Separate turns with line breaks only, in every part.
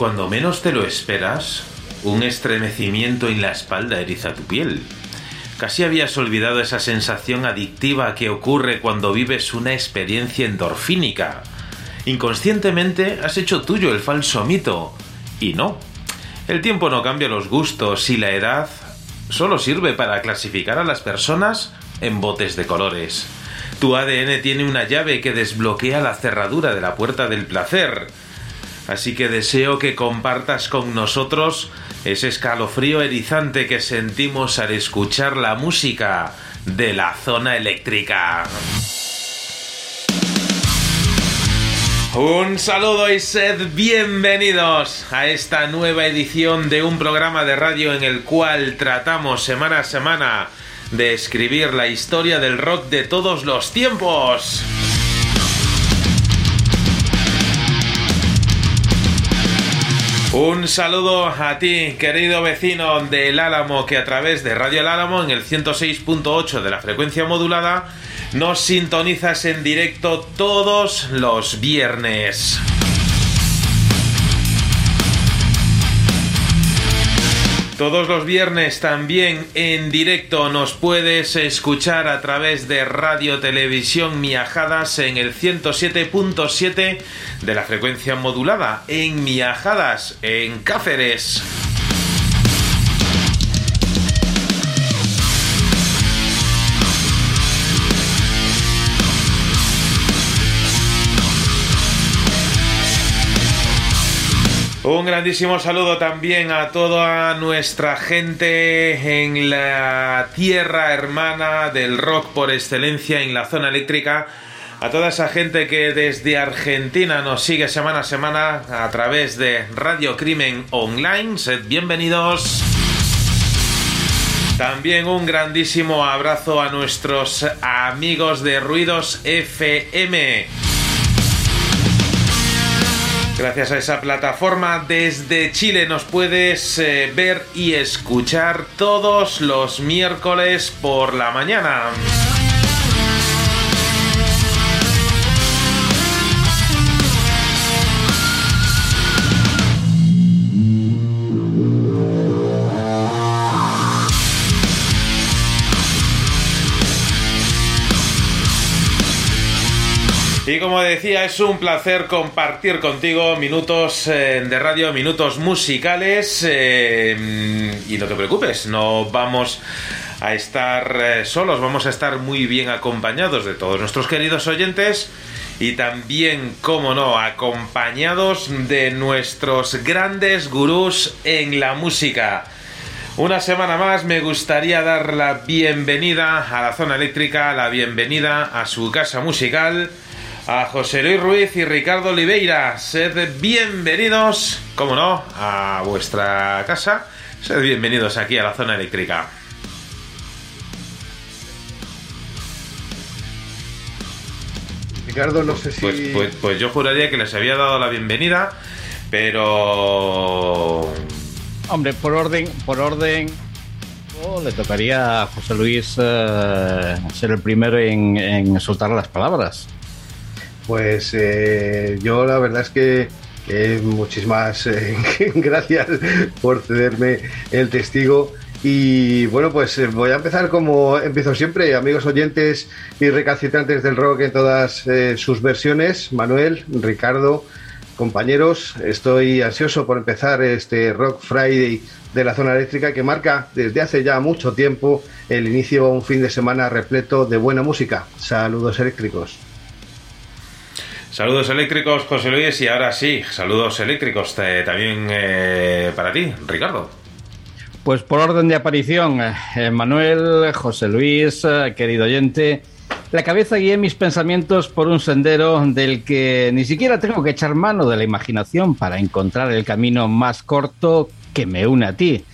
cuando menos te lo esperas, un estremecimiento en la espalda eriza tu piel. Casi habías olvidado esa sensación adictiva que ocurre cuando vives una experiencia endorfínica. Inconscientemente has hecho tuyo el falso mito. Y no. El tiempo no cambia los gustos y la edad solo sirve para clasificar a las personas en botes de colores. Tu ADN tiene una llave que desbloquea la cerradura de la puerta del placer. Así que deseo que compartas con nosotros ese escalofrío erizante que sentimos al escuchar la música de la zona eléctrica. Un saludo y sed bienvenidos a esta nueva edición de un programa de radio en el cual tratamos semana a semana de escribir la historia del rock de todos los tiempos. Un saludo a ti, querido vecino del Álamo, que a través de Radio El Álamo en el 106.8 de la frecuencia modulada nos sintonizas en directo todos los viernes. Todos los viernes también en directo nos puedes escuchar a través de Radio Televisión Miajadas en el 107.7 de la frecuencia modulada en Miajadas, en Cáceres. Un grandísimo saludo también a toda nuestra gente en la tierra hermana del rock por excelencia en la zona eléctrica. A toda esa gente que desde Argentina nos sigue semana a semana a través de Radio Crimen Online. Sed bienvenidos. También un grandísimo abrazo a nuestros amigos de Ruidos FM. Gracias a esa plataforma desde Chile nos puedes eh, ver y escuchar todos los miércoles por la mañana. Como decía, es un placer compartir contigo minutos eh, de radio, minutos musicales. eh, y no te preocupes, no vamos a estar eh, solos, vamos a estar muy bien acompañados de todos nuestros queridos oyentes. Y también, como no, acompañados de nuestros grandes gurús en la música. Una semana más me gustaría dar la bienvenida a la zona eléctrica, la bienvenida a su casa musical, a José Luis Ruiz y Ricardo Oliveira. Sed bienvenidos, como no, a vuestra casa. Sed bienvenidos aquí a la zona eléctrica.
Ricardo, no sé si.
Pues, pues, pues yo juraría que les había dado la bienvenida, pero
Hombre, por orden, por orden, oh, le tocaría a José Luis eh, ser el primero en, en, soltar las palabras.
Pues eh, yo la verdad es que eh, muchísimas gracias por cederme el testigo. Y bueno, pues voy a empezar como empiezo siempre, amigos oyentes y recalcitrantes del rock en todas sus versiones. Manuel, Ricardo, compañeros. Estoy ansioso por empezar este Rock Friday de la zona eléctrica que marca desde hace ya mucho tiempo el inicio de un fin de semana repleto de buena música. Saludos eléctricos.
Saludos eléctricos, José Luis, y ahora sí, saludos eléctricos también eh, para ti, Ricardo.
Pues por orden de aparición, eh, Manuel, José Luis, eh, querido oyente, la cabeza guié mis pensamientos por un sendero del que ni siquiera tengo que echar mano de la imaginación para encontrar el camino más corto que me une a ti.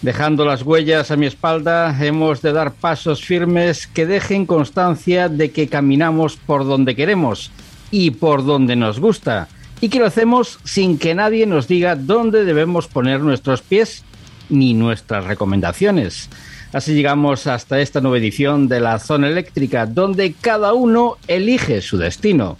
Dejando las huellas a mi espalda, hemos de dar pasos firmes que dejen constancia de que caminamos por donde queremos y por donde nos gusta, y que lo hacemos sin que nadie nos diga dónde debemos poner nuestros pies ni nuestras recomendaciones. Así llegamos hasta esta nueva edición de la Zona Eléctrica, donde cada uno elige su destino.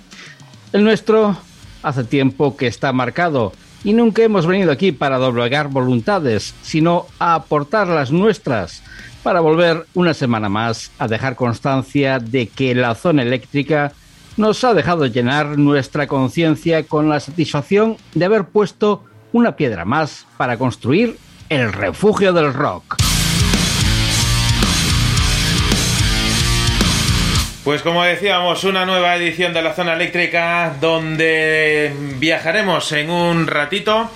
El nuestro hace tiempo que está marcado y nunca hemos venido aquí para doblegar voluntades, sino a aportar las nuestras, para volver una semana más a dejar constancia de que la Zona Eléctrica nos ha dejado llenar nuestra conciencia con la satisfacción de haber puesto una piedra más para construir el refugio del rock.
Pues como decíamos, una nueva edición de la zona eléctrica donde viajaremos en un ratito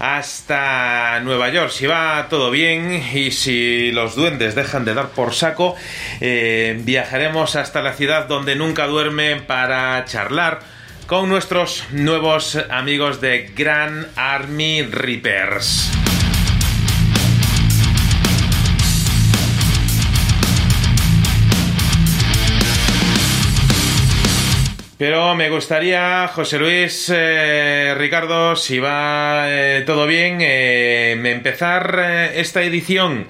hasta Nueva York. Si va todo bien y si los duendes dejan de dar por saco, eh, viajaremos hasta la ciudad donde nunca duerme para charlar con nuestros nuevos amigos de Grand Army Reapers. Pero me gustaría, José Luis, eh, Ricardo, si va eh, todo bien, eh, empezar esta edición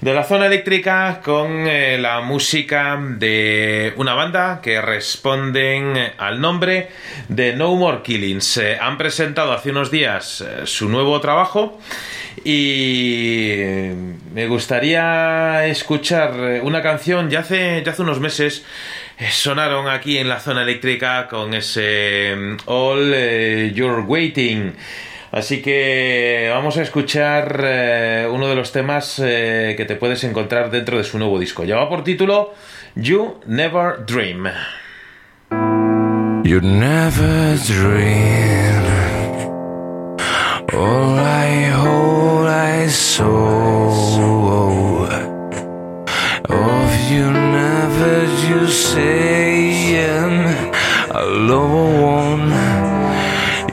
de la zona eléctrica con la música de una banda que responden al nombre de No More Killings. Han presentado hace unos días su nuevo trabajo y me gustaría escuchar una canción ya hace, ya hace unos meses sonaron aquí en la zona eléctrica con ese All uh, You're Waiting. Así que vamos a escuchar eh, uno de los temas eh, que te puedes encontrar dentro de su nuevo disco. Lleva por título You Never Dream.
You never dream All I hold I saw you saying alone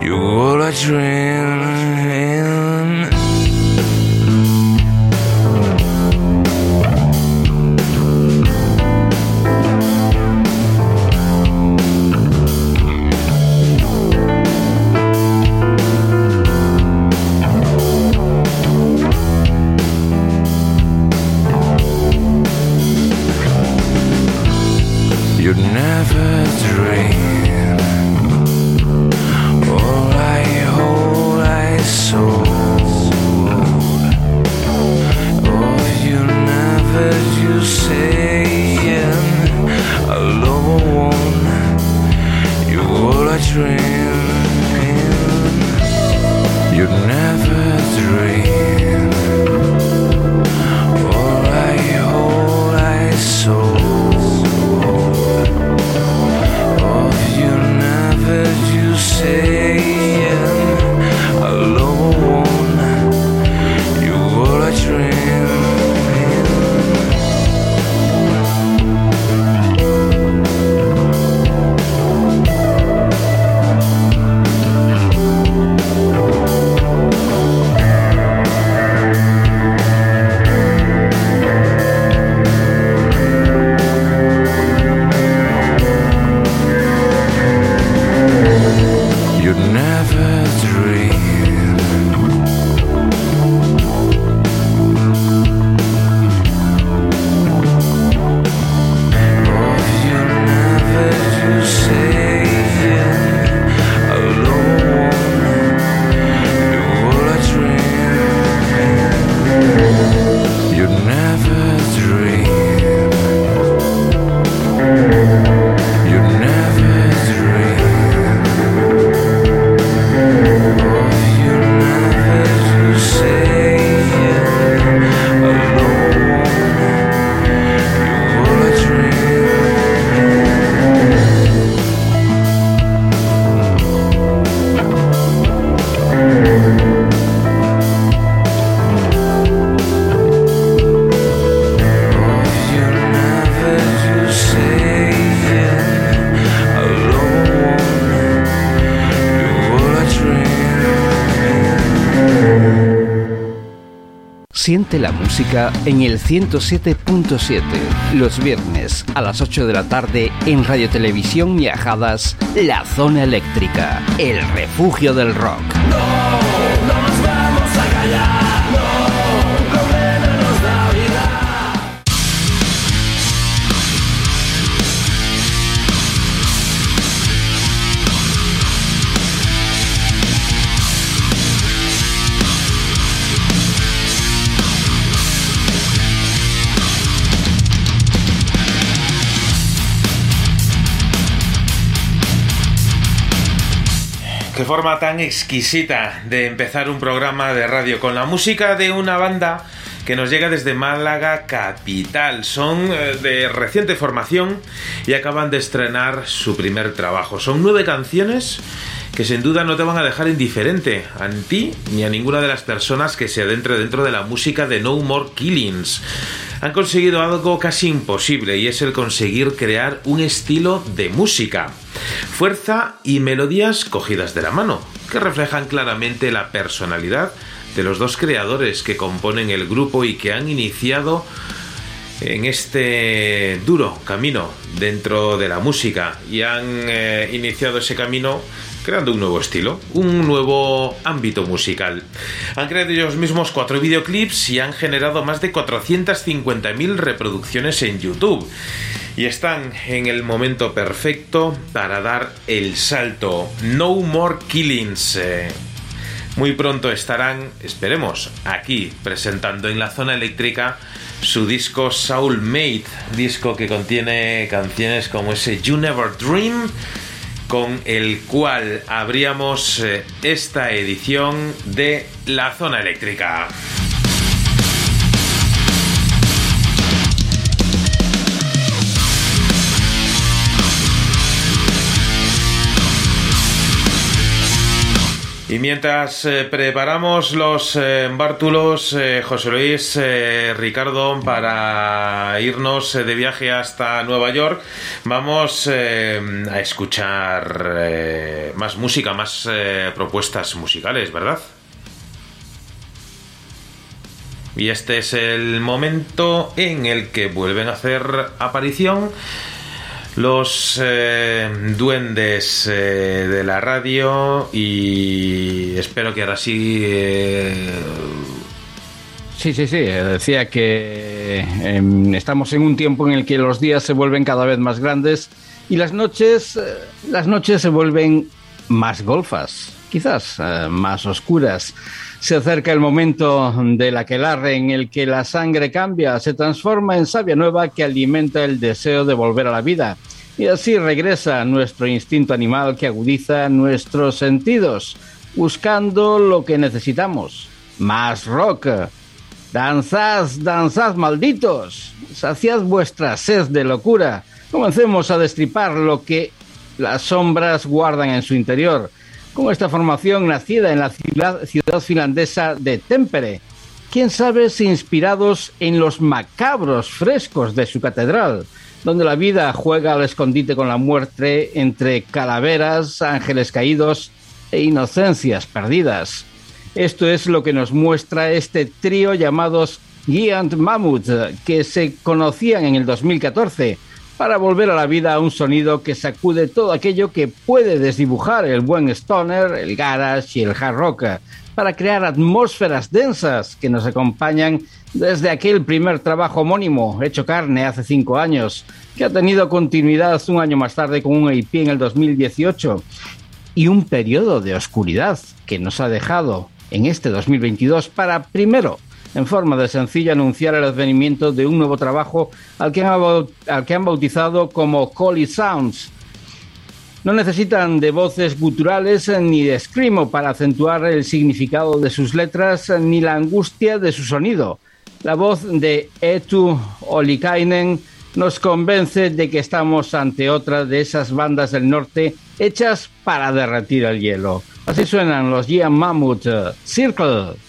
You all I dream
dreaming. You never dream. Música en el 107.7, los viernes a las 8 de la tarde en Radio Televisión Viajadas, La Zona Eléctrica, el refugio del rock.
Qué forma tan exquisita de empezar un programa de radio con la música de una banda que nos llega desde Málaga capital. Son eh, de reciente formación y acaban de estrenar su primer trabajo. Son nueve canciones que sin duda no te van a dejar indiferente a ti ni a ninguna de las personas que se adentre dentro de la música de No More Killings han conseguido algo casi imposible y es el conseguir crear un estilo de música. Fuerza y melodías cogidas de la mano, que reflejan claramente la personalidad de los dos creadores que componen el grupo y que han iniciado en este duro camino dentro de la música y han eh, iniciado ese camino creando un nuevo estilo, un nuevo ámbito musical. Han creado ellos mismos cuatro videoclips y han generado más de 450.000 reproducciones en YouTube. Y están en el momento perfecto para dar el salto. No More Killings. Eh, muy pronto estarán, esperemos, aquí presentando en la zona eléctrica su disco Soulmate, disco que contiene canciones como ese You Never Dream, con el cual abríamos eh, esta edición de La Zona Eléctrica. Y mientras eh, preparamos los eh, bártulos, eh, José Luis, Ricardo, para irnos de viaje hasta Nueva York, vamos a escuchar más música, más propuestas musicales, ¿verdad? Y este es el momento en el que vuelven a hacer aparición los eh, duendes eh, de la radio y espero que ahora sí... Eh,
sí, sí, sí, decía que em, estamos en un tiempo en el que los días se vuelven cada vez más grandes y las noches, las noches se vuelven más golfas, quizás más oscuras. Se acerca el momento del aquelarre en el que la sangre cambia, se transforma en savia nueva que alimenta el deseo de volver a la vida. Y así regresa nuestro instinto animal que agudiza nuestros sentidos, buscando lo que necesitamos. Más rock. Danzad, danzad, malditos. Saciad vuestra sed de locura. Comencemos a destripar lo que las sombras guardan en su interior con esta formación nacida en la ciudad, finlandesa de Tempere. Quién sabe si inspirados en los macabros frescos de su catedral, donde la vida juega al escondite con la muerte entre calaveras, ángeles caídos e inocencias perdidas. Esto es lo que nos muestra este trío llamados Giant Mammoth, que se conocían en el 2014 para volver a la vida a un sonido que sacude todo aquello que puede desdibujar el buen stoner, el garage y el hard rock, para crear atmósferas densas que nos acompañan desde aquel primer trabajo homónimo, hecho carne hace cinco años, que ha tenido continuidad un año más tarde con un EP en el 2018, y un periodo de oscuridad que nos ha dejado en este 2022 para primero en forma de sencillo anunciar el advenimiento de un nuevo trabajo al que han, bautizado como Call Sounds. No necesitan de voces guturales ni de screamo para acentuar el significado de sus letras ni la angustia de su sonido. La voz de Etu Olikainen nos convence de que estamos ante otra de esas bandas del norte hechas para derretir el hielo. Así suenan los Gian Mammoth Circle.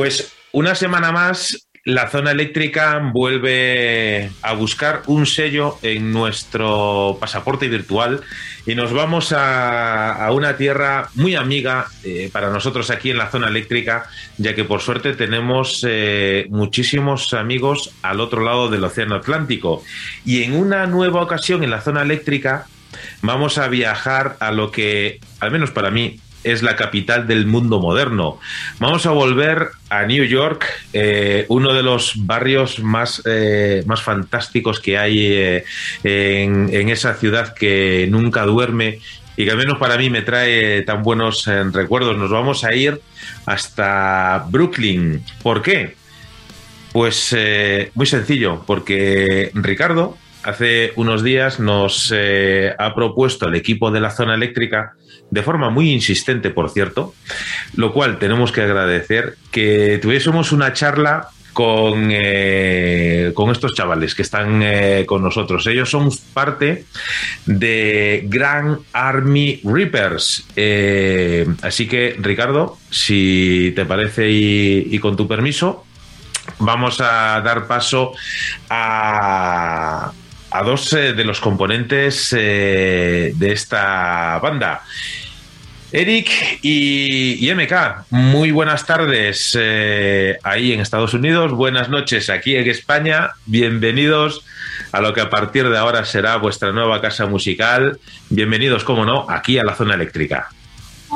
Pues una semana más, la zona eléctrica vuelve a buscar un sello en nuestro pasaporte virtual y nos vamos a, una tierra muy amiga eh, para nosotros aquí en la zona eléctrica, ya que por suerte tenemos eh, muchísimos amigos al otro lado del Océano Atlántico. Y en una nueva ocasión en la zona eléctrica vamos a viajar a lo que, al menos para mí, es la capital del mundo moderno. Vamos a volver a New York, eh, uno de los barrios más, eh, más fantásticos que hay eh, en, en esa ciudad que nunca duerme y que al menos para mí me trae tan buenos recuerdos. Nos vamos a ir hasta Brooklyn. ¿Por qué? Pues muy sencillo, porque Ricardo hace unos días nos ha propuesto el equipo de la zona eléctrica, de forma muy insistente, por cierto, lo cual tenemos que agradecer que tuviésemos una charla con, eh, con estos chavales que están eh, con nosotros. Ellos son parte de Grand Army Reapers. Eh, así que, Ricardo, si te parece y, y con tu permiso, vamos a dar paso a, a dos eh, de los componentes eh, de esta banda. Eric y, y MK, muy buenas tardes eh, ahí en Estados Unidos, buenas noches aquí en España, bienvenidos a lo que a partir de ahora será vuestra nueva casa musical, bienvenidos, como no, aquí a la zona eléctrica.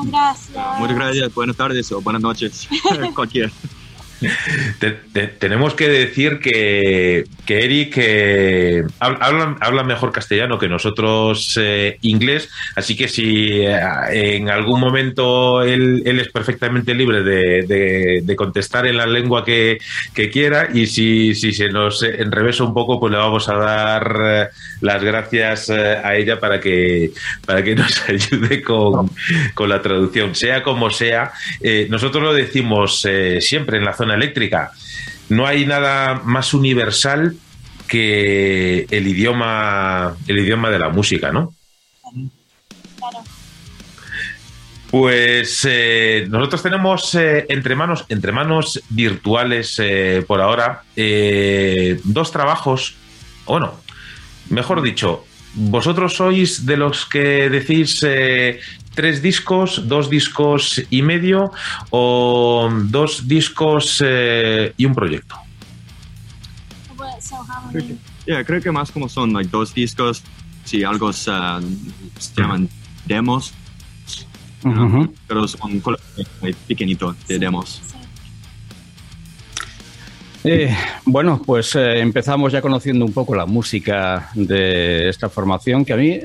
Gracias.
Muchas gracias, buenas tardes o buenas noches, cualquier.
Te- te- tenemos que decir que, que Eric eh, hab- habla, mejor castellano que nosotros eh, inglés, así que si eh, en algún momento él, es perfectamente libre de, contestar en la lengua que, quiera y si, si se nos enrevesa un poco, pues le vamos a dar eh, las gracias a ella para que, para que nos ayude con, con la traducción. Sea como sea, nosotros lo decimos siempre en la zona eléctrica. No hay nada más universal que el idioma, el idioma de la música, ¿no?
Claro.
Pues eh, nosotros tenemos eh, entre manos, entre manos virtuales eh, por ahora, dos trabajos. Bueno, mejor dicho, vosotros sois de los que decís tres discos, dos discos y medio o dos discos eh, y un proyecto.
Creo
many?
que, yeah, creo que más como son like, dos discos, si algo uh, se llaman demos,
Ujú.
pero son pequeñitos de demos.
Sí.
Eh, bueno, pues eh, empezamos ya conociendo un poco la música de esta formación que a mí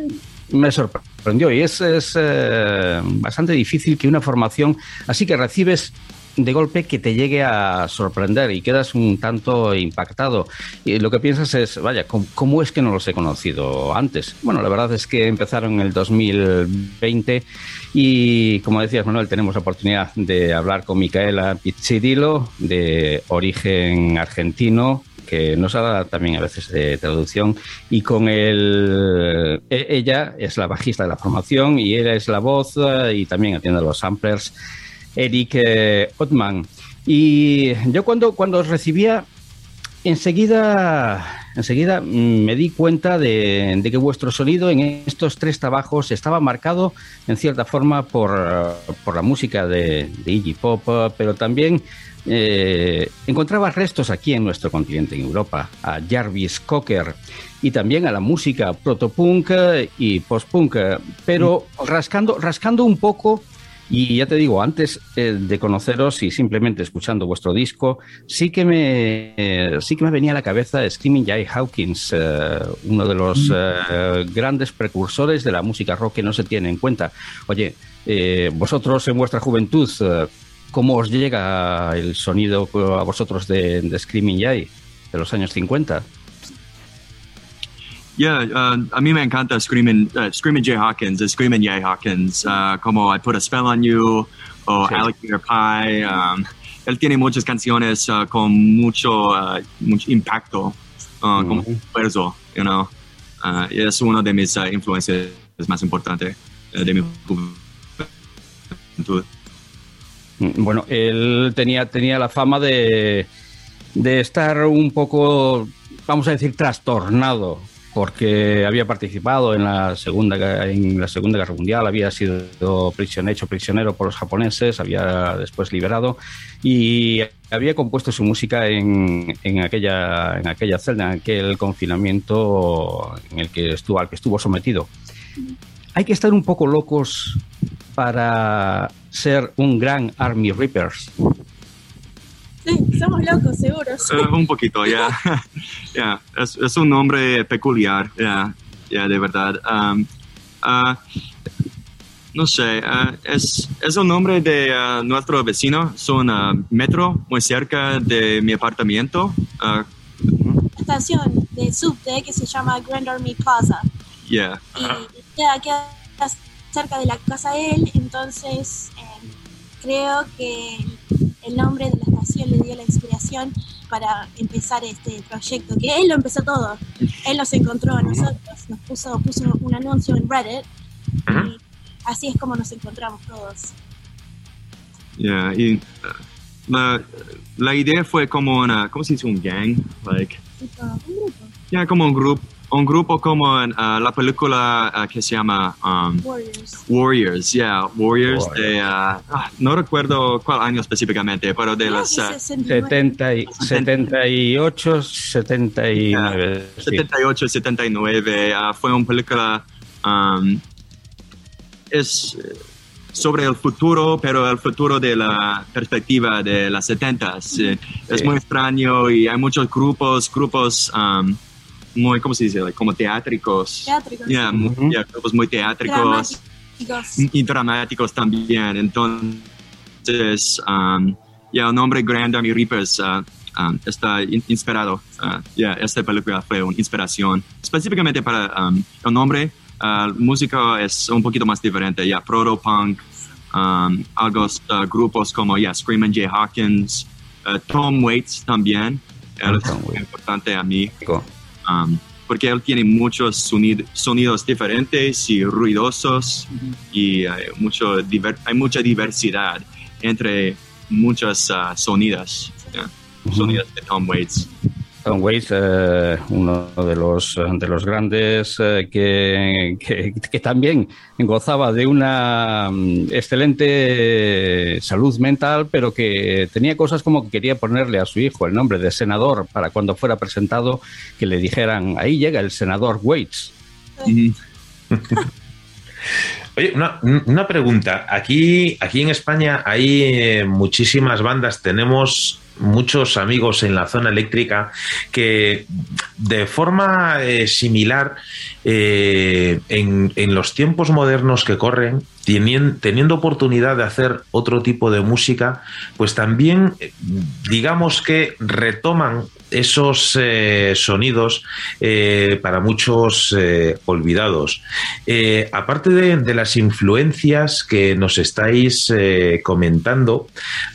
me sorprendió y es, es, eh, bastante difícil que una formación así que recibes de golpe que te llegue a sorprender y quedas un tanto impactado. Y lo que piensas es, vaya, ¿cómo, es que no los he conocido antes? Bueno, la verdad es que empezaron en el 2020 y, como decías, Manuel, tenemos la oportunidad de hablar con Micaela Pizzidilo, de origen argentino, que nos habla también a veces de traducción, y con el, e- ella es la bajista de la formación y él es la voz eh, y también atiende a los samplers, Eric eh, Ottman. Y yo cuando, cuando os recibía, enseguida, enseguida mm, me di cuenta de, de que vuestro sonido en estos tres trabajos estaba marcado en cierta forma por, por la música de, de Iggy Pop, pero también eh, encontraba restos aquí en nuestro continente, en Europa, a Jarvis Cocker y también a la música protopunk eh, y postpunk, eh, pero rascando, rascando un poco. Y ya te digo, antes eh, de conoceros y simplemente escuchando vuestro disco, sí que me, eh, sí que me venía a la cabeza Screaming Jay Hawkins, eh, uno de los eh, grandes precursores de la música rock que no se tiene en cuenta. Oye, vosotros en vuestra juventud, ¿cómo os llega el sonido a vosotros de, de Screaming Jay de los años 50?
Yeah, uh, a mí me encanta Screaming, uh, Screaming Jay Hawkins, uh, Screaming Jay Hawkins, uh, como I Put a Spell on You o
Sí.
Alligator Pie. um, él tiene muchas canciones uh, con mucho, uh, mucho impacto, uh, como esfuerzo, you know. Uh, y es una de mis uh, influencias más importantes uh, de mi juventud.
Mm, Bueno, él tenía, tenía la fama de, de estar un poco, vamos a decir, trastornado, porque había participado en la Segunda, en la segunda Guerra Mundial, había sido prisionero, hecho prisionero por los japoneses, había después liberado y había compuesto su música en, en, aquella, en aquella celda, en aquel confinamiento en el que estuvo, al que estuvo sometido. Hay que estar un poco locos para ser un gran Army Reapers.
Sí, somos locos, seguros.
Uh, un poquito, ya. Ya, es, es un nombre peculiar, ya, ya, de verdad. Um, uh, no sé, uh, es, es un nombre de uh, nuestro vecino, es un uh, metro muy cerca de mi apartamento. Uh,
Estación de subte que se llama Grand Army Plaza.
yeah.
Y queda, queda cerca de la casa de él, entonces eh, creo que el nombre de la estación le dio la inspiración para empezar este proyecto, que él lo empezó todo. Él nos encontró a nosotros, nos puso, puso un anuncio en Reddit y así es como nos encontramos todos.
Yeah, y uh, la, la idea fue como una, ¿cómo se dice? Un gang, like,
un grupo,
ya como un grupo, un grupo como en uh, la película uh, que se llama um,
Warriors.
Warriors, yeah, Warriors,
Warriors.
de, uh, ah, no recuerdo cuál año específicamente, pero de uh,
69.
70 y- 78, 79. sí.
78, 79, uh, fue una película, um, es eh, sobre el futuro, pero el futuro de la perspectiva de las 70 Es
Sí.
muy extraño y hay muchos grupos, grupos um, muy, ¿cómo se dice? Like, como teátricos.
Teátricos.
Yeah, mu-
Ujú.
yeah, grupos muy teátricos.
Dramáticos.
y dramáticos también. Entonces, um, ya el nombre Grand Army Reapers uh, um, está in- inspirado. Uh, ya esta película fue una inspiración específicamente para um, el nombre. Uh, música es un poquito más diferente. Ya proto punk, um, algunos uh, grupos como ya Screaming Jay Hawkins, uh, Tom Waits también. Él es muy importante a mí um, porque él tiene muchos sonido- sonidos diferentes y ruidosos y hay, mucho diver- hay mucha diversidad entre muchas ah, sonidas, yeah, sonidos de Tom Waits.
Tom Waits, eh, uno de los, de los grandes eh, que, que- también gozaba de una mm, excelente salud mental, pero que tenía cosas como que quería ponerle a su hijo el nombre de senador para cuando fuera presentado que le dijeran, ahí llega el senador Waits.
Oye, una, una pregunta. Aquí, aquí en España hay eh, muchísimas bandas. Tenemos muchos amigos en la zona eléctrica que de forma eh, similar eh, en, en los tiempos modernos que corren, tenien- teniendo oportunidad de hacer otro tipo de música, pues también eh, digamos que retoman esos eh, sonidos eh, para muchos eh, olvidados. Aparte de, de las influencias que nos estáis comentando,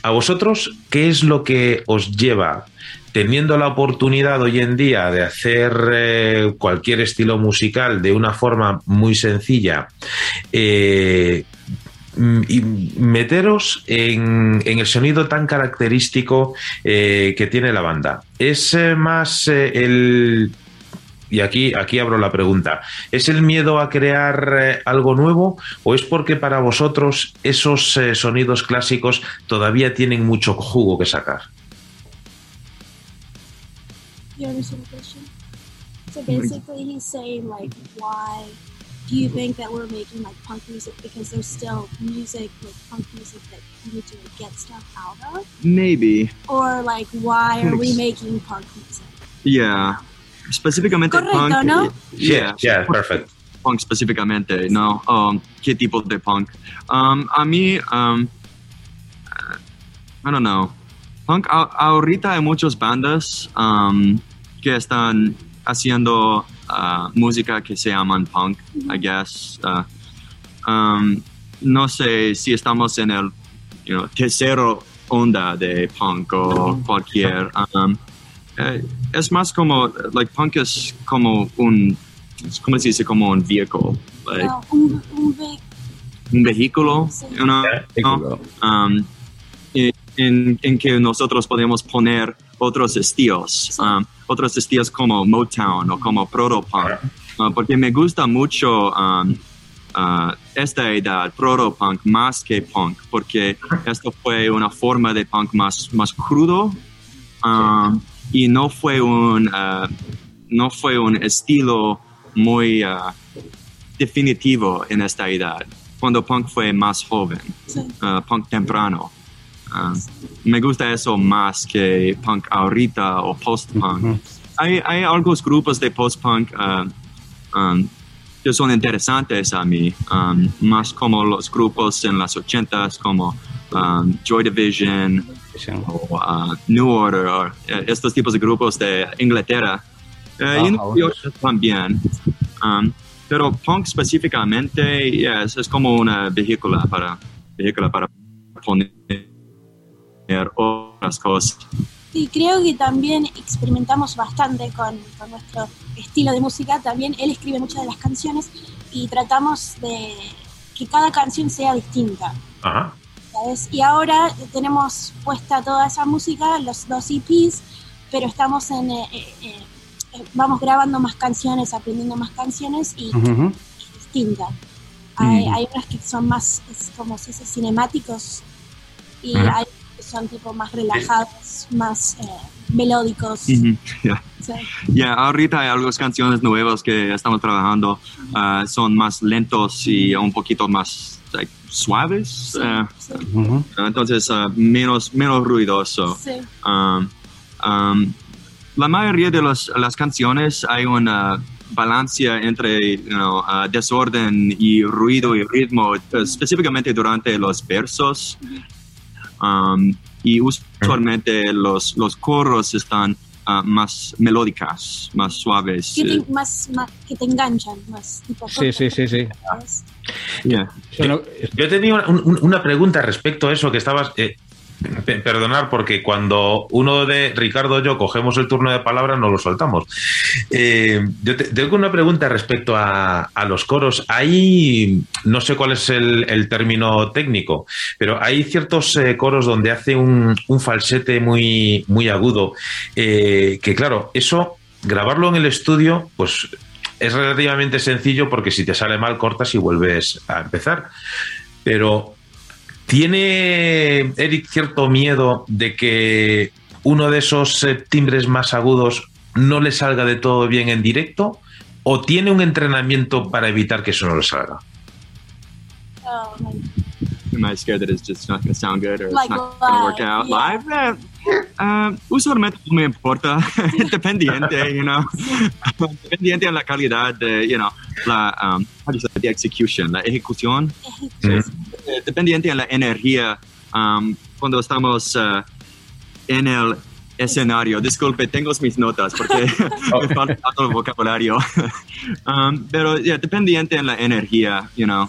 a vosotros, ¿qué es lo que os lleva? Teniendo la oportunidad hoy en día de hacer cualquier estilo musical de una forma muy sencilla, y meteros en, en el sonido tan característico eh, que tiene la banda. ¿Es eh, más eh, el... Y aquí, aquí abro la pregunta. ¿Es el miedo a crear algo nuevo o es porque para vosotros esos sonidos clásicos todavía tienen mucho jugo que sacar?
You understand the question? So basically, he's saying like, do you think that we're making like punk music because there's still music like punk music that you need to like, get stuff out of,
Maybe.
or like why are we making punk music?
Yeah. Específicamente
Correcto,
punk.
¿no?
Yeah.
yeah, perfect.
Punk específicamente, ¿no? Um, ¿Qué tipo de punk? Um, a mí, um, uh, I don't know. Punk, a- ahorita hay muchas bandas um, que están haciendo uh, música que se llaman punk, I guess. Uh, um, no sé si estamos en el you know, tercero onda de punk o cualquier. Um, eh, es más como, like, punk es como un, ¿cómo se dice? Como un vehicle, like,
No, un, un ve-
un vehículo,
Sí.
you know, ¿no? Um, en, en- en que nosotros podemos poner otros estilos, um, otros estilos como Motown o como proto-punk, Uh, porque me gusta mucho um, uh, esta edad, proto-punk, más que punk, porque esto fue una forma de punk más, más crudo um, y no fue un, uh, no fue un estilo muy uh, definitivo en esta edad, cuando punk fue más joven,
sí.
uh, punk temprano. Uh, me gusta eso más que punk ahorita o post-punk. hay, hay algunos grupos de post-punk uh, um, que son interesantes a mí, um, más como los grupos en las ochentas como um, Joy Division o New Order, o, eh, estos tipos de grupos de Inglaterra. Eh, y en también. Pero punk específicamente yes, es como una vehícula para, vehícula para poner otras cosas.
Sí, creo que también experimentamos bastante con, con nuestro estilo de música. También él escribe muchas de las canciones y tratamos de que cada canción sea distinta.
Ajá.
¿sabes? Y ahora tenemos puesta toda esa música, los dos EPs, pero estamos en. eh, eh, eh, vamos grabando más canciones, aprendiendo más canciones y
Ujú.
es distinta. Hay,
Mm.
hay unas que son más, es como se dice, cinemáticos y
Ujú.
hay que son tipo más relajados, más eh, melódicos.
Ujú, yeah.
Sí.
Ya, ahorita hay algunas canciones nuevas que estamos trabajando, ah, son más lentos y un poquito más like, suaves,
Sí, sí,
Ujú.
entonces ah, menos, menos ruidoso.
sí.
Um, um, la mayoría de los- las canciones hay una balancia entre you know, ah, desorden y ruido y ritmo, específicamente durante los versos. Um, y usualmente los, los coros están ah, más melódicas, más suaves.
Que
eh,
te, más, más- que te enganchan, más tipo.
Sí, sí, sí, sí.
yeah.
Yo tenía una, un- una pregunta respecto a eso que estabas. eh, perdonar, porque cuando uno de Ricardo o yo cogemos el turno de palabra, no lo soltamos. Eh, yo te- tengo una pregunta respecto a, los coros. Hay, no sé cuál es el, término técnico, pero hay ciertos eh, coros donde hace un, un falsete muy, muy agudo. eh, que claro, eso, grabarlo en el estudio, pues es relativamente sencillo porque si te sale mal cortas y vuelves a empezar. Pero ¿tiene Eric cierto miedo de que uno de esos eh, timbres más agudos no le salga de todo bien en directo? ¿O tiene un entrenamiento para evitar que eso no le salga?
Like,
Am I scared that it's just not going to sound good or
Like
it's not going to work out
yeah.
live? Um, usualmente no me importa, dependiente, you know, dependiente de la calidad de, you know, la, um, the execution, la ejecución, Eh, dependiente de la energía um, cuando estamos uh, en el escenario. Disculpe, tengo mis notas porque me falta todo el vocabulario. um, pero yeah, dependiente de la energía, you know.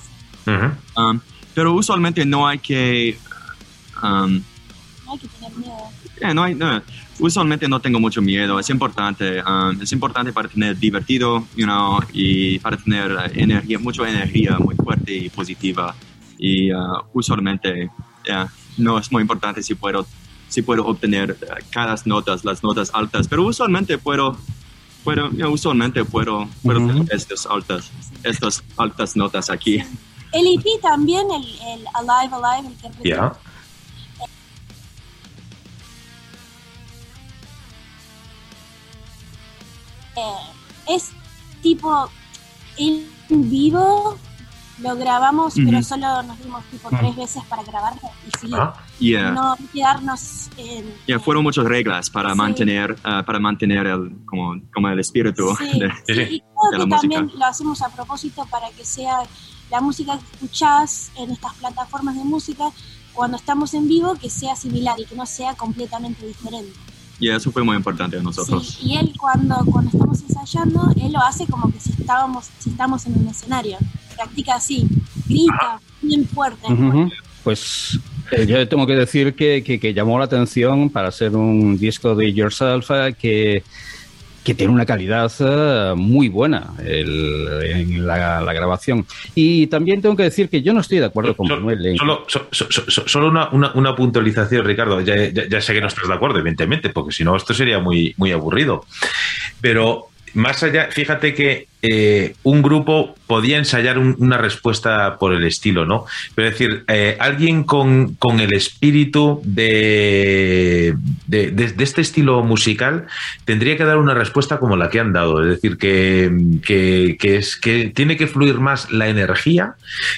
Um, pero usualmente no hay que... um,
no hay que tener miedo.
Eh, no hay, no, usualmente no tengo mucho miedo. Es importante. um, es importante para tener divertido, you know, y para tener uh, energía, mucha energía muy fuerte y positiva. Y uh, usualmente yeah, no es muy importante si puedo, si puedo obtener uh, cada notas, las notas altas. Pero usualmente puedo, puedo yeah, usualmente puedo, puedo
Ujú.
tener estas altas, estas altas notas aquí.
El EP también, el, el Alive Alive, el que
Ya.
Eh, es tipo en vivo, lo grabamos, pero solo nos dimos tipo
Ujú.
tres veces para grabarlo y seguir.
Ah,
Yeah.
No quedarnos en...
Yeah, fueron muchas reglas para
Sí.
mantener, uh, para mantener el, como, como el espíritu.
Sí,
de-
sí,
sí.
y
de
creo
la
que
música.
también lo hacemos a propósito para que sea la música que escuchás en estas plataformas de música cuando estamos en vivo que sea similar y que no sea completamente diferente.
Y eso fue muy importante a nosotros.
Sí, y él cuando, cuando estamos ensayando, él lo hace como que si estábamos, si estamos en un escenario. Practica así, grita bien fuerte.
Ujú. Pues eh, yo tengo que decir que, que- que llamó la atención para ser un disco de Yourself que, que tiene una calidad eh, muy buena el- en la, la grabación. Y también tengo que decir que yo no estoy de acuerdo con Manuel. en-
Solo, so- so- so- so- solo una, una- una puntualización, Ricardo. Ya, ya- ya sé que no estás de acuerdo, evidentemente, porque si no, esto sería muy, muy aburrido. Pero más allá, fíjate que eh, un grupo podía ensayar un- una respuesta por el estilo, ¿no? Pero es decir, eh, alguien con, con el espíritu de, de, de- de este estilo musical tendría que dar una respuesta como la que han dado. Es decir, que, que, que es, que tiene que fluir más la energía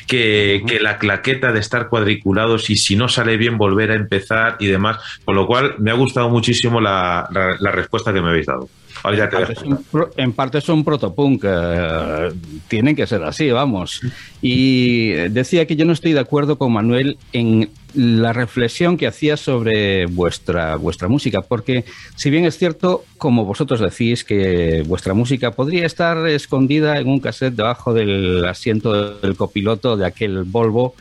que, que la claqueta de estar cuadriculados y si no sale bien volver a empezar y demás. Con lo cual, me ha gustado muchísimo la, la- la respuesta que me habéis dado. Ahora ya te dejo.
un en parte son protopunk, eh, tienen que ser así, vamos. Y decía que yo no estoy de acuerdo con Manuel en la reflexión que hacía sobre vuestra, vuestra música, porque si bien es cierto, como vosotros decís, que vuestra música podría estar escondida en un cassette debajo del asiento del copiloto de aquel Volvo,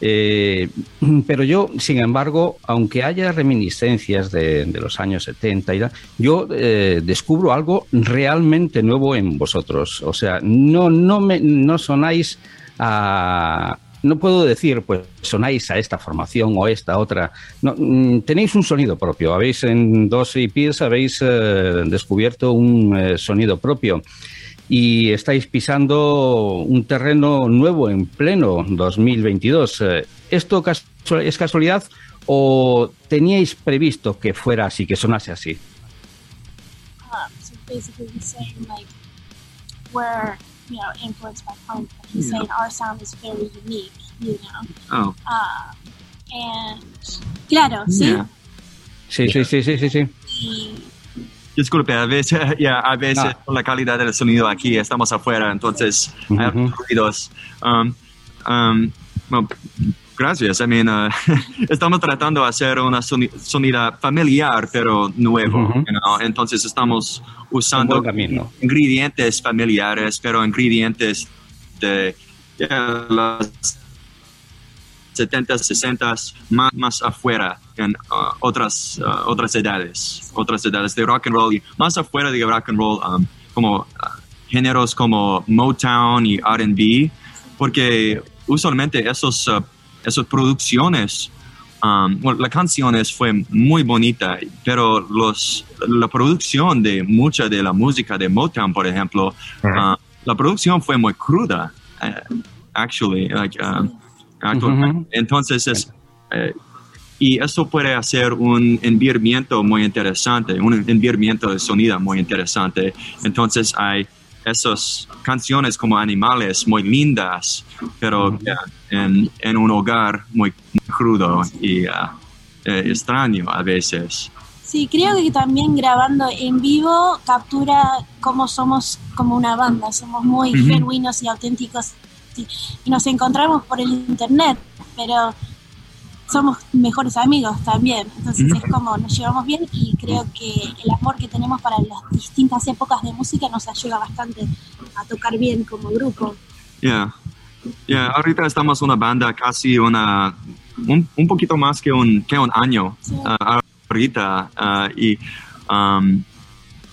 eh, pero yo, sin embargo, aunque haya reminiscencias de, los años 70, y tal, yo eh, descubro algo realmente nuevo en vosotros. O sea, no, no, me, no sonáis a... No puedo decir, pues sonáis a esta formación o esta otra. No, mm, tenéis un sonido propio. Habéis en dos EPs habéis eh, descubierto un eh, sonido propio y estáis pisando un terreno nuevo en pleno 2022. Eh, ¿Esto es casualidad o teníais previsto que fuera así, que sonase así?
So basically he's saying like we're you know influenced by punk, but he's
Yeah.
saying our sound is very unique, you know.
Oh,
Uh, and claro, sí.
yeah.
Sí, sí, sí, sí, sí, sí.
Y
Disculpe, a veces, ya, a veces por la calidad del sonido aquí estamos afuera, entonces hay
Ujú.
algunos ruidos. Um, um, gracias. I mean, uh, estamos tratando de hacer una soni- sonida familiar, pero nuevo.
Ujú.
you know, Entonces estamos usando ingredientes familiares, pero ingredientes de ya, las 70s, 60s, más, más afuera en uh, otras, uh, otras edades, otras edades de rock and roll y más afuera de rock and roll, um, como uh, géneros como Motown y R&B, porque usualmente esos, esas producciones, um, bueno, la canciones fue muy bonita, pero los, la producción de mucha de la música de Motown, por ejemplo, la producción fue muy cruda, uh, actually, like,
Ujú.
Entonces, es, eh, y eso puede hacer un environamiento muy interesante, un environamiento de sonido muy interesante. Entonces, hay esas canciones como animales muy lindas, pero en, en un hogar muy, muy crudo y ah, eh, extraño a veces.
Sí, creo que también grabando en vivo captura cómo somos como una banda, somos muy genuinos y auténticos y, y nos encontramos por el internet, pero somos mejores amigos también, entonces es como nos llevamos bien y creo que el amor que tenemos para las distintas épocas de música nos ayuda bastante a tocar bien como grupo.
Ya, ya, ahorita estamos una banda casi una, un, un poquito más que un, que un año
Sí.
ah, ahorita ah, y um,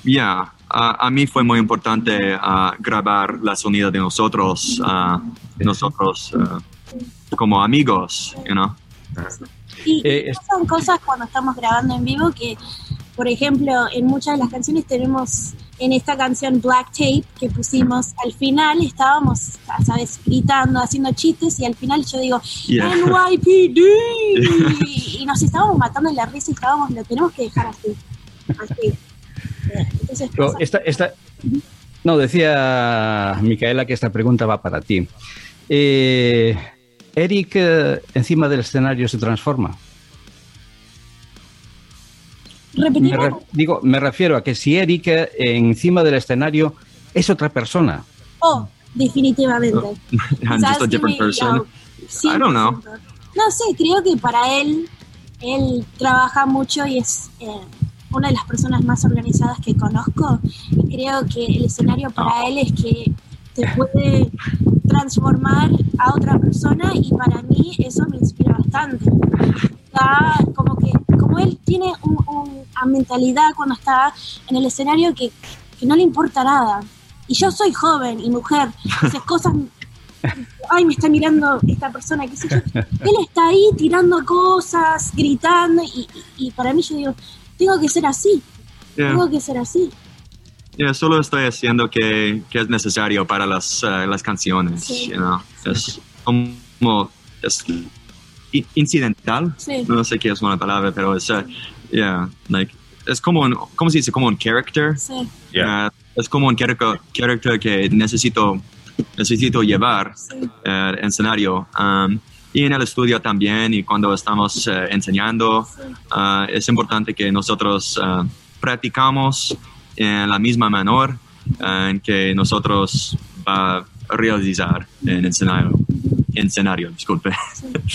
ya, a, a mí fue muy importante grabar la sonido de nosotros, nosotros ah, como amigos, you know.
Y
Eh,
son cosas cuando estamos grabando en vivo que, por ejemplo, en muchas de las canciones tenemos, en esta canción Black Tape que pusimos, al final estábamos, ¿sabes?, gritando, haciendo chistes y al final yo digo,
Yeah.
NYPD. y nos estábamos matando en la risa y estábamos, lo tenemos que dejar así. así. Entonces,
Pero esta, esta- no, decía Micaela que esta pregunta va para ti. Eh, Eric eh, encima del escenario se transforma. Me
repetimos.
re- digo, me refiero a que si Eric eh, encima del escenario es otra persona.
Oh, definitivamente.
I'm just a different person. I don't know.
No sé, creo que para él, él trabaja mucho y es eh, una de las personas más organizadas que conozco. Y creo que el escenario para él es que te puede transformar a otra persona y para mí eso me inspira bastante. Está como que, como él tiene un- una mentalidad cuando está en el escenario que, que no le importa nada. Y yo soy joven y mujer, entonces cosas ay, me está mirando esta persona, qué sé yo. Él está ahí tirando cosas, gritando, y, y- y para mí yo digo, tengo que ser así,
Yeah.
tengo que ser así.
Yeah, solo estoy haciendo que, que es necesario para las, eh, las canciones,
Sí.
you know. Es como es incidental,
Sí.
no sé qué es una palabra, pero es, eh, yeah, like, es como un, ¿cómo se dice? Como un character. Uh, es como un character, character que necesito, necesito llevar
sí,
en escenario. Um, y en el estudio también, y cuando estamos eh, enseñando, uh, es importante que nosotros uh, practicamos en la misma manera uh, en que nosotros va a realizar en el escenario. En escenario, disculpe.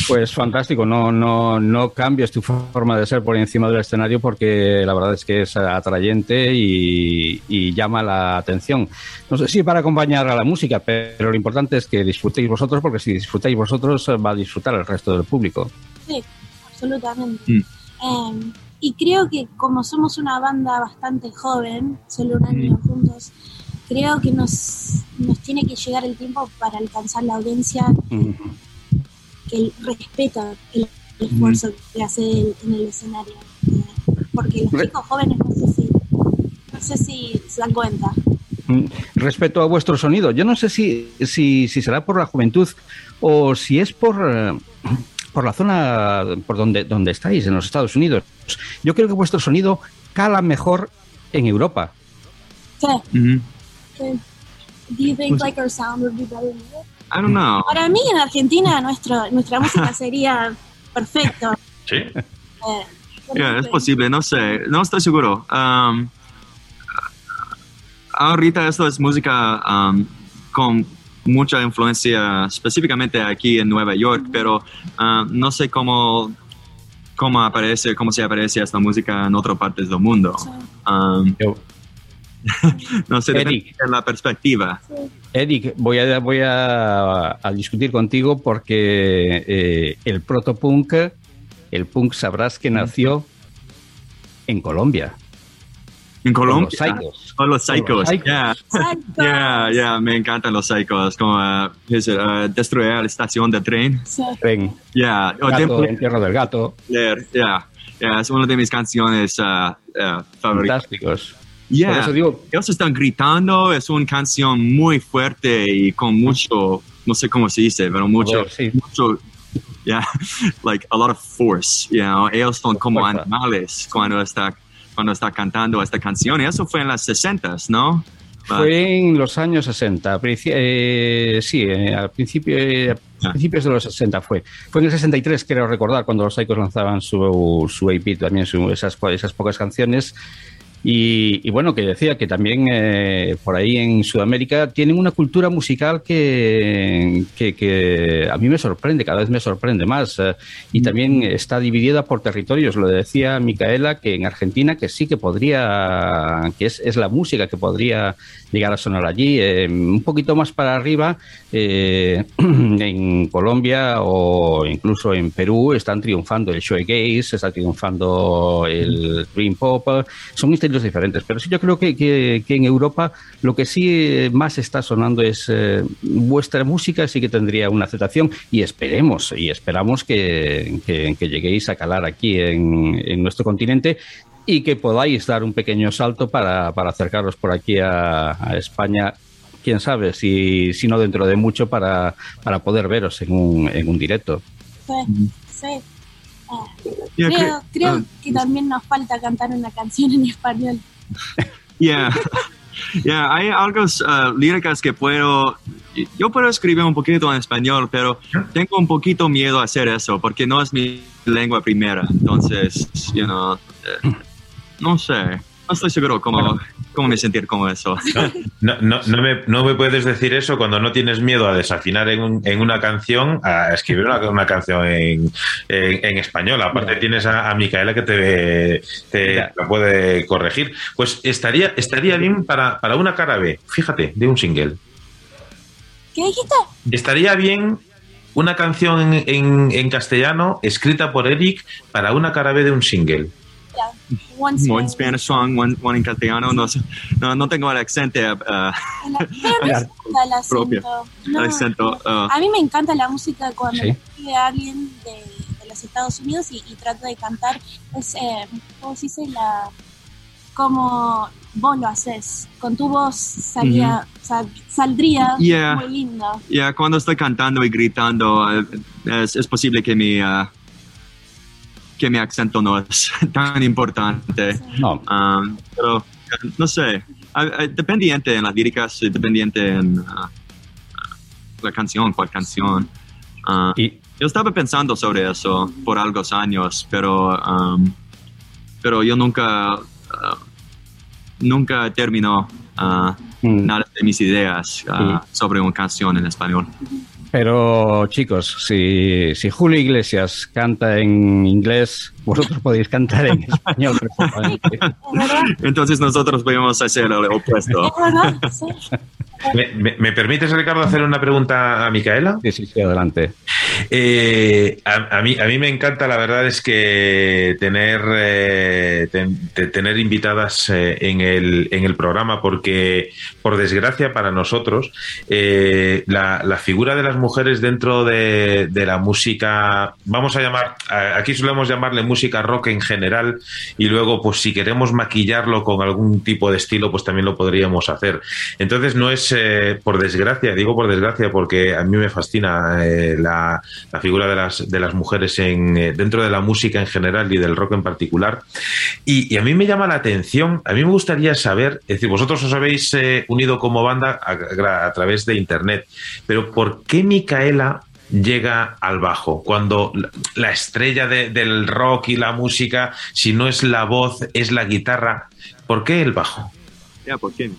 Pues fantástico, no, no, no cambies tu forma de ser por encima del escenario porque la verdad es que es atrayente y, y llama la atención. No sé si para acompañar a la música, pero lo importante es que disfrutéis vosotros porque si disfrutáis vosotros va a disfrutar el resto del público.
Sí, absolutamente.
Mm.
Em, y creo que como somos una banda bastante joven, solo un año juntos, creo que nos, nos tiene que llegar el tiempo para alcanzar la audiencia que respeta el esfuerzo que hace en el escenario. Porque los chicos jóvenes no sé si, no sé si se dan cuenta.
Mm, Respecto a vuestro sonido, yo no sé si, si, si será por la juventud o si es por, eh, por la zona por donde, donde estáis, en los Estados Unidos. Yo creo que vuestro sonido cala mejor en Europa.
Sí. Do you think like our sound would be better?
I don't know.
Para mí en Argentina nuestro, nuestra música sería perfecto.
Sí.
Eh,
Yeah, es posible, no sé, no estoy seguro. Um, ahorita esto es música um, con mucha influencia específicamente aquí en Nueva York, pero um, no sé cómo, cómo aparece, cómo se aparece esta música en otras partes del mundo. Um, no sé, depende
Eric.
de la perspectiva.
Eric, voy a, voy a, a discutir contigo porque eh, el protopunk, el punk sabrás que nació en Colombia.
En Colombia.
los Psychos.
Con los psychos,
Con los Psychos.
yeah.
Exacto.
Yeah, yeah, me encantan los psychos, como uh, uh, destruir la estación de tren.
Sí.
Ven,
Yeah, o
gato,
Temple
entierro del gato,
Hitler, yeah, yeah, es una de mis canciones uh, uh, favoritas.
fantásticos.
Yeah,
Por eso digo,
ellos están gritando, es una canción muy fuerte y con mucho, no sé cómo se dice, pero mucho,
Poder, sí.
mucho, yeah, like a lot of force, you know, ellos son como animales cuando está, cuando está cantando esta canción, y eso fue en las 60 ¿no?
Fue en los años 60, princi- eh, sí, eh, al principio, eh, a principios de los 60 fue. Fue en el 63, creo recordar, cuando los Psychos lanzaban su, su EP, también su- esas, esas pocas canciones. Y, y bueno, que decía que también eh, por ahí en Sudamérica tienen una cultura musical que, que, que a mí me sorprende, cada vez me sorprende más. eh, y también está dividida por territorios. Lo decía Micaela, que en Argentina que sí que podría, que es, es la música que podría llegar a sonar allí. Eh, un poquito más para arriba, eh, en Colombia o incluso en Perú están triunfando el shoegaze, está triunfando el dream pop. Son estilos diferentes, pero sí yo creo que, que- que en Europa lo que sí eh, más está sonando es eh, vuestra música, sí que tendría una aceptación y esperemos y esperamos que, que- que lleguéis a calar aquí en, en nuestro continente y que podáis dar un pequeño salto para, para acercaros por aquí a, a España. Quién sabe, si, si no dentro de mucho para, para poder veros en un, en un directo.
Sí, sí. Ah,
Yeah,
creo
cre-
creo
ah,
que también nos falta cantar una canción en español.
Yeah. Yeah, hay algo uh, líricas que puedo. Yo puedo escribir un poquito en español, pero tengo un poquito miedo a hacer eso porque no es mi lengua primera. Entonces, you know, eh, no sé. No estoy seguro cómo, cómo me sentir con eso.
No, no, no, me, no me puedes decir eso cuando no tienes miedo a desafinar en, un- en una canción, a escribir una, una canción en, en- en español. Aparte tienes a, a Micaela que te, te puede corregir. Pues estaría, estaría bien para, para una cara B, fíjate, de un single.
¿Qué dijiste?
Estaría bien una canción en, en- en castellano escrita por Eric para una cara B de un single.
Ya, One
One
Spanish.
Spanish song, one, one en castellano. No, no, no tengo el acento. uh,
El- acento.
Propio.
No,
el acento uh,
A mí me encanta la música cuando
Sí.
me escribe alguien de, de los Estados Unidos y, y trato de cantar. Es, eh, ¿cómo se dice? La, como vos lo haces. Con tu voz salía, sal- saldría
Yeah.
muy lindo.
Ya, cuando estoy cantando y gritando, eh, es, es posible que mi, ah, que mi acento no es tan importante.
No,
Um, pero, no sé, dependiente en las líricas, dependiente en ah, la canción, cuál canción. Ah,
y,
yo estaba pensando sobre eso por algunos años, pero, um, pero yo nunca, ah, nunca terminó
mm,
nada de mis ideas ah, sobre una canción en español.
Pero chicos, si, si Julio Iglesias canta en inglés, vosotros podéis cantar en español
Entonces nosotros podemos hacer el opuesto.
¿Me, me- me permites, Ricardo, hacer una pregunta a Micaela?
Sí, sí, sí, adelante.
Eh, a, a mí, a mí me encanta, la verdad es que tener, eh, ten- te- tener invitadas eh, en, el, en el programa, porque por desgracia para nosotros, eh, la, la figura de las mujeres dentro de, de la música, vamos a llamar, aquí solemos llamarle música rock en general, y luego, pues si queremos maquillarlo con algún tipo de estilo, pues también lo podríamos hacer. Entonces no es eh, por desgracia, digo por desgracia porque a mí me fascina eh, la, la figura de las, de las mujeres en, eh, dentro de la música en general y del rock en particular. Y, a mí me llama la atención, a mí me gustaría saber, es decir, vosotros os habéis unido como banda a, a través de Internet, pero ¿por qué Micaela llega al bajo, cuando la- la estrella de- del rock y la música, si no es la voz, es la guitarra, ¿por qué el bajo?
Ya, ¿por qué?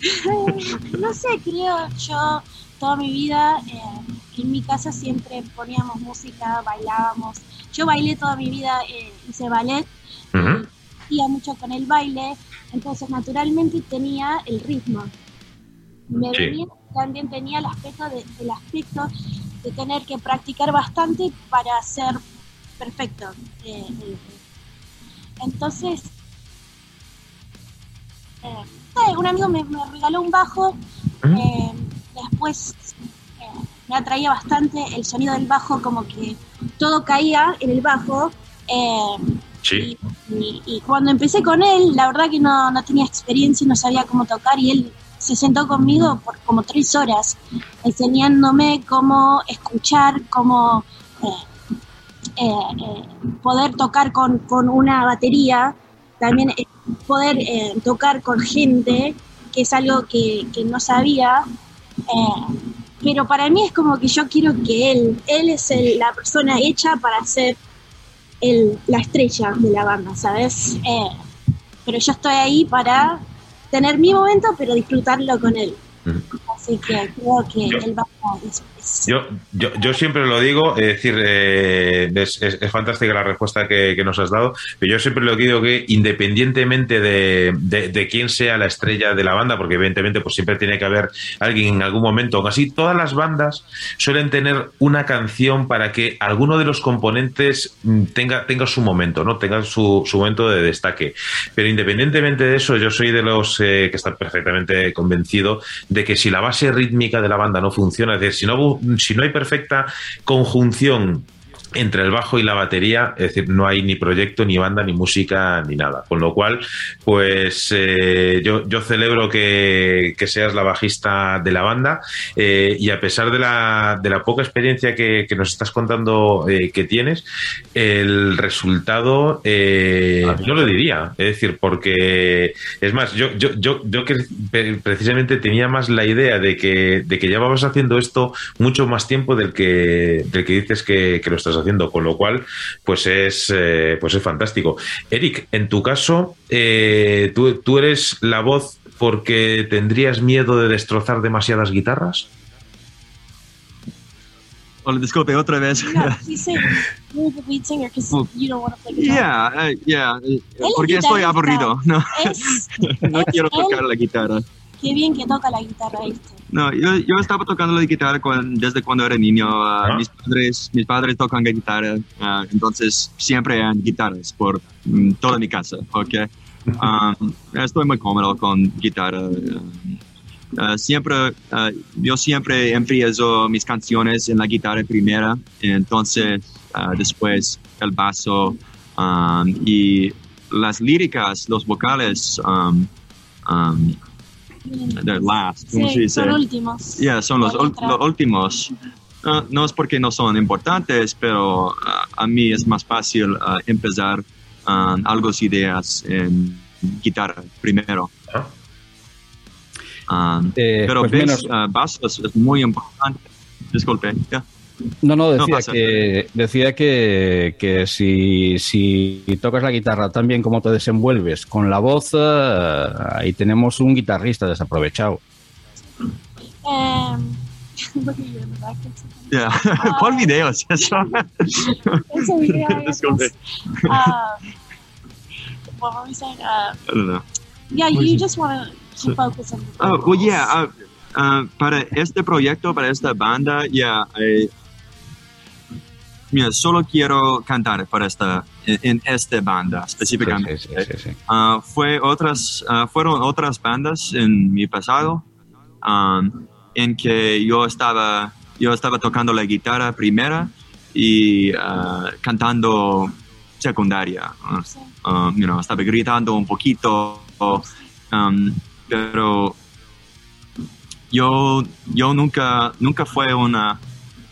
No sé, creo yo toda mi vida eh, en mi casa siempre poníamos música, bailábamos. Yo bailé toda mi vida, eh, hice ballet, iba mucho con el baile, entonces naturalmente tenía el ritmo. Me
Sí.
venía- también tenía el aspecto de, el aspecto de tener que practicar bastante para ser perfecto. Eh, eh, entonces, eh, eh, un amigo me, me regaló un bajo, después me atraía bastante el sonido del bajo, como que todo caía en el bajo. eh,
Sí.
y, y- y cuando empecé con él, la verdad que no, no tenía experiencia, no sabía cómo tocar y él se sentó conmigo por como tres horas enseñándome cómo escuchar, cómo eh, eh, eh, poder tocar con, con una batería, también poder tocar con gente que es algo que, que no sabía. pero para mí es como que yo quiero que él, él es la persona hecha para ser el, la estrella de la banda, ¿sabes? Pero yo estoy ahí para tener mi momento, pero disfrutarlo con él. Así que creo que él va a...
Yo, yo, yo siempre lo digo, es decir, eh, es, fantástica la respuesta que, nos has dado, pero yo siempre lo digo que independientemente de, de- de quién sea la estrella de la banda, porque evidentemente pues siempre tiene que haber alguien en algún momento, aún así todas las bandas suelen tener una canción para que alguno de los componentes mm, tenga, tenga su momento, ¿no? Tenga su, su momento de destaque. Pero independientemente de eso, yo soy de los eh, que están perfectamente convencido de que si la base rítmica de la banda no funciona, es decir, si no, si no hay perfecta conjunción entre el bajo y la batería, es decir, no hay ni proyecto, ni banda, ni música, ni nada. Con lo cual, pues eh, yo, yo celebro que, que seas la bajista de la banda eh, y a pesar de la, de la poca experiencia que, que nos estás contando eh, que tienes, el resultado yo lo diría. Es decir, porque es más, yo, yo, yo, yo que precisamente tenía más la idea de que, de que llevabas haciendo esto mucho más tiempo del que, del que dices que, que lo estás haciendo, con lo cual, pues es, eh, pues es fantástico. Eric, en tu caso, eh, ¿tú, tú eres la voz porque tendrías miedo de destrozar demasiadas guitarras?
Hola, disculpe otra vez.
No, he's saying you're the lead singer because you don't want to play guitar.
Yeah, yeah.
Él
Porque
es
estoy aburrido. No,
Es,
no
es
quiero
él.
tocar la guitarra.
Qué bien que toca la guitarra, ¿viste?
No, yo, yo estaba tocando la guitarra desde cuando era niño. Ah. mis, padres, mis padres tocan guitarra, ah, entonces siempre han guitarras por mm, toda mi casa, ¿ok? Um, estoy muy cómodo con guitarra. um, siempre, yo siempre empiezo mis canciones en la guitarra primera, entonces después el basso um, y las líricas, los vocales, um, um, they're last, ¿cómo se
Sí,
dice?
son últimos.
Yeah, son los, últimos. No, no es porque no son importantes, pero ah, a mí es más fácil ah, empezar ah, algo ideas en guitarra primero.
Ah.
Ah,
Eh,
pero
pues
bass,
menos-
ah, bass es, es muy importante. Disculpe.
No, no,
No
decía
pasa.
que, decía que, que si, si tocas la guitarra tan bien como te desenvuelves con la voz, eh, ahí tenemos un guitarrista desaprovechado.
Um, look at you in the back. It's,
Ya. ¿Cuál video es eso?
video. I.
Disculpe.
Um, what were we saying? Uh,
I don't know.
yeah, you just want to focus on the
Oh, well, yeah, ah, ah, para este proyecto, para esta banda, ya, eh, mira, solo quiero cantar para esta, en, esta banda específicamente.
Sí, sí, sí, sí, sí.
Ah, fue otras, ah, fueron otras bandas en mi pasado um, en que yo estaba, yo estaba tocando la guitarra primera y ah, cantando secundaria. ah. You know, estaba gritando un poquito, um, pero yo, yo nunca, nunca fue una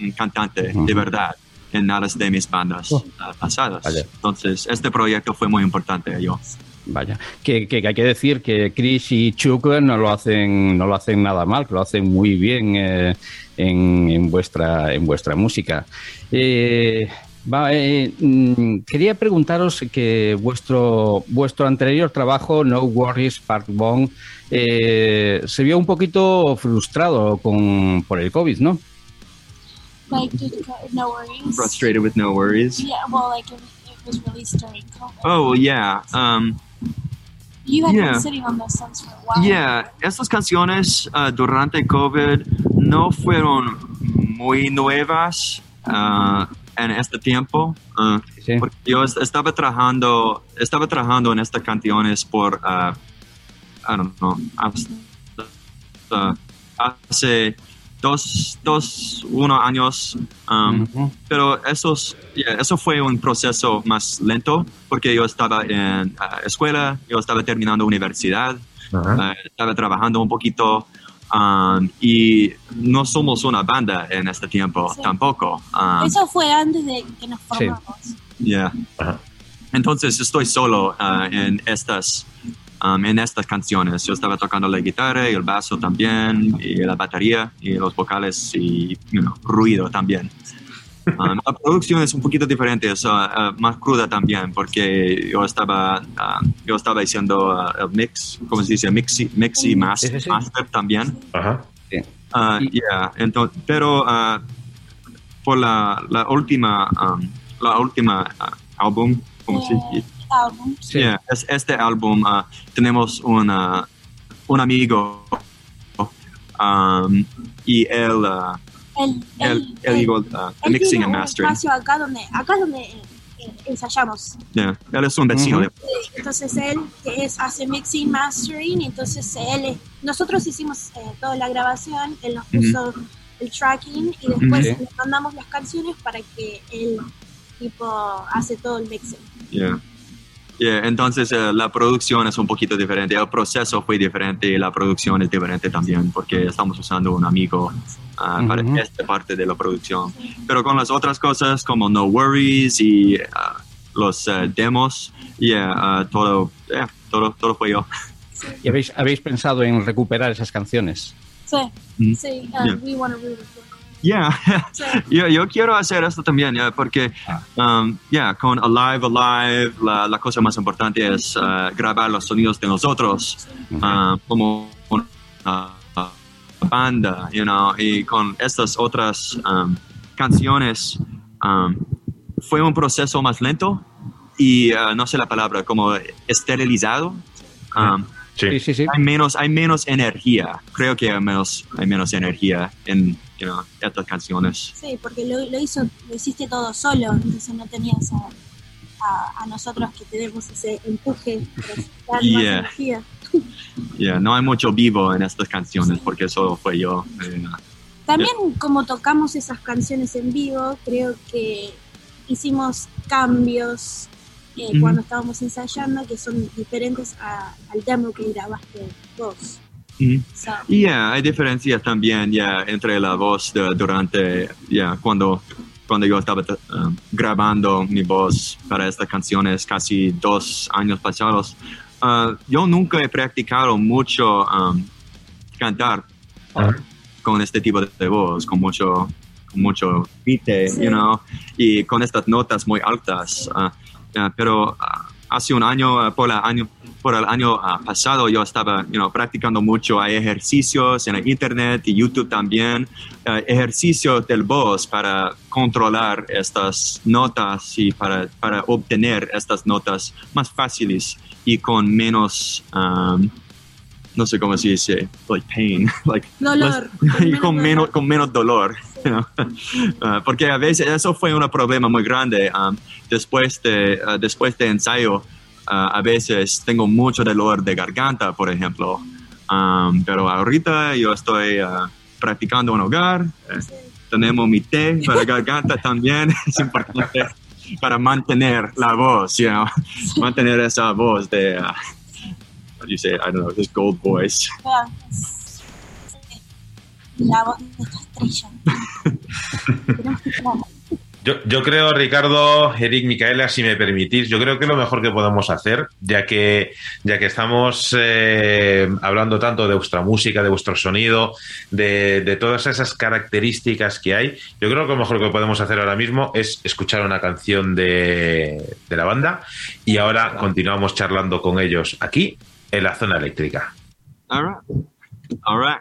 un cantante de verdad en nada de mis bandas
Oh.
ah, pasadas. Entonces, este proyecto fue muy importante a yo.
Vaya, que, que hay que decir que Chris y Chuck no lo hacen, no lo hacen nada mal, que lo hacen muy bien eh, en, en vuestra, en vuestra música. Eh, va, eh, mm, quería preguntaros que vuestro, vuestro anterior trabajo, No Worries Part One, eh, se vio un poquito frustrado con, por el COVID, ¿no?
Like, go- no worries.
Frustrated with no worries.
Yeah, well, like it, it was released during COVID.
Oh, yeah. Um,
you had
yeah.
been sitting on those songs for a while.
yeah, estas canciones uh, durante COVID no fueron muy nuevas uh, en este tiempo. uh,
Sí.
porque yo est- estaba trabajando, estaba trabajando en estas canciones por, uh, I don't know, hasta, hace dos, dos, uno años. um,
Ujú.
pero esos, yeah, eso fue un proceso más lento porque yo estaba en ah, escuela, yo estaba terminando universidad, ah, estaba trabajando un poquito um, y no somos una banda en este tiempo
Sí.
tampoco. um,
Eso fue antes de que nos
Sí.
formamos.
yeah.
Ajá.
Entonces estoy solo ah, en estas um, en estas canciones. Yo estaba tocando la guitarra y el basso también, y la batería, y los vocales y you know, ruido también. Um, la producción es un poquito diferente, es uh, uh, más cruda también, porque yo estaba, uh, yo estaba haciendo uh, el mix, ¿cómo se dice? Mixi, mixi mas-
Sí, sí, sí.
master también.
Ajá.
Uh,
Y-
yeah, entonces, pero uh, por la, la última, um, la última uh, álbum, ¿cómo se dice?
Álbum.
Sí.
Yeah, es- este álbum uh, tenemos una, un amigo um, y él, uh,
él
él- digo, uh, mixing and mastering.
espacio acá donde, acá donde eh, eh, ensayamos.
Yeah, él es un vecino.
Entonces él que es, hace mixing, mastering, entonces él, nosotros hicimos eh, toda la grabación, él nos puso el tracking y después le mandamos las canciones para que él tipo hace todo el mixing.
Yeah. Yeah, entonces eh, la producción es un poquito diferente, el proceso fue diferente y la producción es diferente también porque estamos usando un amigo ah, para esta parte de la producción. Pero con las otras cosas como No Worries y ah, los eh, demos, yeah, ah, todo, yeah, todo, todo fue yo.
¿Y habéis, habéis pensado en recuperar esas canciones?
Sí,
Mm.
sí, uh,
Yeah.
we wanna really
Yeah, yo, yo quiero hacer esto también, yeah, porque
Ah.
um, yeah, con Alive Alive la, la cosa más importante es ah, grabar los sonidos de nosotros ah, como una banda, you know, y con estas otras um, canciones um, fue un proceso más lento y ah, no sé la palabra, como esterilizado. Um,
Sí.
Sí, sí, sí.
hay menos hay menos energía creo que hay menos hay menos energía en you know, estas canciones
Sí, porque lo, lo hizo, lo hiciste todo solo, entonces no tenías a, a, a nosotros que tenemos ese empuje para
Yeah.
más energía.
Yeah, no hay mucho vivo en estas canciones porque solo fue yo eh,
También como tocamos esas canciones en vivo, creo que hicimos cambios eh,
Ujú.
cuando estábamos ensayando que son diferentes a- al demo que grabaste vos.
mm.
So,
Yeah, hay diferencias también yeah, entre la voz de- durante yeah, cuando cuando yo estaba um, grabando mi voz para estas canciones casi dos años pasados uh, yo nunca he practicado mucho um, cantar
Ajá.
con este tipo de, voz con mucho con mucho beat,
Sí.
you know, y con estas notas muy altas uh, uh, pero uh, hace un año por el año por el año ah, pasado yo estaba you know, practicando mucho. Hay ejercicios en el internet y YouTube también. eh, ejercicios del voz para controlar estas notas y para, para obtener estas notas más fáciles y con menos, um, no sé cómo se dice, like pain, like
Dolor,
less-
con
y con
menos
con menos dolor. Ah, porque a veces eso fue un problema muy grande. um, después, de, ah, después de ensayo, ah, a veces tengo mucho dolor de garganta, por ejemplo. Um, pero ahorita yo estoy ah, practicando en hogar. eh, tenemos mi té para garganta también. es importante para mantener la voz, you know, mantener esa voz de, what do you say, I don't know, this gold voice.
La voz de esta estrella.
Yo creo, Ricardo, Eric, Micaela, si me permitís, yo creo que lo mejor que podemos hacer, ya que, ya que estamos eh, hablando tanto de vuestra música, de vuestro sonido, de, de todas esas características que hay, yo creo que lo mejor que podemos hacer ahora mismo es escuchar una canción de, de la banda y ahora continuamos charlando con ellos aquí en la zona eléctrica.
All right. All right.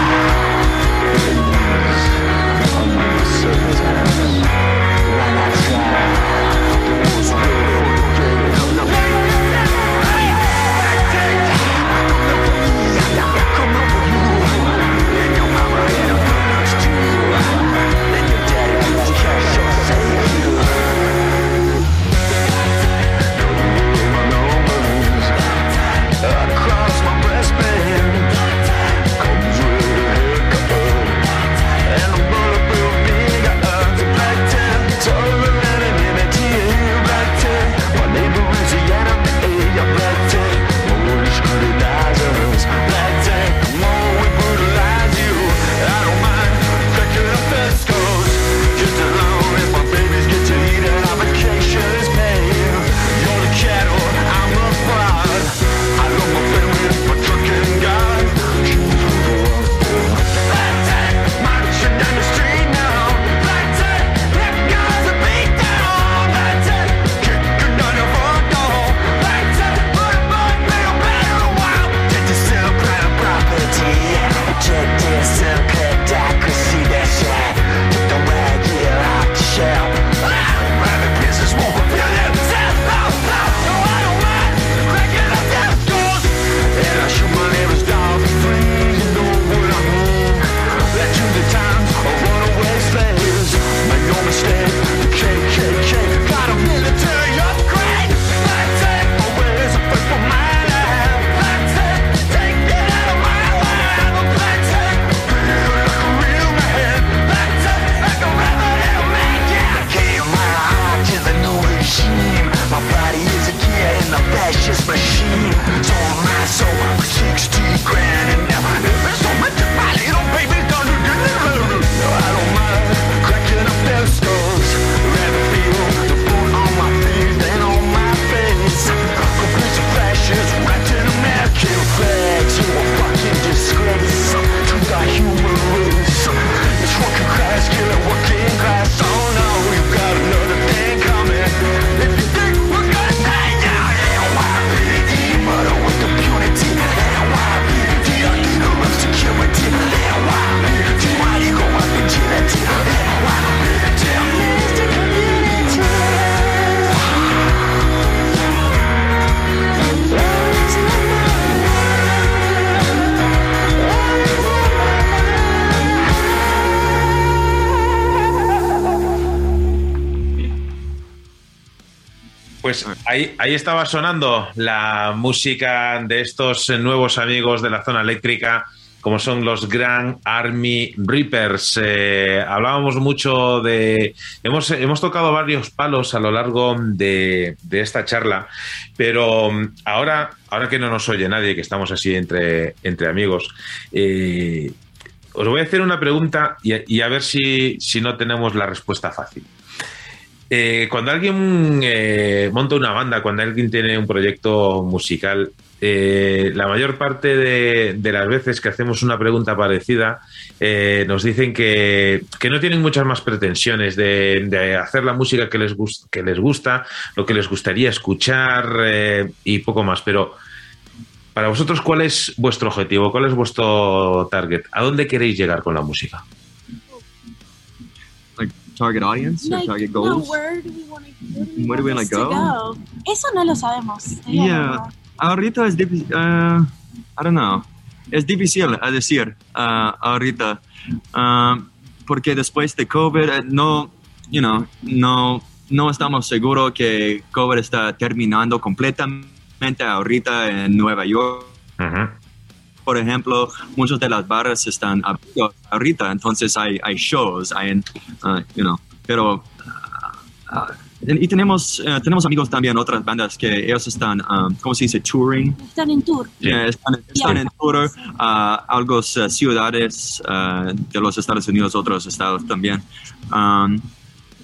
Fascist machine. So am I, so 60 grand and never
Pues ahí, estaba sonando la música de estos nuevos amigos de la zona eléctrica, como son los Grand Army Reapers. Eh, hablábamos mucho de. Hemos, hemos tocado varios palos a lo largo de, esta charla, pero mm, ahora, ahora que no nos oye nadie, que estamos así entre, entre amigos, eh, os voy a hacer una pregunta y, y a ver si, si no tenemos la respuesta fácil. Eh, cuando alguien eh, monta una banda, cuando alguien tiene un proyecto musical, eh, la mayor parte de, las veces que hacemos una pregunta parecida, nos dicen que, que no tienen muchas más pretensiones de, hacer la música que les, que les gusta, lo que les gustaría escuchar y poco más. Pero para vosotros, ¿cuál es vuestro objetivo? ¿Cuál es vuestro target? ¿A dónde queréis llegar con la música?
Target audience or
Like,
target
no,
goals?
where do we do we
Where do we
want to
go?
go? Eso no lo sabemos.
Yeah. Ahorita es difícil, uh, I don't know, es difícil a decir uh, ahorita, uh, porque después de COVID eh, no, you know, no, no estamos seguros que COVID está terminando completamente ahorita en Nueva York.
Ujú.
Por ejemplo, muchos de las barras están abiertos ahorita, entonces hay, hay shows, hay, uh, you know, pero uh, uh, y tenemos, eh, tenemos amigos también, otras bandas que ellos están, um, ¿cómo se dice? Touring.
Están en tour.
Yeah, están, están
Yeah.
en tour a algunas eh, ciudades de los Estados Unidos, otros estados también. Um,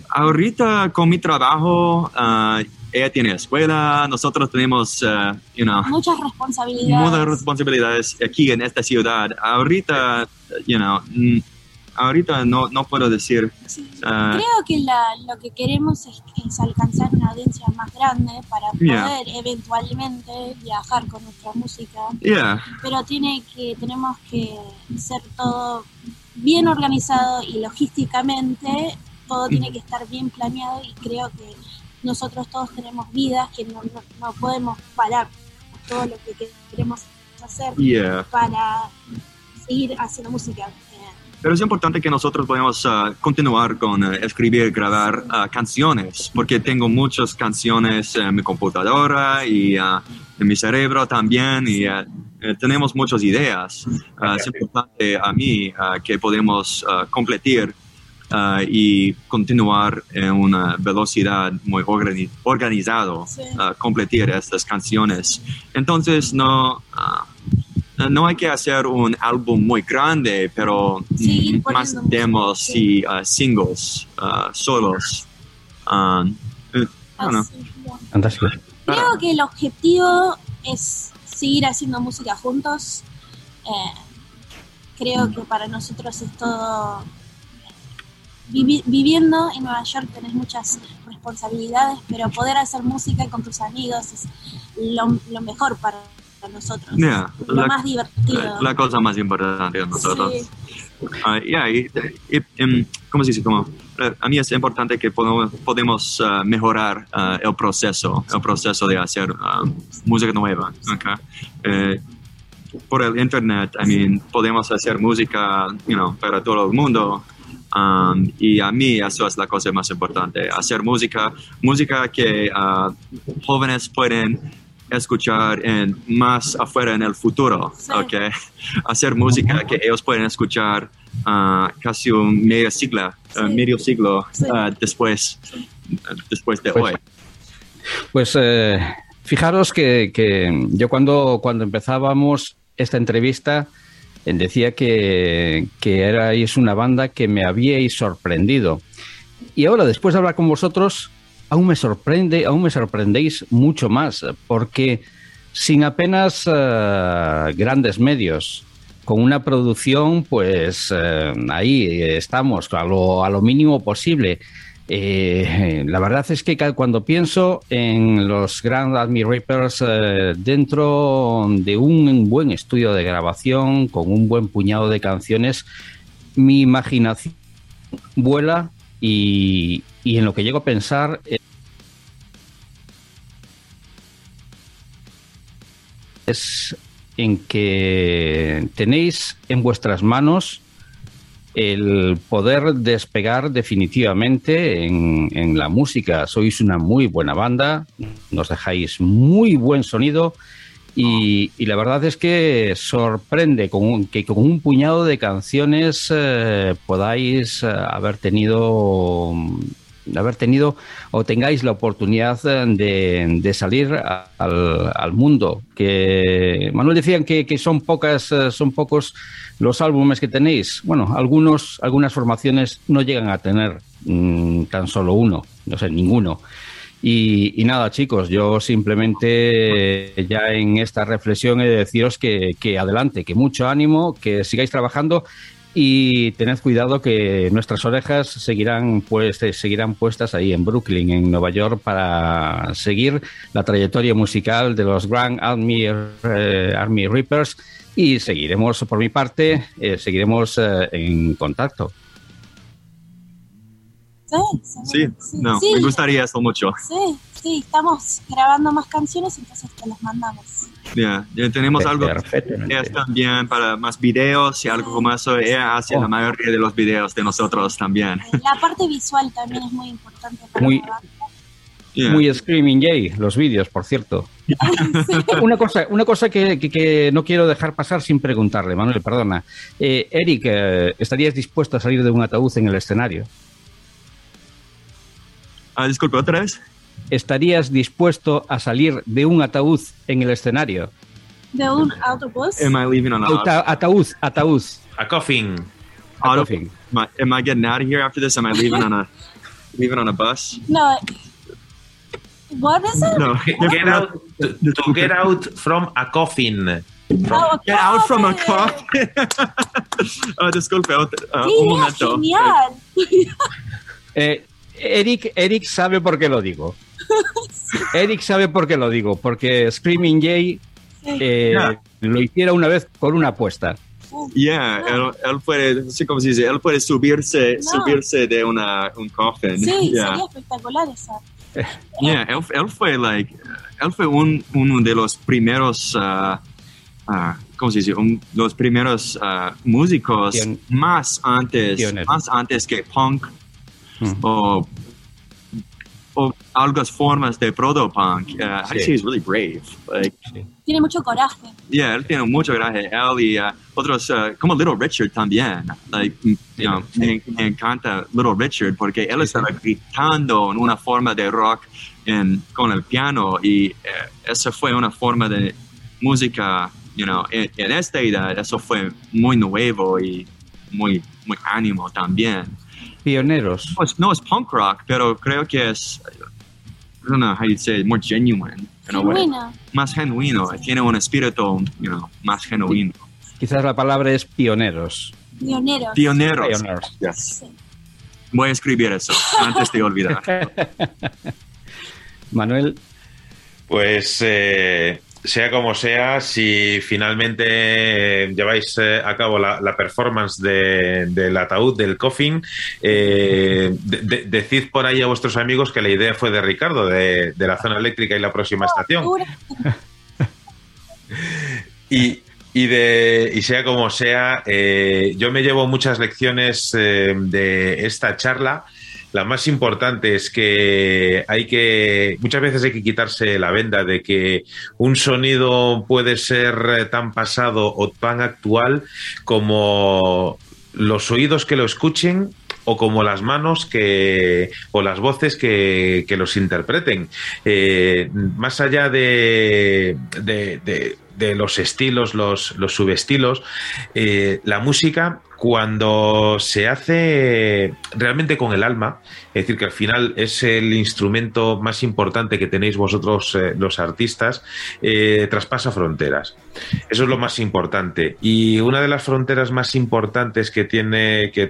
ahorita con mi trabajo, ella tiene escuela, nosotros tenemos, eh, you know,
Muchas responsabilidades.
muchas responsabilidades aquí en esta ciudad. Ahorita, you know, mm, ahorita no, no puedo decir.
Sí.
Ah.
Creo que la- lo que queremos es, es alcanzar una audiencia más grande para
Yeah.
poder eventualmente viajar con nuestra música.
Yeah,
Pero tiene que tenemos que ser todo bien organizado y logísticamente todo tiene que estar bien planeado y creo que nosotros todos tenemos vidas que no, no, no podemos parar todo lo que queremos hacer
yeah.
para seguir haciendo música.
Pero es importante que nosotros podamos ah, continuar con eh, escribir, grabar ah, canciones, porque tengo muchas canciones en mi computadora y ah, en mi cerebro también, y eh, tenemos muchas ideas. Ah, es importante a mí que podemos completar ah, y continuar en una velocidad muy organi- organizado,
Sí.
ah, completar estas canciones. Entonces, no... ah, no hay que hacer un álbum muy grande, pero mm, más demos
música,
y uh, singles uh, solos. Eh, I don't know.
así, bueno.
Fantástico.
Creo que el objetivo es seguir haciendo música juntos. Eh, creo que para nosotros es todo... vivi- viviendo en Nueva York tenés muchas responsabilidades, pero poder hacer música con tus amigos es lo, lo mejor para nosotros.
Yeah,
lo
la-
más divertido.
La, cosa más importante de nosotros.
Sí.
Yeah, y, y, em, ¿Cómo se dice? Como, eh, a mí es importante que podemos, podemos ah, mejorar ah, el proceso, el proceso de hacer música nueva. okay? Eh, por el internet, I mean, podemos hacer música you know, para todo el mundo. Um, y a mí eso es la cosa más importante, hacer música, música que ah, jóvenes pueden escuchar en, más afuera en el futuro,
Sí.
¿ok? Hacer música que ellos pueden escuchar ah, casi un medio siglo,
Sí.
medio siglo
Sí.
ah, después, después de
Pues,
hoy.
Pues eh, fijaros que, que yo cuando, cuando empezábamos esta entrevista decía que, que erais una banda que me habíais sorprendido. Y ahora, después de hablar con vosotros, aún me sorprende, aún me sorprendéis mucho más, porque sin apenas eh, grandes medios, con una producción, pues eh, ahí estamos, a lo, a lo mínimo posible. Eh, la verdad es que cuando pienso en los Grand Admi Reapers eh, dentro de un buen estudio de grabación, con un buen puñado de canciones, mi imaginación vuela y, y en lo que llego a pensar eh, es en que tenéis en vuestras manos el poder despegar definitivamente en, en la música. Sois una muy buena banda, nos dejáis muy buen sonido y, y la verdad es que sorprende con que con un puñado de canciones eh, podáis eh, haber tenido haber tenido o tengáis la oportunidad eh, de, de salir al, al mundo. Que Manuel decían que, que son pocas, eh, son pocos los álbumes que tenéis. Bueno, algunos, algunas formaciones no llegan a tener mm, tan solo uno, no sé, ninguno. Y, y nada, chicos, yo simplemente eh, ya en esta reflexión he de deciros que, que adelante, que mucho ánimo, que sigáis trabajando y tened cuidado que nuestras orejas seguirán, pues, seguirán puestas ahí en Brooklyn, en Nueva York, para seguir la trayectoria musical de los Grand Army, eh, Army Reapers y seguiremos, por mi parte, eh, seguiremos eh, en contacto.
Sí,
Sí,
seguro.
no,
sí,
me gustaría eso mucho.
Sí, sí, estamos grabando más canciones, entonces te las mandamos.
Ya, ya tenemos algo también para más videos y algo como eso. Ella hace
Oh.
la mayoría de los videos de nosotros también.
La parte visual también es muy importante para
Muy-.
Yeah.
Muy Screaming Jay, los vídeos, por cierto. una cosa, una cosa que, que- que no quiero dejar pasar sin preguntarle, Manuel, perdona. Eh, Eric, eh, ¿estarías dispuesto a salir de un ataúd en el escenario?
Ah, disculpe, otra vez.
¿Estarías dispuesto a salir de un ataúd en el escenario?
De un autobús.
Am I leaving on a
Auta- ataúd, ataúd.
A Coffin.
auto?
coffin.
Am I, am I getting out of here after this? Am I leaving on a leaving on a bus?
No. What is it?
No.
Get out, to, to get out from a coffin.
Oh,
Get out from a
coffin.
Ah, disculpe,
Sí,
un momento.
genial.
Eh, Eric, Eric sabe por qué lo digo. Eric sabe por qué lo digo, porque Screaming Jay eh,
Ya.
lo hiciera una vez con una apuesta.
Yeah, él, él puede, no sé cómo se dice, él puede subirse,
No.
subirse de una, un coffin.
Sí,
yeah.
sería espectacular eso.
Yeah, él, él fue like, él fue un, uno de los primeros, ah, ah, ¿cómo se dice? Un- los primeros ah, músicos
Pion-
más antes,
Pioneros.
más antes que punk
Mm.
o, o algunas formas de proto punk. Uh,
Sí.
say he's really brave. Like,
Tiene mucho coraje.
yeah, él tiene mucho gracia. Él y ah, otros, ah, como Little Richard también. Like, you know, me, me encanta Little Richard porque él estaba gritando en una forma de rock en, con el piano y eh, esa fue una forma de música, you know, en, en esta edad eso fue muy nuevo y muy, muy ánimo también.
Pioneros.
No es, no es punk rock, pero creo que es, I don't know how you'd say, it, more genuine.
Genuino.
Más genuino, tiene un espíritu, you know, más genuino.
Quizás la palabra es pioneros.
Pioneros.
Pioneros.
Pioneros.
Yes.
Sí.
Voy a escribir eso antes de olvidar.
Manuel,
Pues eh, sea como sea, si finalmente eh, lleváis eh, a cabo la, la performance de- del ataúd, del coffin, eh, de- de- decid por ahí a vuestros amigos que la idea fue de Ricardo, de, la zona eléctrica y la próxima estación. Y, y de, y sea como sea, eh, yo me llevo muchas lecciones eh, de esta charla. La más importante es que hay que, muchas veces hay que quitarse la venda de que un sonido puede ser eh, tan pasado o tan actual como los oídos que lo escuchen o como las manos que o las voces que, que los interpreten. Eh, más allá de, de, de- los estilos, los, los subestilos, eh, la música cuando se hace realmente con el alma, es decir, que al final es el instrumento más importante que tenéis vosotros eh, los artistas, eh, traspasa fronteras. Eso es lo más importante. Y una de las fronteras más importantes que tiene que,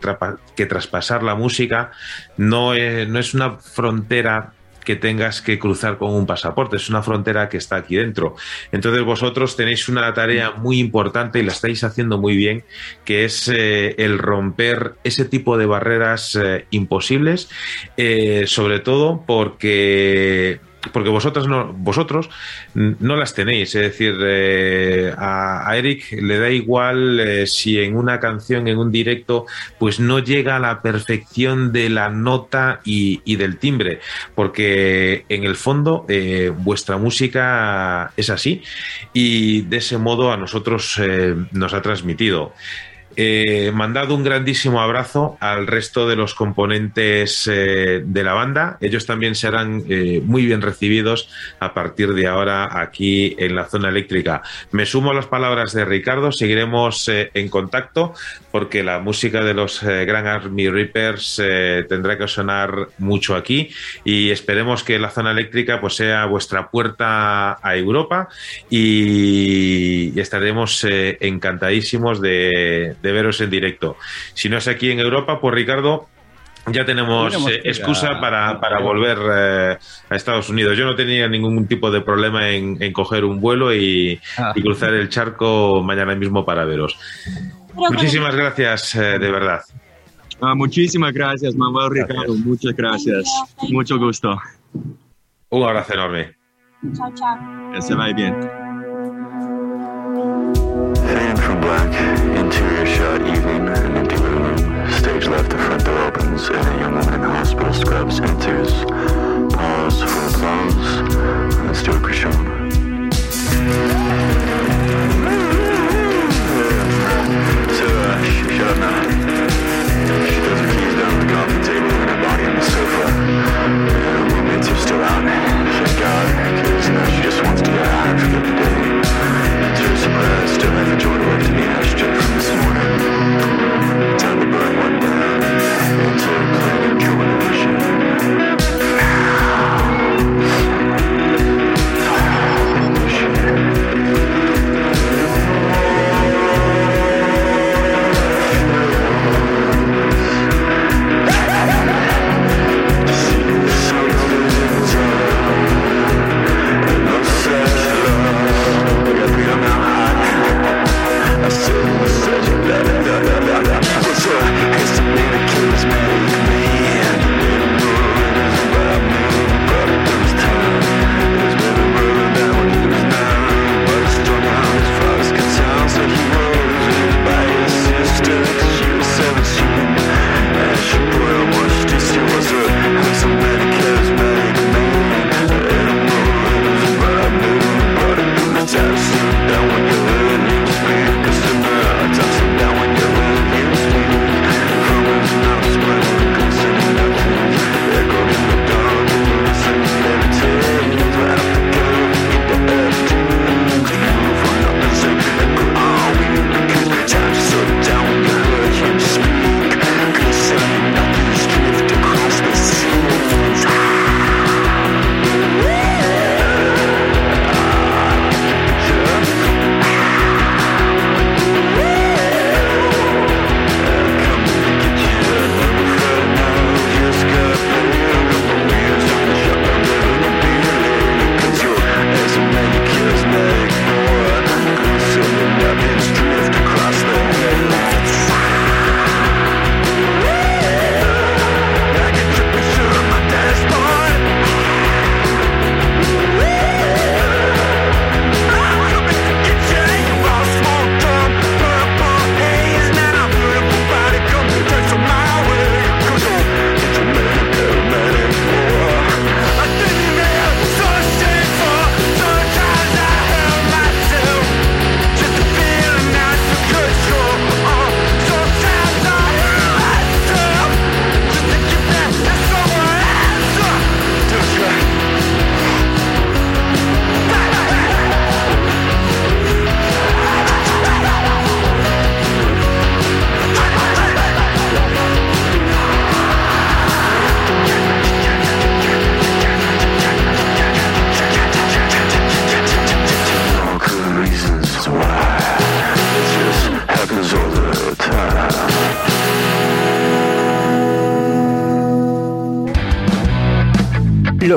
traspasar la música no es una frontera que tengas que cruzar con un pasaporte, es una frontera que está aquí dentro. Entonces vosotros tenéis una tarea muy importante y la estáis haciendo muy bien, que es eh, el romper ese tipo de barreras eh, imposibles, eh, sobre todo porque porque vosotros no, vosotros no las tenéis, es decir, eh, a, Eric le da igual eh, si en una canción, en un directo, pues no llega a la perfección de la nota y, del timbre, porque en el fondo eh, vuestra música es así y de ese modo a nosotros nos ha transmitido. Eh, mandado un grandísimo abrazo al resto de los componentes eh, de la banda. Ellos también serán eh, muy bien recibidos a partir de ahora aquí en la zona eléctrica. Me sumo a las palabras de Ricardo, seguiremos eh, en contacto porque la música de los Grand Army Reapers tendrá que sonar mucho aquí y esperemos que la zona eléctrica pues sea vuestra puerta a Europa y, estaremos encantadísimos de veros en directo. Si no es aquí en Europa, pues Ricardo, ya tenemos eh, excusa
a-
para, para volver eh, a Estados Unidos. Yo no tenía ningún tipo de problema en, en coger un vuelo y,
Ah.
y cruzar el charco mañana mismo para veros.
Pero
Muchísimas gracias, eh, de verdad.
Ah, muchísimas gracias, Manuel Ricardo. Muchas gracias. Mucho gusto.
Un abrazo enorme.
Chao, chao.
Que se vaya bien.
Left, the front door opens, and a young woman in hospital scrubs enters. Pause for applause. Let's do a crescendo. So, uh, sh- shut up now. She throws her keys down on the coffee table and her body on the sofa. And her roommates are still out. Thank God, because now she just wants to get out and forget the day. To her surprise, still have a joint left in the ashtray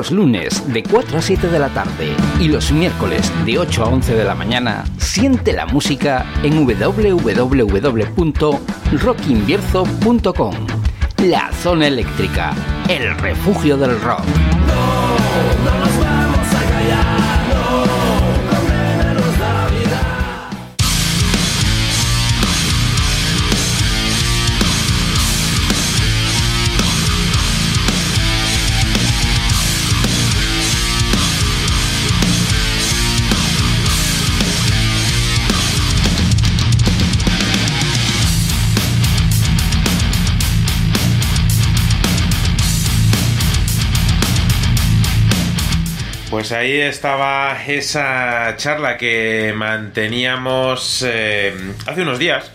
Los lunes de 4 a 7 de la tarde y los miércoles de 8 a 11 de la mañana siente la música en www.rockinvierzo.com. La zona eléctrica, el refugio del rock.
Pues ahí estaba esa charla que manteníamos eh, hace unos días.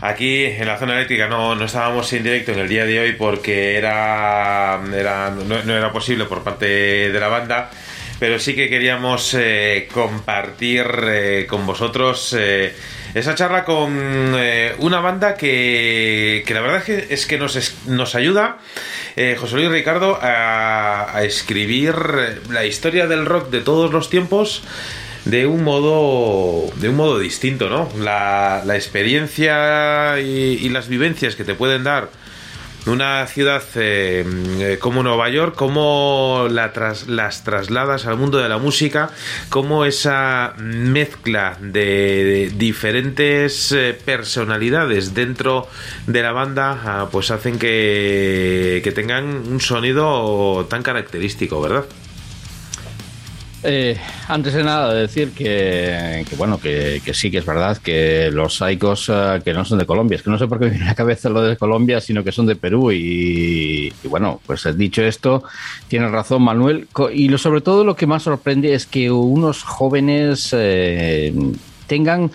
Aquí en la zona eléctrica no, no estábamos en directo en el día de hoy porque era, era no, era posible por parte de la banda, pero sí que queríamos eh, compartir eh, con vosotros esa charla con una banda que, que la verdad es que, nos, nos ayuda, José Luis Ricardo, a, a escribir la historia del rock de todos los tiempos de un modo de un modo distinto, ¿no? La, la experiencia y, y las vivencias que te pueden dar una ciudad eh, eh, como Nueva York, cómo la tras- las trasladas al mundo de la música, cómo esa mezcla de, diferentes eh, personalidades dentro de la banda ah, pues hacen que, que tengan un sonido tan característico, ¿verdad?
Eh, antes de nada, decir que, bueno, que, sí que es verdad que los saicos eh, que no son de Colombia, es que no sé por qué me viene a la cabeza lo de Colombia, sino que son de Perú. Y, bueno, pues eh, dicho esto, tiene razón Manuel. Y lo, sobre todo lo que más sorprende es que unos jóvenes eh, tengan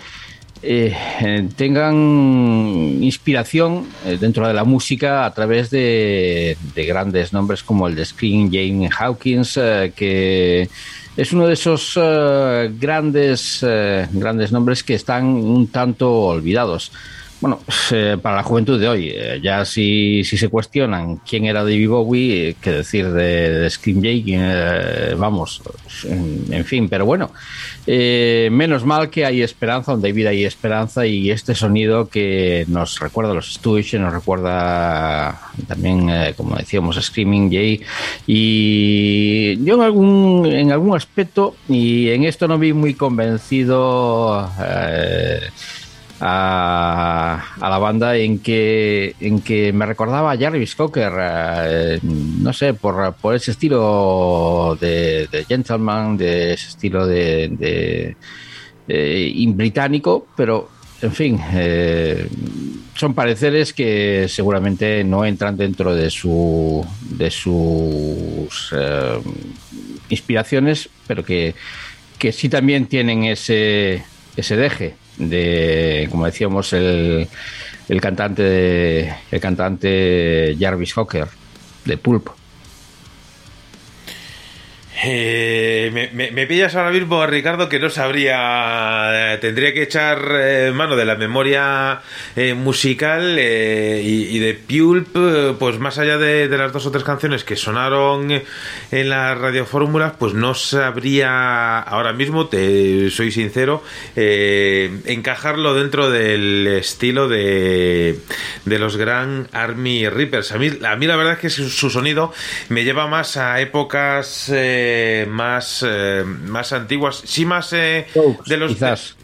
eh, tengan inspiración eh, dentro de la música a través de, de grandes nombres como el de Screen James Hawkins, eh, que es uno de esos grandes, grandes nombres que están un tanto olvidados. Bueno, eh, para la juventud de hoy, eh, ya si, si se cuestionan quién era David Bowie, eh, qué decir de, de Scream Jake, eh, vamos, en, fin, pero bueno, menos mal que hay esperanza, donde hay vida hay esperanza y este sonido que nos recuerda a los Stooges, nos recuerda también, como decíamos, Screaming Jay y yo en algún, en algún aspecto, y en esto no vi muy convencido... a, la banda en que en que me recordaba a Jarvis Cocker eh, no sé por, por ese estilo de, gentleman de ese estilo de, de, británico pero en fin eh, son pareceres que seguramente no entran dentro de su de sus eh, inspiraciones pero que que sí también tienen ese ese deje de como decíamos el, el cantante el cantante Jarvis Cocker de Pulp
Eh, me, pillas ahora mismo, Ricardo, que no sabría. eh, tendría que echar eh, mano de la memoria eh, musical y, de Pulp, pues más allá de, las dos o tres canciones que sonaron en las radiofórmulas, pues no sabría ahora mismo, te soy sincero, encajarlo dentro del estilo de, de los Grand Army Reapers. A mí, a mí la verdad es que su sonido me lleva más a épocas eh, más, eh, más antiguas, sí más eh, de los...
quizás.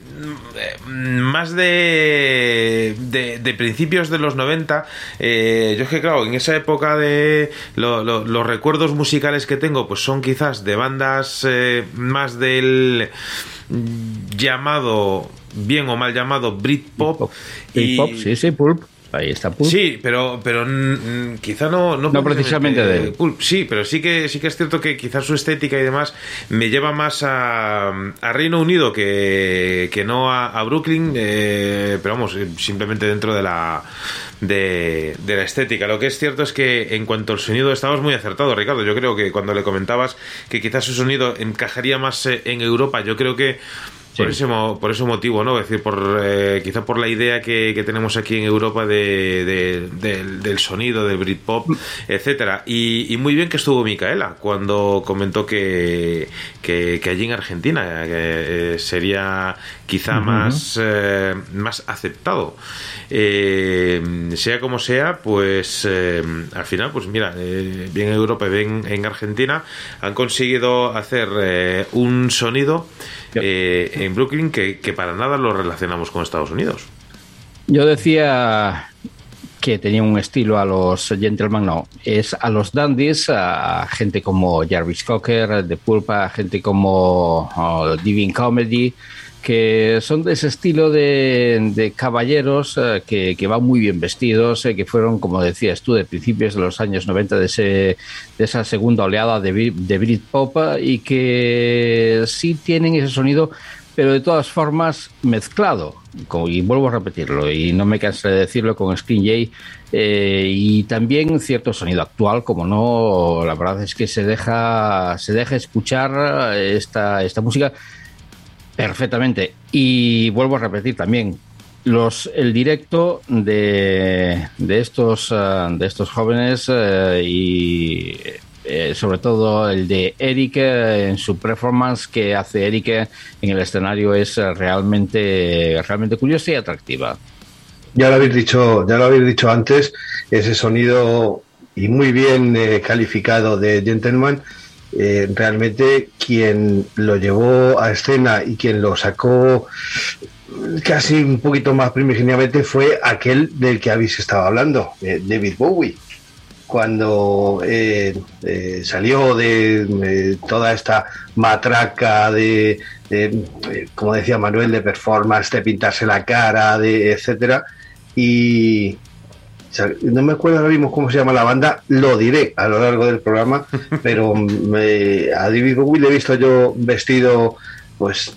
eh, más de, de, de principios de los 90 eh, yo es que claro en esa época de lo- lo- los recuerdos musicales que tengo pues son quizás de bandas más del llamado bien o mal llamado Britpop. Y
Pop, sí, sí, Pulp ahí está Pulp
Sí, pero, pero mm, quizá no, no,
No precisamente de él.
Pulp. Sí, pero sí que sí que es cierto que quizás su estética y demás me lleva más a, a Reino Unido que, que no a, a Brooklyn, eh, pero vamos, eh, simplemente dentro de la de, de la estética. Lo que es cierto es que en cuanto al sonido estabas muy acertado, Ricardo. Yo creo que cuando le comentabas que quizás su sonido encajaría más eh, en Europa, yo creo que Por, ese, por ese motivo, ¿no? Es decir, por, eh, quizá por la idea que, que tenemos aquí en Europa de, de- del, del sonido, del Britpop, etcétera. Y, y muy bien que estuvo Micaela cuando comentó que, que, que allí en Argentina que, eh, sería quizá
Ujú.
más, eh, más aceptado. Eh, sea como sea, pues eh, al final, pues mira, eh, bien en Europa y bien en Argentina, han conseguido hacer eh, un sonido eh, en Brooklyn que, que para nada lo relacionamos con Estados Unidos.
Yo decía que tenía un estilo a los gentlemen, no, es a los dandies, a gente como Jarvis Cocker, de Pulpa, gente como oh, Divine Comedy, que son de ese estilo de, de caballeros eh, que, que van muy bien vestidos, eh, que fueron, como decías tú, de principios de los años 90, de, ese, de esa segunda oleada de, de Britpop, eh, y que sí tienen ese sonido, pero de todas formas mezclado. Y vuelvo a repetirlo, y no me cansaré de decirlo con Screen J, eh, y también cierto sonido actual, como no, la verdad es que se deja, se deja escuchar eh, esta, esta música perfectamente. Y vuelvo a repetir también, los, el directo de, de, estos, ah, de estos jóvenes eh, y eh, sobre todo el de Eric eh, en su performance que hace Eric eh, en el escenario es eh, realmente, realmente curiosa y atractiva.
Ya lo habéis dicho, ya lo habéis dicho antes, ese sonido y muy bien eh, calificado de Gentleman, eh, realmente quien lo llevó a escena y quien lo sacó casi un poquito más primigeniamente fue aquel del que habéis estado hablando, eh, David Bowie. Cuando eh, salió de toda esta matraca de, de, como decía Manuel, de performance, de pintarse la cara, de etcétera, y no me acuerdo ahora mismo cómo se llama la banda, lo diré a lo largo del programa, pero me- a David Bowie le he visto yo vestido, pues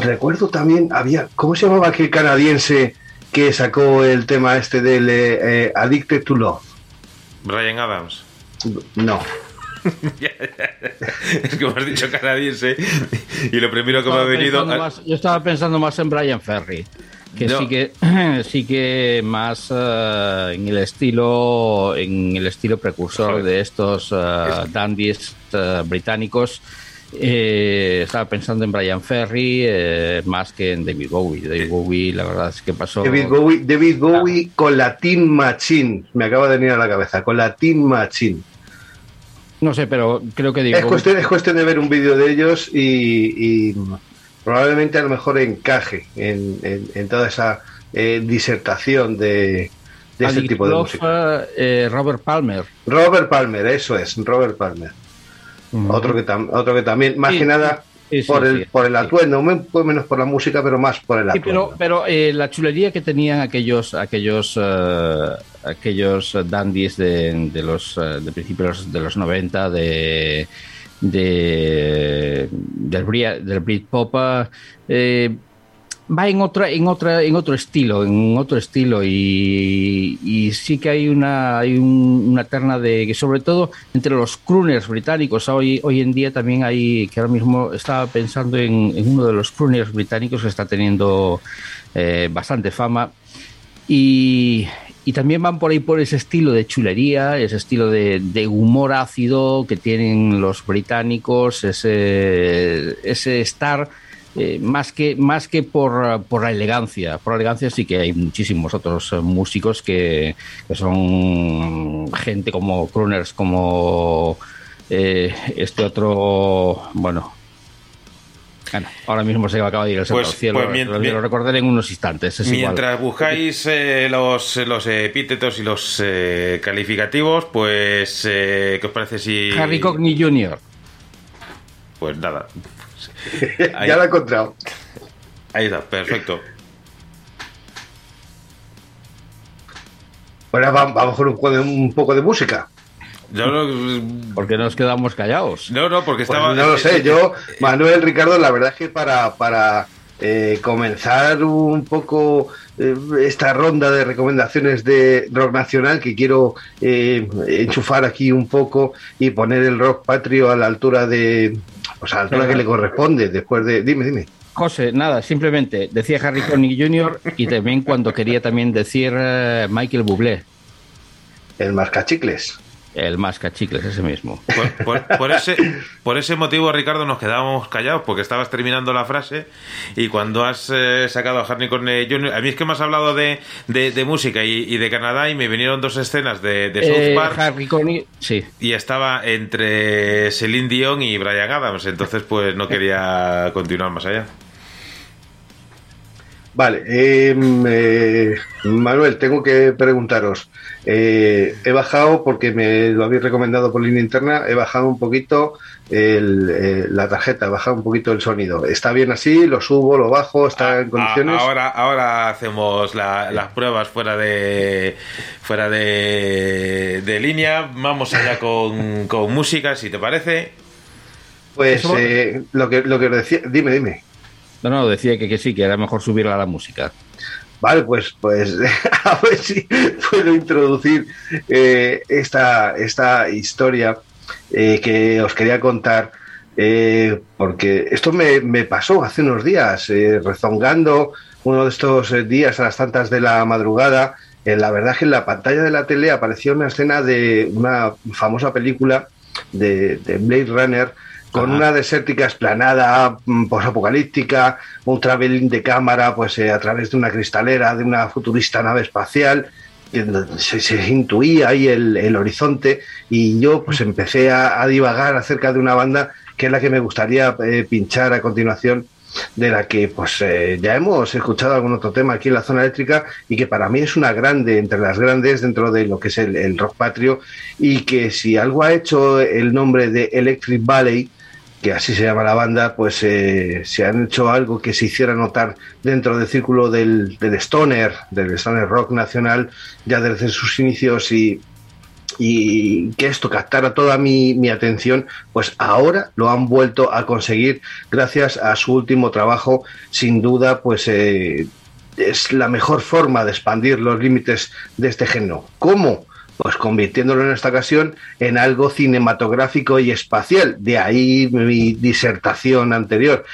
recuerdo también, había, ¿cómo se llamaba aquel canadiense que sacó el tema este del eh, eh, Addicted to Love?
Brian Adams.
No.
es que me has dicho canadiense y lo primero que me ha venido...
más- yo estaba pensando más en Brian Ferry, que sí que sí que más eh, en el estilo en el estilo precursor de estos eh, dandies eh, británicos. Eh, estaba pensando en Brian Ferry eh, más que en David Bowie. David Bowie, la verdad es que pasó.
David Bowie, David Bowie con la Teen Machine, me acaba de venir a la cabeza, con la Teen Machine.
No sé, pero creo que David
Es cuestión, es cuestión de ver un vídeo de ellos y, y probablemente a lo mejor encaje en, en- en toda esa eh, disertación de, de este tipo de música.
eh, Robert Palmer.
Robert Palmer, eso es, Robert Palmer. Otro, que tam- otro que también, más
Sí,
que nada,
sí, sí,
por, el, por el atuendo, menos por la música, pero más por el atuendo.
pero, pero eh, la chulería que tenían aquellos aquellos eh, aquellos dandies de, de los eh, de principios de los 90 de de del, del Britpop eh, va en otra en otra en otro estilo en otro estilo. Y, y sí que hay una terna de que sobre todo entre los crooners británicos. Hoy en día también hay que ahora mismo estaba pensando en, en uno de los crooners británicos que está teniendo eh, bastante fama. Y, y también van por ahí por ese estilo de chulería, ese estilo de, humor ácido que tienen los británicos, ese, estar eh, más que, más que por, por la elegancia. Por la elegancia sí que hay muchísimos otros músicos que, que son gente como crooners, como eh, este otro, bueno... Bueno, ahora mismo se acaba de ir el
Pues-
al cielo,
pues mien-
lo,
mien-
lo recordaré en unos instantes. es igual.
Mientras buscáis eh, los, los epítetos y los eh, calificativos, pues, eh, ¿qué os parece si...?
Harry Cockney Jr.
Pues nada.
ya lo he encontrado.
Ahí está, perfecto.
Ahora va- vamos con un, con un poco de música.
Yo no,
Porque nos quedamos callados.
no, no, porque
Pues
estaba...
no lo sé, yo, Manuel, Ricardo, la verdad es que para, para eh, comenzar un poco eh, esta ronda de recomendaciones de rock nacional, que quiero eh, enchufar aquí un poco y poner el rock patrio a la altura de, o sea, a la altura que le corresponde, después de... Dime, dime.
José, nada, simplemente decía Harry Connick Jr. y también cuando quería también decir eh, Michael Bublé,
El mascachicles.
El más cachicles, ese mismo.
Por, por- por ese, por ese motivo, Ricardo, nos quedábamos callados porque estabas terminando la frase y cuando has eh, sacado a Harney Cornell Jr., a mí es que me has hablado de, de- de música y, y de Canadá y me vinieron dos escenas de, de South
Eh,
Park
Harry sí.
y estaba entre Celine Dion y Brian Adams, entonces pues no quería continuar más allá.
Vale, eh, eh, Manuel, tengo que preguntaros. eh, he bajado, porque me lo habéis recomendado por línea interna, he bajado un poquito el, eh, la tarjeta, he bajado un poquito el sonido. ¿Está bien así? ¿Lo subo, lo bajo? ¿Está en condiciones?
Ahora, ahora hacemos la- las pruebas fuera de fuera de, de línea. Vamos allá con, con música, si te parece.
Pues eh, lo, que, lo que os decía, dime, dime.
No, no, decía que, que sí, que era mejor subirla a la música.
Vale, pues, pues a ver si puedo introducir eh, esta, esta historia eh, que os quería contar, eh, porque esto me, me pasó hace unos días, rezongando uno de estos días a las tantas de la madrugada. la verdad es que en la pantalla de la tele apareció una escena de una famosa película de, de Blade Runner con
Ajá.
una desértica esplanada mm, posapocalíptica, un traveling de cámara pues eh, a través de una cristalera de una futurista nave espacial se, se intuía ahí el, el horizonte y yo pues empecé a, a divagar acerca de una banda que es la que me gustaría eh, pinchar a continuación de la que pues eh, ya hemos escuchado algún otro tema aquí en la zona eléctrica y que para mí es una grande entre las grandes dentro de lo que es el, el rock patrio y que si algo ha hecho el nombre de Electric Valley que así se llama la banda, pues eh, se han hecho algo que se hiciera notar dentro del círculo del, del stoner, del stoner rock nacional, ya desde sus inicios y, y que esto captara toda mi, mi atención, pues ahora lo han vuelto a conseguir gracias a su último trabajo, sin duda, pues eh, es la mejor forma de expandir los límites de este género. ¿Cómo? Pues convirtiéndolo en esta ocasión en algo cinematográfico y espacial. De ahí mi disertación anterior.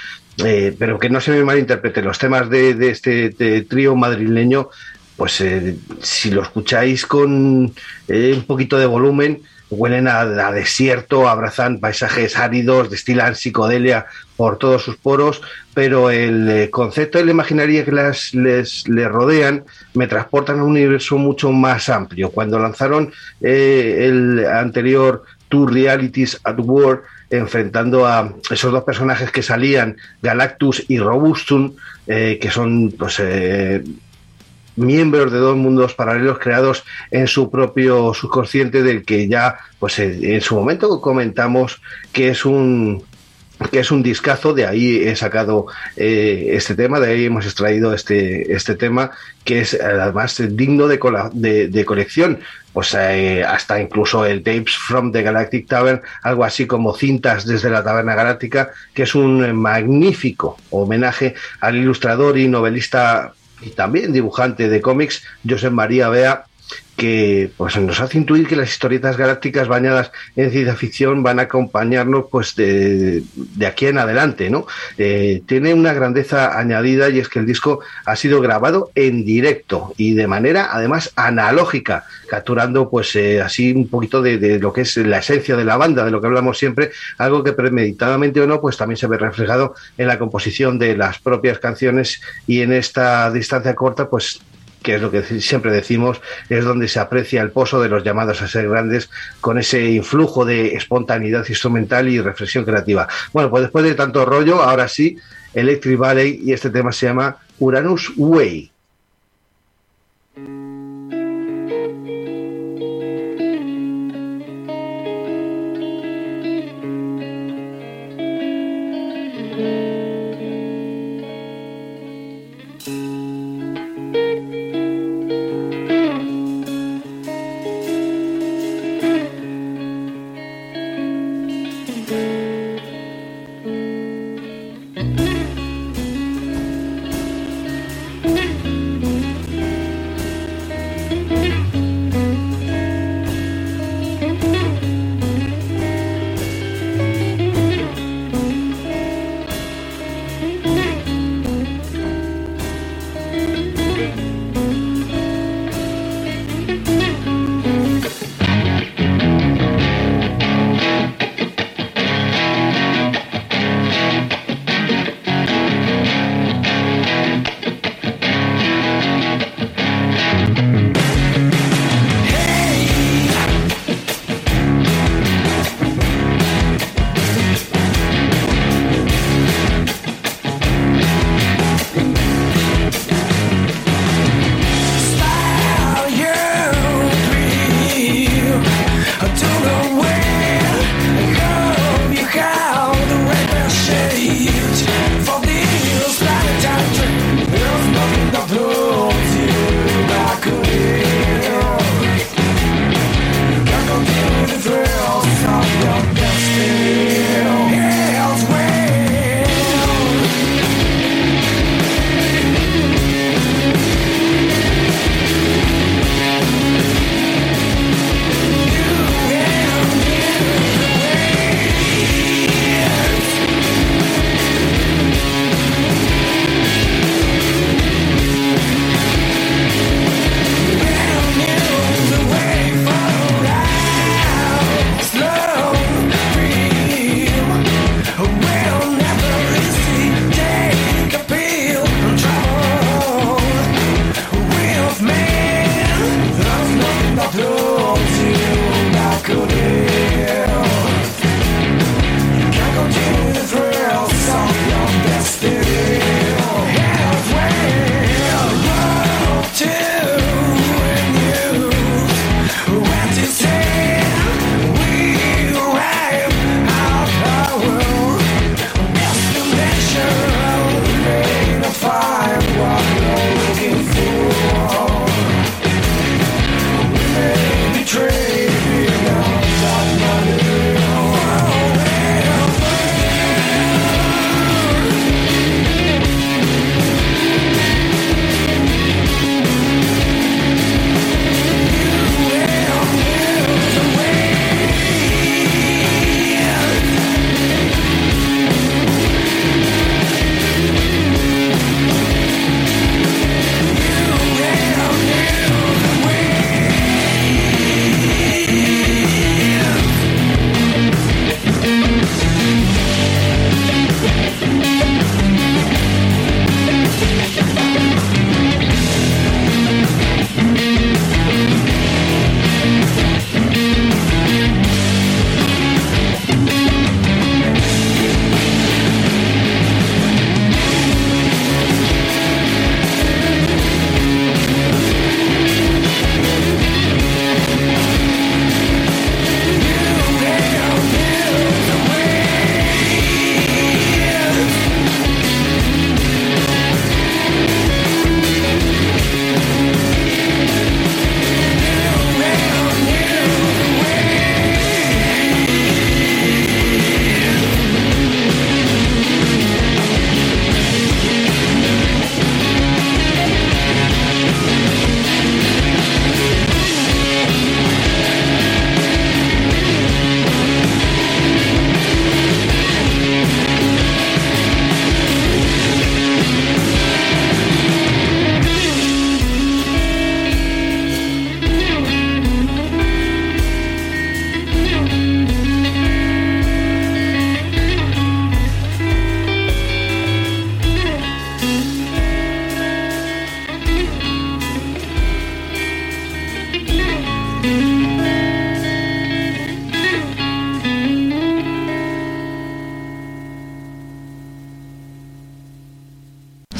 Eh, pero que no se me malinterprete, los temas de, de este trío madrileño, pues eh, si lo escucháis con eh, un poquito de volumen, huelen a, a desierto, abrazan paisajes áridos, destilan psicodelia por todos sus poros, pero el eh, concepto y la imaginaria que las, les, rodean me transportan a un universo mucho más amplio. Cuando lanzaron eh, el anterior Two Realities at War, enfrentando a esos dos personajes que salían, Galactus y Robustum, eh, que son pues eh, miembros de dos mundos paralelos creados en su propio subconsciente del que ya pues en su momento comentamos que es un que es un discazo, de ahí he sacado eh, este tema, de ahí hemos extraído este, este tema, que es además digno de, de, colección, pues eh, hasta incluso el Tapes from the Galactic Tavern, algo así como cintas desde la Taberna Galáctica, que es un magnífico homenaje al ilustrador y novelista y también dibujante de cómics, José María Bea, que pues nos hace intuir que las historietas galácticas bañadas en ciencia ficción van a acompañarnos pues de, de aquí en adelante, ¿no? Eh, tiene una grandeza añadida y es que el disco ha sido grabado en directo y de manera además analógica, capturando pues eh, así un poquito de, de lo que es la esencia de la banda, de lo que hablamos siempre, algo que premeditadamente o no, pues también se ve reflejado en la composición de las propias canciones y en esta distancia corta, pues que es lo que siempre decimos, es donde se aprecia el pozo de los llamados a ser grandes con ese influjo de espontaneidad instrumental y reflexión creativa. Bueno, pues después de tanto rollo, ahora sí, Electric Valley y este tema se llama Uranus Way.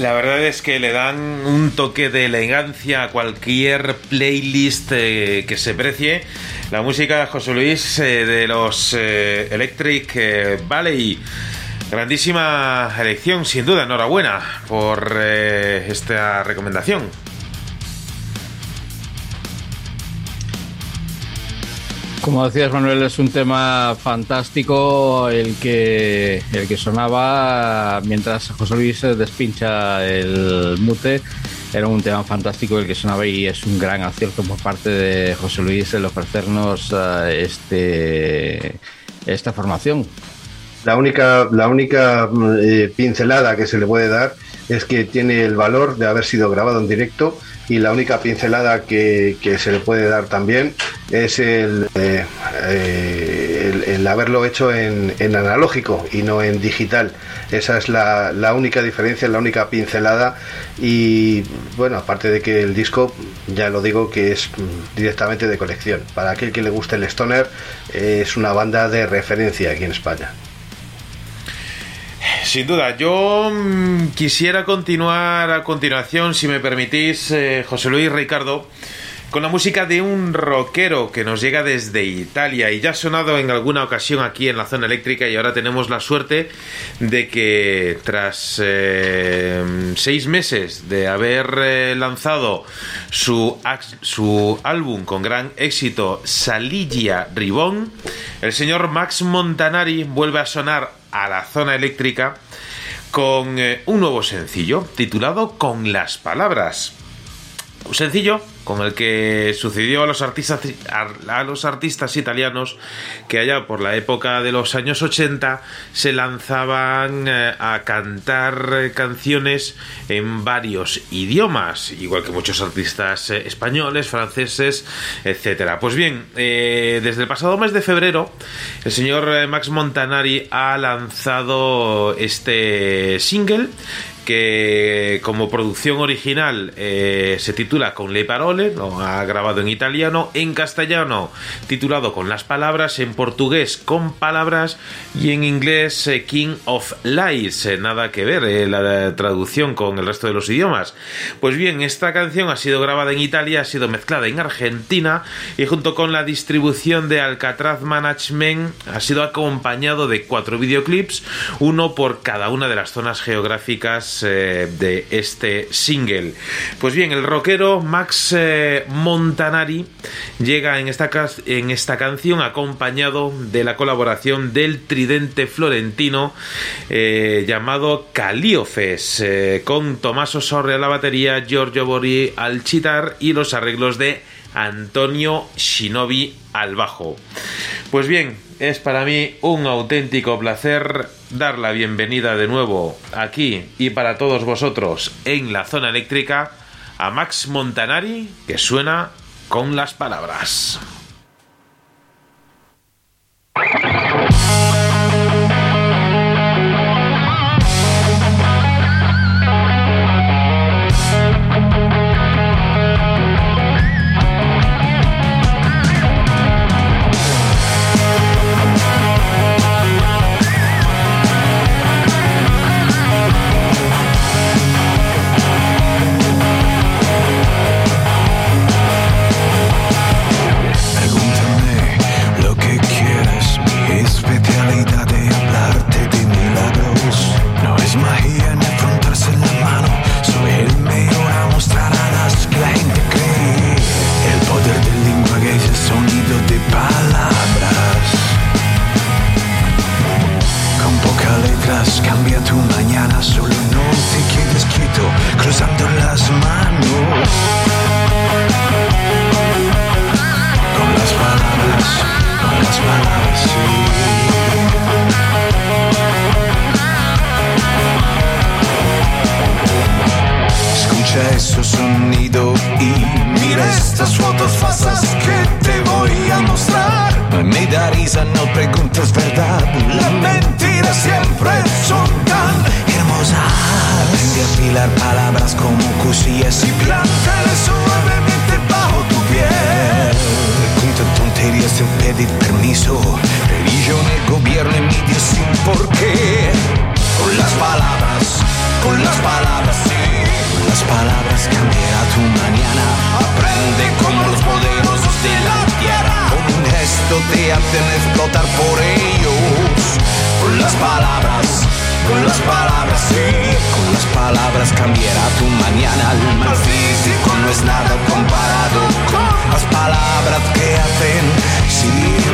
La
verdad es que le dan un toque de elegancia a cualquier playlist eh, que se precie. La música de José Luis eh, de los eh, Electric Valley. Grandísima elección, sin duda. Enhorabuena por esta recomendación.
Como decías Manuel, es un tema fantástico el que el que sonaba mientras José Luis despincha el mute. Era un tema fantástico el que sonaba y es un gran acierto por parte de José Luis el ofrecernos eh, este esta formación.
La única, la única mm, eh, pincelada que se le puede dar es que tiene el valor de haber sido grabado en directo y la única pincelada que, que se le puede dar también es el, eh, el, el haberlo hecho en, en analógico y no en digital. Esa es la, la única diferencia, la única pincelada y bueno, aparte de que el disco, ya lo digo, que es mm, directamente de colección. Para aquel que le guste el Stoner, es una banda de referencia aquí en España.
Sin duda, yo mm, quisiera continuar a continuación, si me permitís, eh, José Luis Ricardo, con la música de un rockero que nos llega desde Italia y ya ha sonado en alguna ocasión aquí en la zona eléctrica y ahora tenemos la suerte de que tras eh, seis meses de haber eh, lanzado su, su álbum con gran éxito Saligia Ribón, el señor Max Montanari vuelve a sonar a la zona eléctrica con eh, un nuevo sencillo titulado Con las palabras. Un sencillo con el que sucedió a los artistas a los artistas italianos que allá por la época de los años 80 se lanzaban eh, a cantar eh, canciones en varios idiomas, igual que muchos artistas eh, españoles, franceses, etcétera. Pues bien, desde el pasado mes de febrero, el señor Max Montanari ha lanzado este single que como producción original eh, se titula Con le parole, lo ha grabado en italiano, en castellano titulado Con las palabras, en portugués Con palabras y en inglés eh, King of Lies, eh, nada que ver la traducción con el resto de los idiomas. Pues bien, esta canción ha sido grabada en Italia, ha sido mezclada en Argentina y junto con la distribución de Alcatraz Management ha sido acompañado de cuatro videoclips, uno por cada una de las zonas geográficas eh, de este single. Pues bien, el rockero Max eh, Montanari llega en esta, en esta canción acompañado de la colaboración del tridente florentino eh, llamado Caliofes, con Tommaso Sorre a la batería, Giorgio Bori al chitar y los arreglos de Antonio Shinobi al bajo. Pues bien, es para mí un auténtico placer dar la bienvenida de nuevo aquí y para todos vosotros en la zona eléctrica a Max Montanari que suena con las palabras.
Cruzando las manos. Explotar por ellos. Con las palabras, con las palabras, sí. Con las palabras cambiará tu mañana. El mal físico no es nada comparado con las palabras que hacen sin.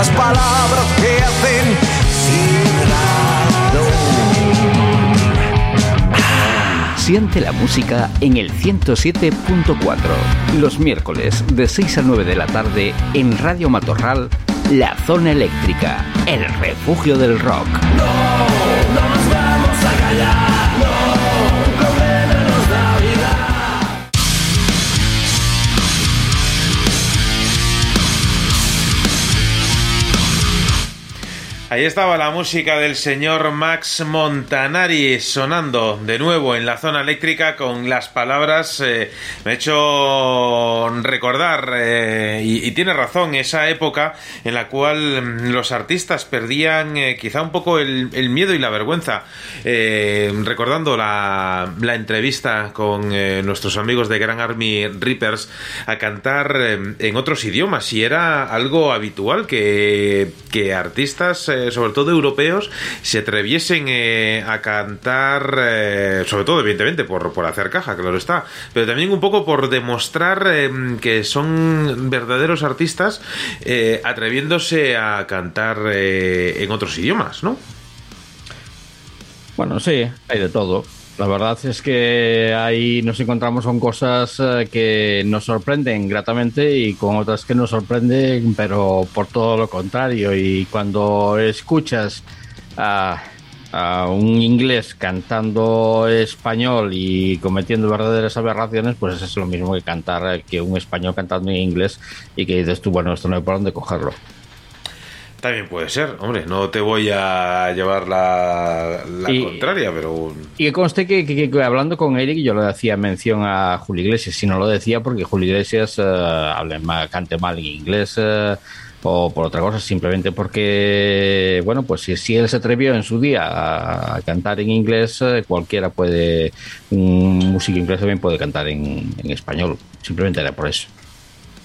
Las palabras que hacen
Siente la música en el 107.4. Los miércoles de 6 a 9 de la tarde en Radio Matorral, La Zona Eléctrica, el refugio del rock.
Ahí estaba la música del señor Max Montanari sonando de nuevo en la zona eléctrica con las palabras. eh, me ha hecho recordar, eh, y, tiene razón, esa época en la cual los artistas perdían eh, quizá un poco el miedo y la vergüenza. Eh, recordando la, entrevista con eh, nuestros amigos de Gran Army Reapers a cantar eh, en otros idiomas y era algo habitual que, que artistas, eh, sobre todo europeos, se atreviesen eh, a cantar, sobre todo evidentemente por, por hacer caja, claro está, pero también un poco por demostrar que son verdaderos artistas atreviéndose a cantar en otros idiomas, ¿no?
Bueno, sí, hay de todo. La verdad es que ahí nos encontramos con cosas eh, que nos sorprenden gratamente y con otras que nos sorprenden, pero por todo lo contrario. Y cuando escuchas a, a un inglés cantando español y cometiendo verdaderas aberraciones, pues es lo mismo que cantar eh, que un español cantando en inglés y que dices tú, bueno, esto no hay por dónde cogerlo.
También puede ser, hombre, no te voy a llevar la, la
Y-
contraria, pero
Y que conste que, que- que hablando con Eric yo le hacía mención a Julio Iglesias, si no lo decía porque Julio Iglesias eh, hable mal, cante mal en inglés eh, o por otra cosa, simplemente porque, bueno, pues si, si él se atrevió en su día a, a cantar en inglés, eh, cualquiera puede, un músico inglés también puede cantar en, en español, simplemente era por eso.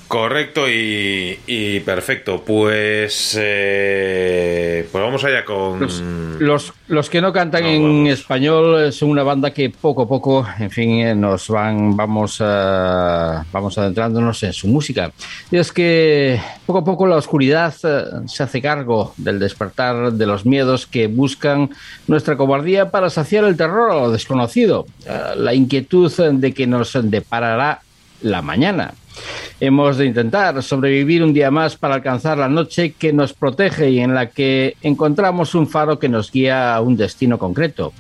Correcto y, y perfecto. Pues, eh, pues vamos allá con...
Los, los, los que no cantan
No,
en español son una banda que poco a poco, en fin, eh, nos van, vamos, a- vamos adentrándonos en su música. Y es que poco a poco la oscuridad eh, se hace cargo del despertar de los miedos que buscan nuestra cobardía para saciar el terror a lo desconocido, eh, la inquietud de que nos deparará la mañana. Hemos de intentar sobrevivir un día más para alcanzar la noche que nos protege y en la que encontramos un faro que nos guía a un destino concreto.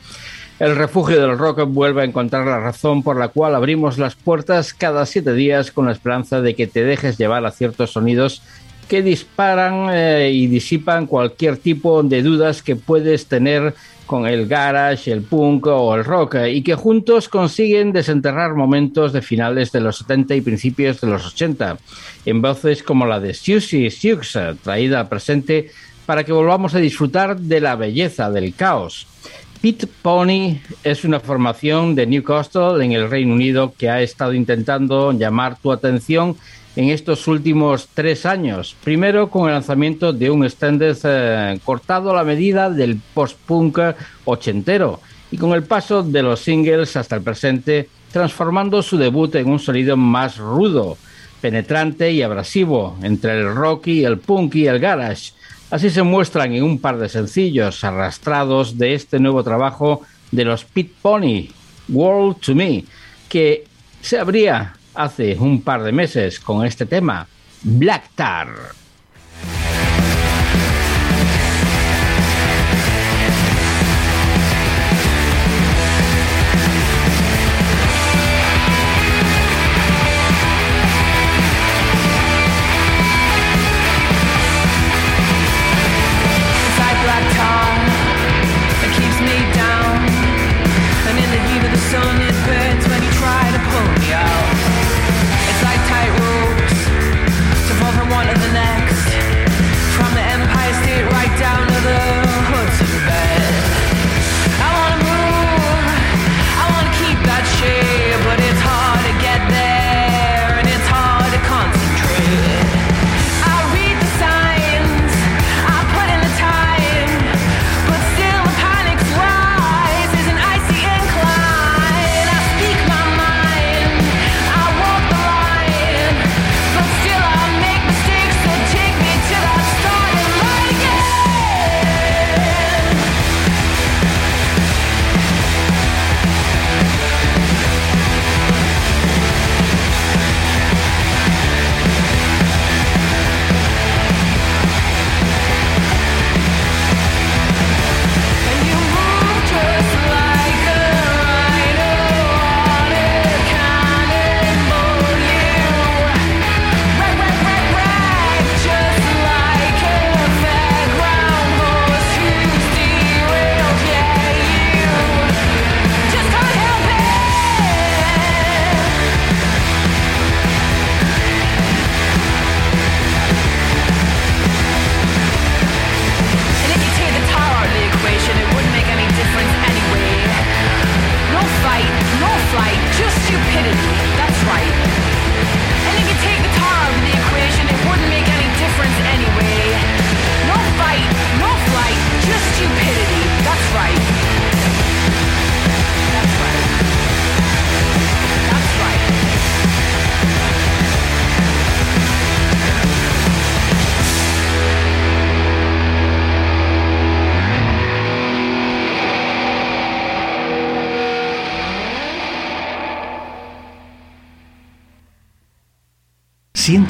El refugio del rock vuelve a encontrar la razón por la cual abrimos las puertas cada siete días con la esperanza de que te dejes llevar a ciertos sonidos que disparan eh, y disipan cualquier tipo de dudas que puedes tener con el garage, el punk o el rock y que juntos consiguen desenterrar momentos de finales de los 70 y principios de los 80 en voces como la de Susie Sioux, traída presente para que volvamos a disfrutar de la belleza del caos. Pit Pony es una formación de Newcastle en el Reino Unido que ha estado intentando llamar tu atención en estos últimos tres años. Primero con el lanzamiento de un extended eh, cortado a la medida del post-punk ochentero y con el paso de los singles hasta el presente, transformando su debut en un sonido más rudo, penetrante y abrasivo entre el rock y el punk y el garage. Así se muestran en un par de sencillos arrastrados de este nuevo trabajo de los Pit Pony, World to Me, que se abría hace un par de meses con este tema, Black Tar.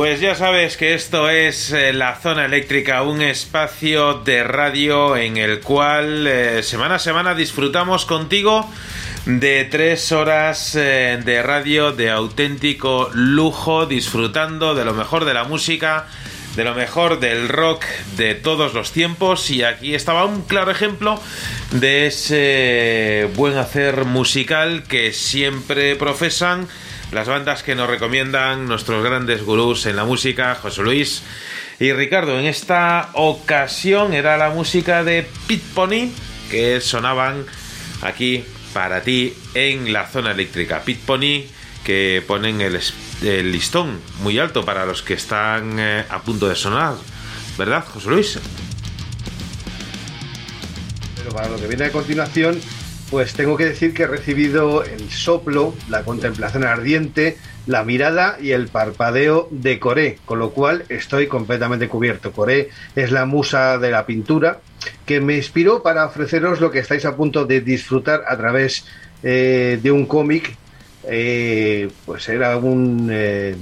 Pues ya sabes que esto es eh, la zona eléctrica, un espacio de radio en el cual eh, semana a semana disfrutamos contigo de tres horas eh, de radio de auténtico lujo, disfrutando de lo mejor de la música, de lo mejor del rock de todos los tiempos. Y aquí estaba un claro ejemplo de ese buen hacer musical que siempre profesan las bandas que nos recomiendan nuestros grandes gurús en la música, José Luis y Ricardo. En esta ocasión era la música de Pit Pony que sonaban aquí para ti en la zona eléctrica. Pit Pony que ponen el, listón muy alto para los que están eh, a punto de sonar ¿verdad, José Luis?
Pero para lo que viene a continuación, pues tengo que decir que he recibido el soplo, la contemplación ardiente, la mirada y el parpadeo de Coré, con lo cual estoy completamente cubierto. Coré es la musa de la pintura que me inspiró para ofreceros lo que estáis a punto de disfrutar a través eh, de un cómic. eh, pues era un eh,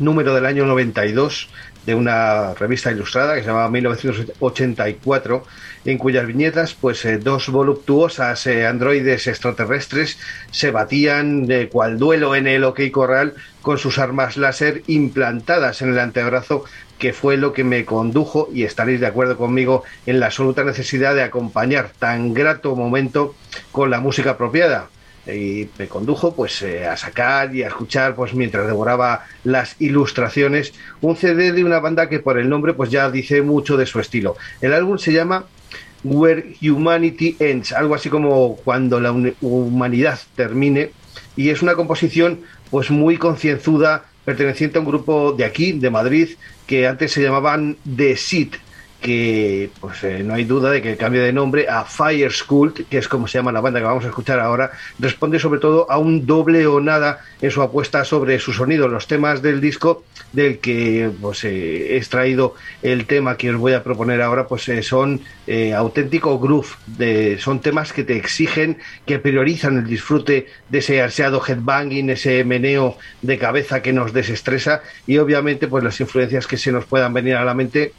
número del año 92 de una revista ilustrada que se llamaba 1984, en cuyas viñetas, pues eh, dos voluptuosas eh, androides extraterrestres se batían de cual duelo en el OK Corral con sus armas láser implantadas en el antebrazo, que fue lo que me condujo, y estaréis de acuerdo conmigo, en la absoluta necesidad de acompañar tan grato momento con la música apropiada y me condujo pues eh, a sacar y a escuchar pues mientras devoraba las ilustraciones un CD de una banda que por el nombre pues ya dice mucho de su estilo. El álbum se llama Where Humanity Ends, algo así como cuando la humanidad termine. Y es una composición pues muy concienzuda perteneciente a un grupo de aquí, de Madrid, que antes se llamaban The Seed que pues eh, no hay duda de que el cambio de nombre a Fire School, que es como se llama la banda que vamos a escuchar ahora, responde sobre todo a un doble o nada en su apuesta sobre su sonido. Los temas del disco del que pues eh, he extraído el tema que os voy a proponer ahora, pues eh, son auténtico groove, de, son temas que te exigen, que priorizan el disfrute de ese ansiado headbanging, ese meneo de cabeza que nos desestresa y obviamente pues las influencias que se nos puedan venir a la mente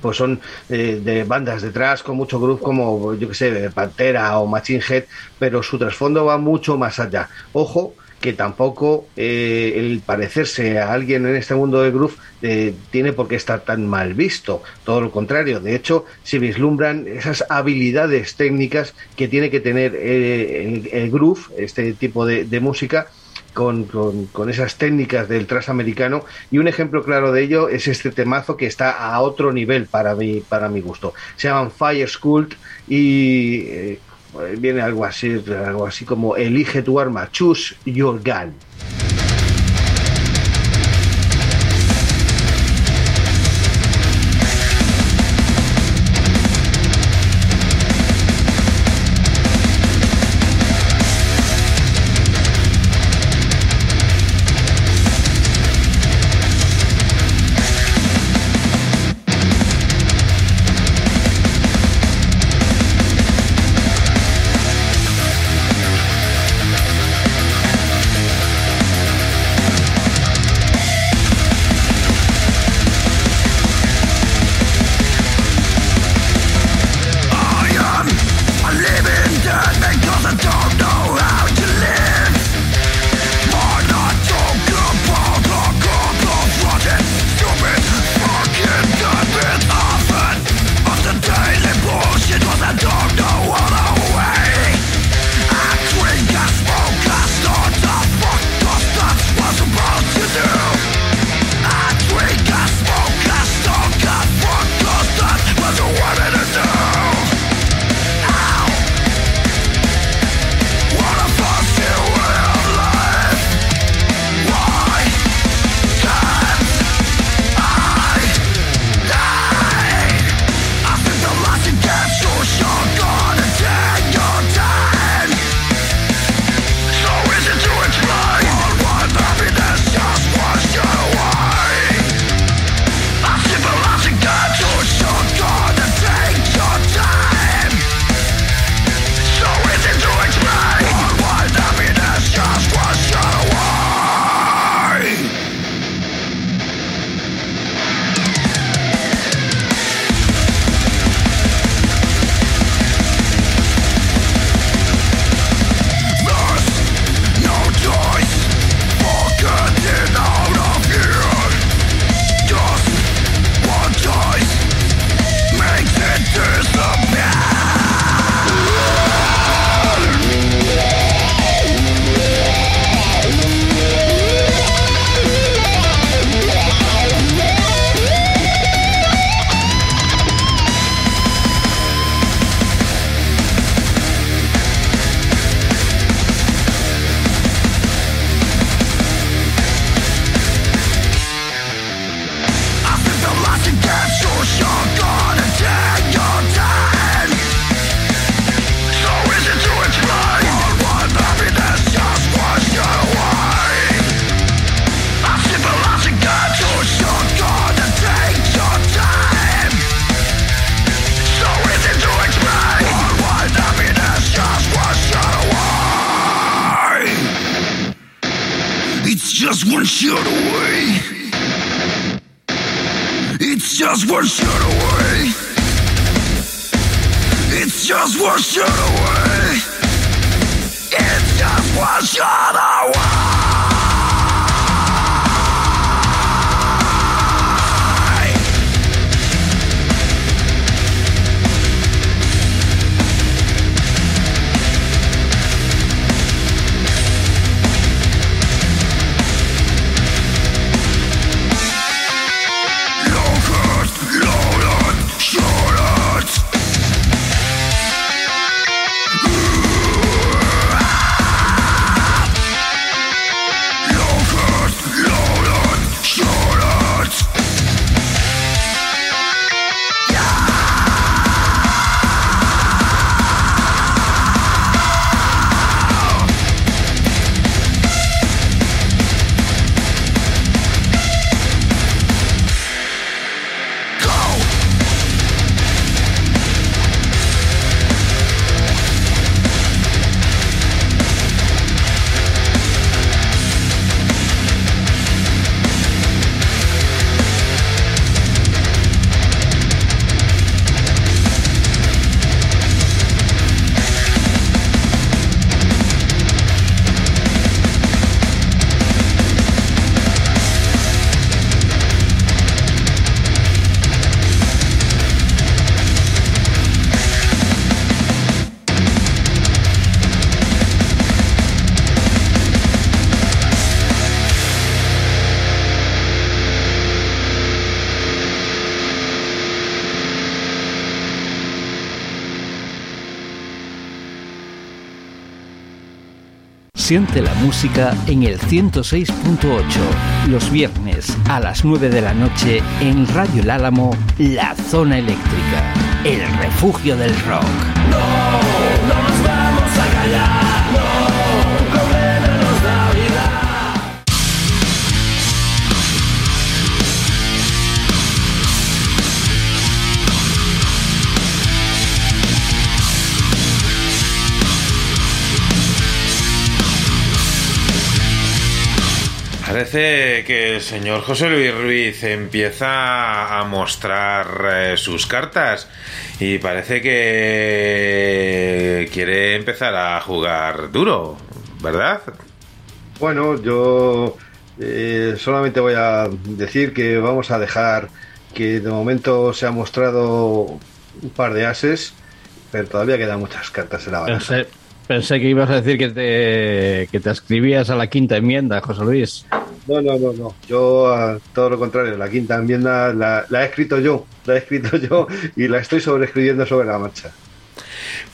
pues son eh, de bandas detrás con mucho groove como yo que sé Pantera o Machine Head pero su trasfondo va mucho más allá. Ojo que tampoco eh, el parecerse a alguien en este mundo de groove eh, tiene por qué estar tan mal visto. Todo lo contrario. De hecho se vislumbran esas habilidades técnicas que tiene que tener eh, el, el groove este tipo de música con, con, con, esas técnicas del tras americano y un ejemplo claro de ello es este temazo que está a otro nivel para mi, para mi gusto. Se llaman Fire School y eh, viene algo así, algo así como elige tu arma, choose your gun.
Siente la música en el 106.8, los viernes a las 9 de la noche en Radio El Álamo, La Zona Eléctrica, el refugio del rock.
Parece que el señor José Luis Ruiz empieza a mostrar eh, sus cartas y parece que quiere empezar a jugar duro, ¿verdad?
Bueno, yo eh, solamente voy a decir que vamos a dejar que de momento se ha mostrado un par de ases, pero todavía quedan muchas cartas en la baraja.
Pensé que ibas a decir que te, que te escribías a la quinta enmienda, José Luis.
No, no, no, no. Yo, todo lo contrario, la quinta enmienda la, la he escrito yo, la he escrito yo y la estoy sobreescribiendo sobre la marcha.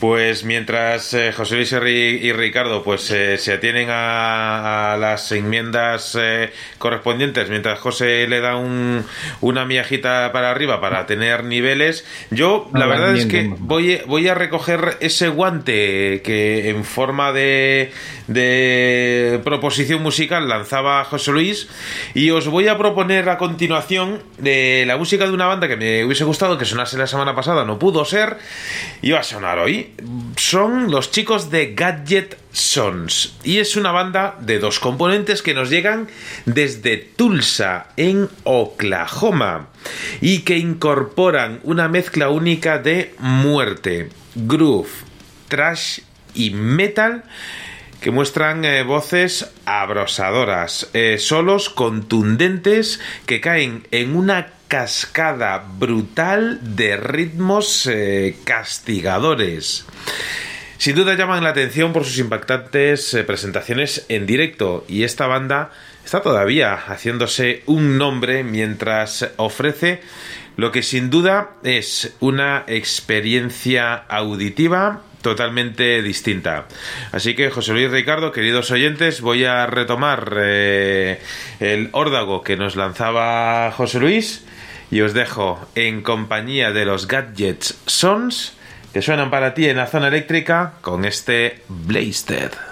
Pues mientras eh, José Luis y, Ri- y Ricardo pues eh, se atienen a, a las enmiendas eh, correspondientes, mientras José le da un, una miajita para arriba para tener niveles, yo la verdad es que voy a recoger ese guante que en forma de, de proposición musical lanzaba José Luis y os voy a proponer a continuación de la música de una banda que me hubiese gustado que sonase la semana pasada, no pudo ser y va a sonar hoy. Son los chicos de Gadget Sons. Y es una banda de dos componentes que nos llegan desde Tulsa en Oklahoma y que incorporan una mezcla única de muerte, groove, trash y metal que muestran eh, voces abrosadoras, eh, solos contundentes que caen en una cascada brutal de ritmos eh, castigadores. Sin duda llaman la atención por sus impactantes eh, presentaciones en directo y esta banda está todavía haciéndose un nombre mientras ofrece lo que sin duda es una experiencia auditiva totalmente distinta. Así que José Luis Ricardo, queridos oyentes, voy a retomar eh, el órdago que nos lanzaba José Luis y os dejo en compañía de los Gadgets Sons que suenan para ti en la zona eléctrica con este Blasted.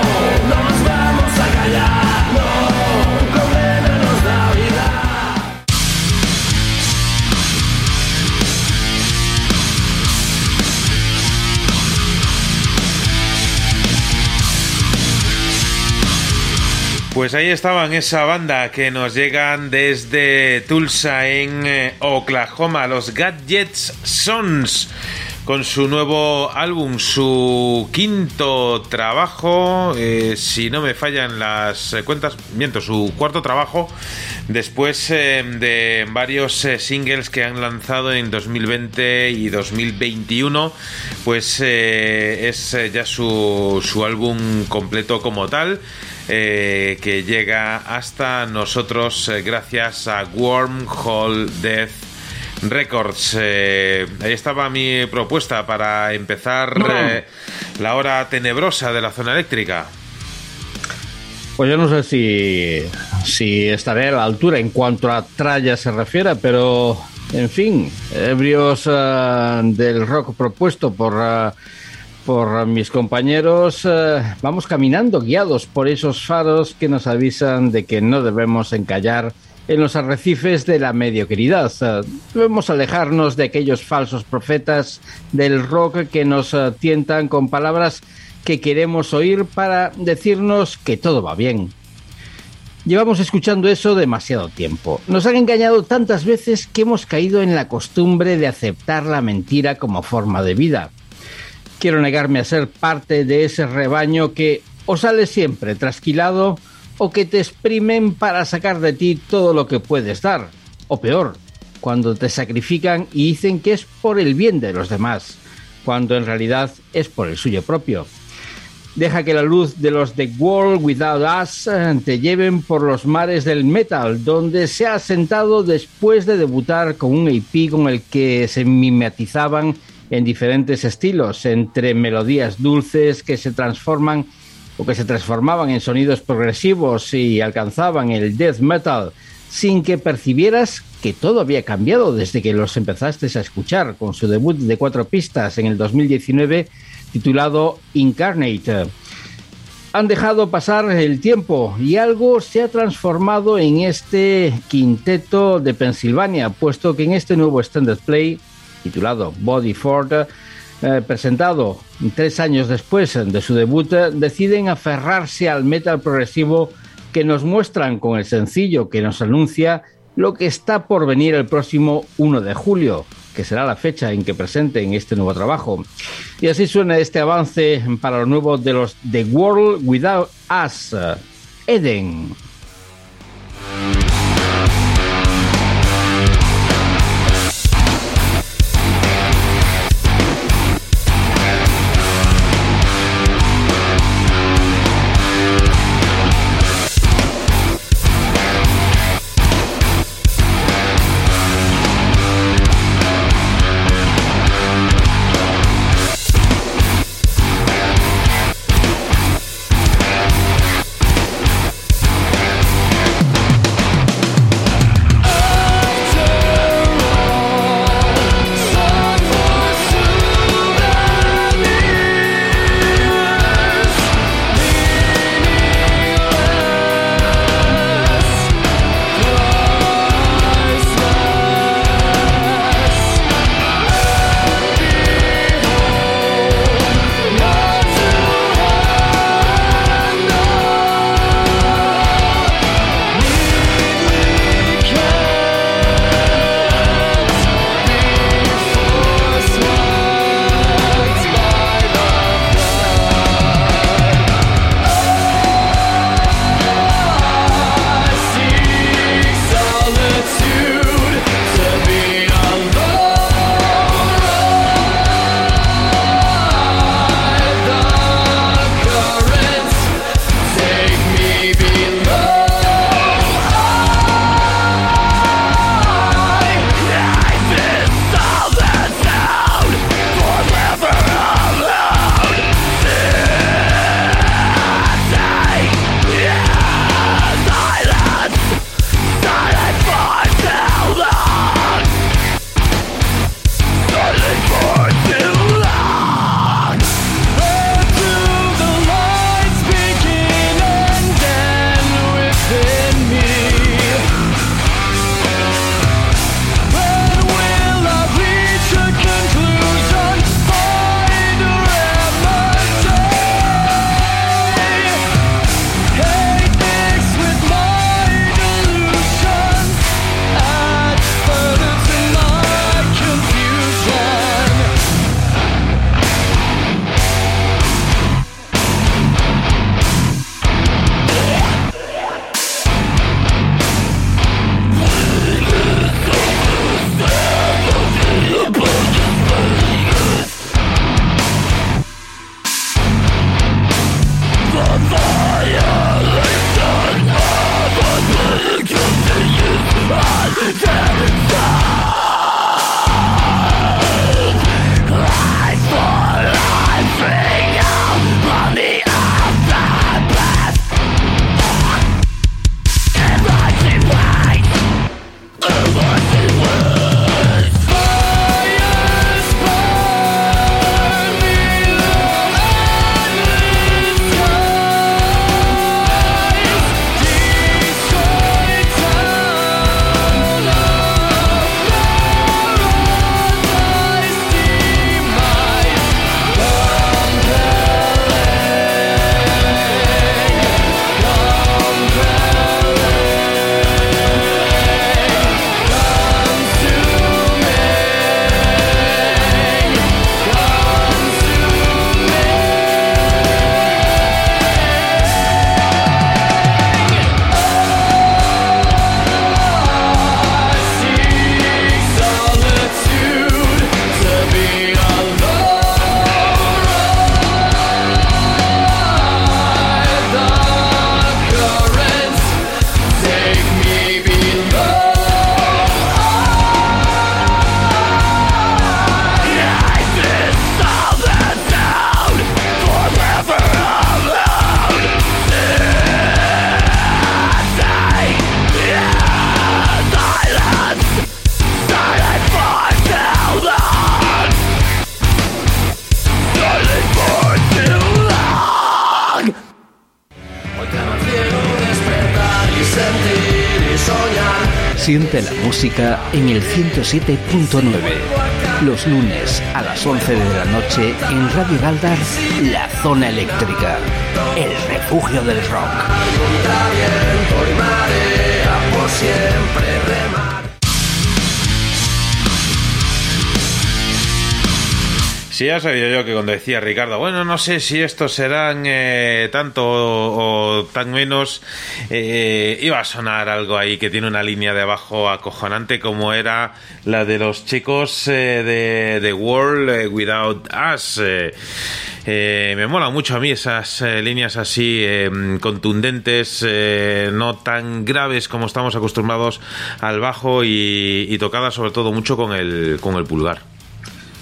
Pues ahí estaban esa banda que nos llegan desde Tulsa en eh, Oklahoma, los Gadgets Sons, con su nuevo álbum, su quinto trabajo, eh, si no me fallan las eh, cuentas, miento, su cuarto trabajo, después de varios singles que han lanzado en 2020 y 2021, pues es ya su, su álbum completo como tal eh, que llega hasta nosotros eh, gracias a Wormhole Death Records. Eh, ahí estaba mi propuesta para empezar la hora tenebrosa de la zona eléctrica.
Pues yo no sé si, si estaré a la altura en cuanto a tralla se refiere, pero en fin, ebrios del rock propuesto por, por mis compañeros, eh, vamos caminando guiados por esos faros que nos avisan de que no debemos encallar en los arrecifes de la mediocridad. Eh, debemos alejarnos de aquellos falsos profetas del rock que nos eh, tientan con palabras que queremos oír para decirnos que todo va bien. Llevamos escuchando eso demasiado tiempo. Nos han engañado tantas veces que hemos caído en la costumbre de aceptar la mentira como forma de vida. Quiero negarme a ser parte de ese rebaño que o sale siempre trasquilado o que te exprimen para sacar de ti todo lo que puedes dar. O peor, cuando te sacrifican y dicen que es por el bien de los demás, cuando en realidad es por el suyo propio. Deja que la luz de los The World Without Us eh, te lleven por los mares del metal, donde se ha sentado después de debutar con un EP con el que se mimetizaban en diferentes estilos, entre melodías dulces que se transforman o que se transformaban en sonidos progresivos y alcanzaban el death metal sin que percibieras que todo había cambiado desde que los empezaste a escuchar con su debut de cuatro pistas en el 2019 titulado Incarnate. Han dejado pasar el tiempo y algo se ha transformado en este quinteto de Pensilvania, puesto que en este nuevo Standard Play, titulado Body Ford, eh, presentado tres años después de su debut, deciden aferrarse al metal progresivo que nos muestran con el sencillo que nos anuncia lo que está por venir el próximo 1 de julio, que será la fecha en que presenten este nuevo trabajo. Y así suena este avance para lo nuevo de los The World Without Us, Eden.
En el 107.9. Los lunes a las 11 de la noche en Radio Galdar, La Zona Eléctrica, el refugio del rock. Remar.
Sí, ya sabía yo que cuando decía Ricardo, bueno, no sé si estos serán eh, tanto o tan menos, eh, iba a sonar algo ahí que tiene una línea de abajo acojonante como era la de los chicos eh, de The World eh, Without Us. me mola mucho a mí esas líneas así eh, contundentes, no tan graves como estamos acostumbrados al bajo y, y tocadas sobre todo mucho con el, con el pulgar.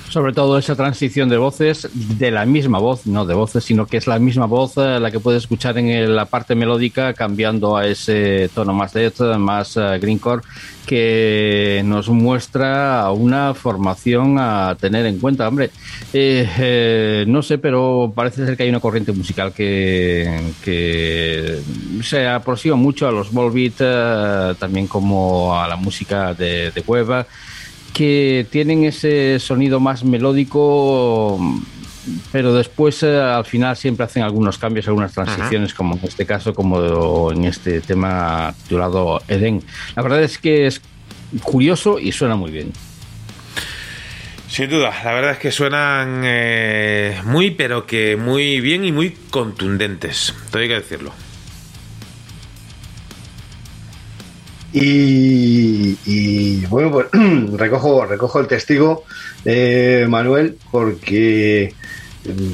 Sobre todo esa transición de voces, de la misma voz, no de voces, sino que es la misma voz eh, la que puedes escuchar en la parte melódica, cambiando a ese tono más death, más eh, greencore, que nos muestra una formación a tener en cuenta. Hombre, eh, eh, no sé, pero parece ser que hay una corriente musical que, se aproxima mucho a los eh, también como a la música de, de que tienen ese sonido más melódico, pero después eh, al final siempre hacen algunos cambios, algunas transiciones, como en este caso, como en este tema titulado Eden. La verdad es que es curioso y suena muy bien.
Sin duda, la verdad es que suenan eh, muy, pero que muy bien y muy contundentes. Tengo que decirlo.
Y, bueno, pues recojo, recojo el testigo, eh, Manuel, porque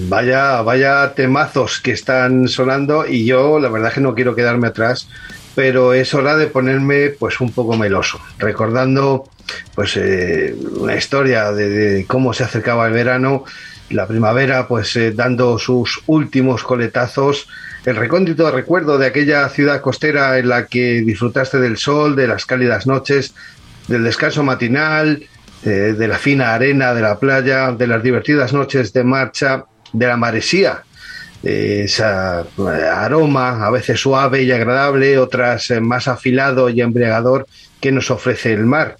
vaya, vaya temazos que están sonando y yo la verdad es que no quiero quedarme atrás, pero es hora de ponerme pues un poco meloso, recordando pues eh, una historia de, de cómo se acercaba el verano, la primavera pues eh, dando sus últimos coletazos el recóndito recuerdo de aquella ciudad costera en la que disfrutaste del sol, de las cálidas noches, del descanso matinal, eh, de la fina arena de la playa, de las divertidas noches de marcha, de la maresía, eh, esa eh, aroma a veces suave y agradable, otras eh, más afilado y embriagador que nos ofrece el mar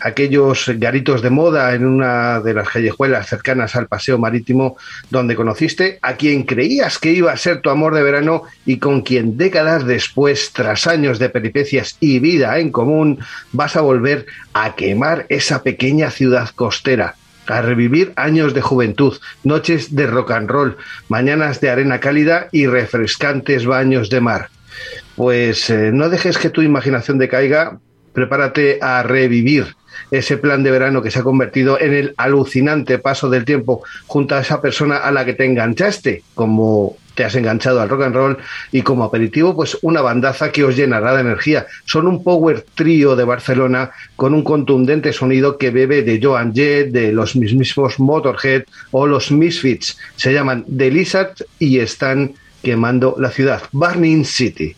aquellos garitos de moda en una de las callejuelas cercanas al paseo marítimo donde conociste a quien creías que iba a ser tu amor de verano y con quien décadas después, tras años de peripecias y vida en común, vas a volver a quemar esa pequeña ciudad costera a revivir años de juventud, noches de rock and roll, mañanas de arena cálida y refrescantes baños de mar. Pues eh, no dejes que tu imaginación decaiga, prepárate a revivir ese plan de verano que se ha convertido en el alucinante paso del tiempo junto a esa persona a la que te enganchaste, como te has enganchado al rock and roll y como aperitivo pues una bandaza que os llenará de energía. Son un power trío de Barcelona con un contundente sonido que bebe de Joan Jett, de los mismísimos Motorhead o los Misfits. Se llaman The Lizard y están quemando la ciudad. Burning City.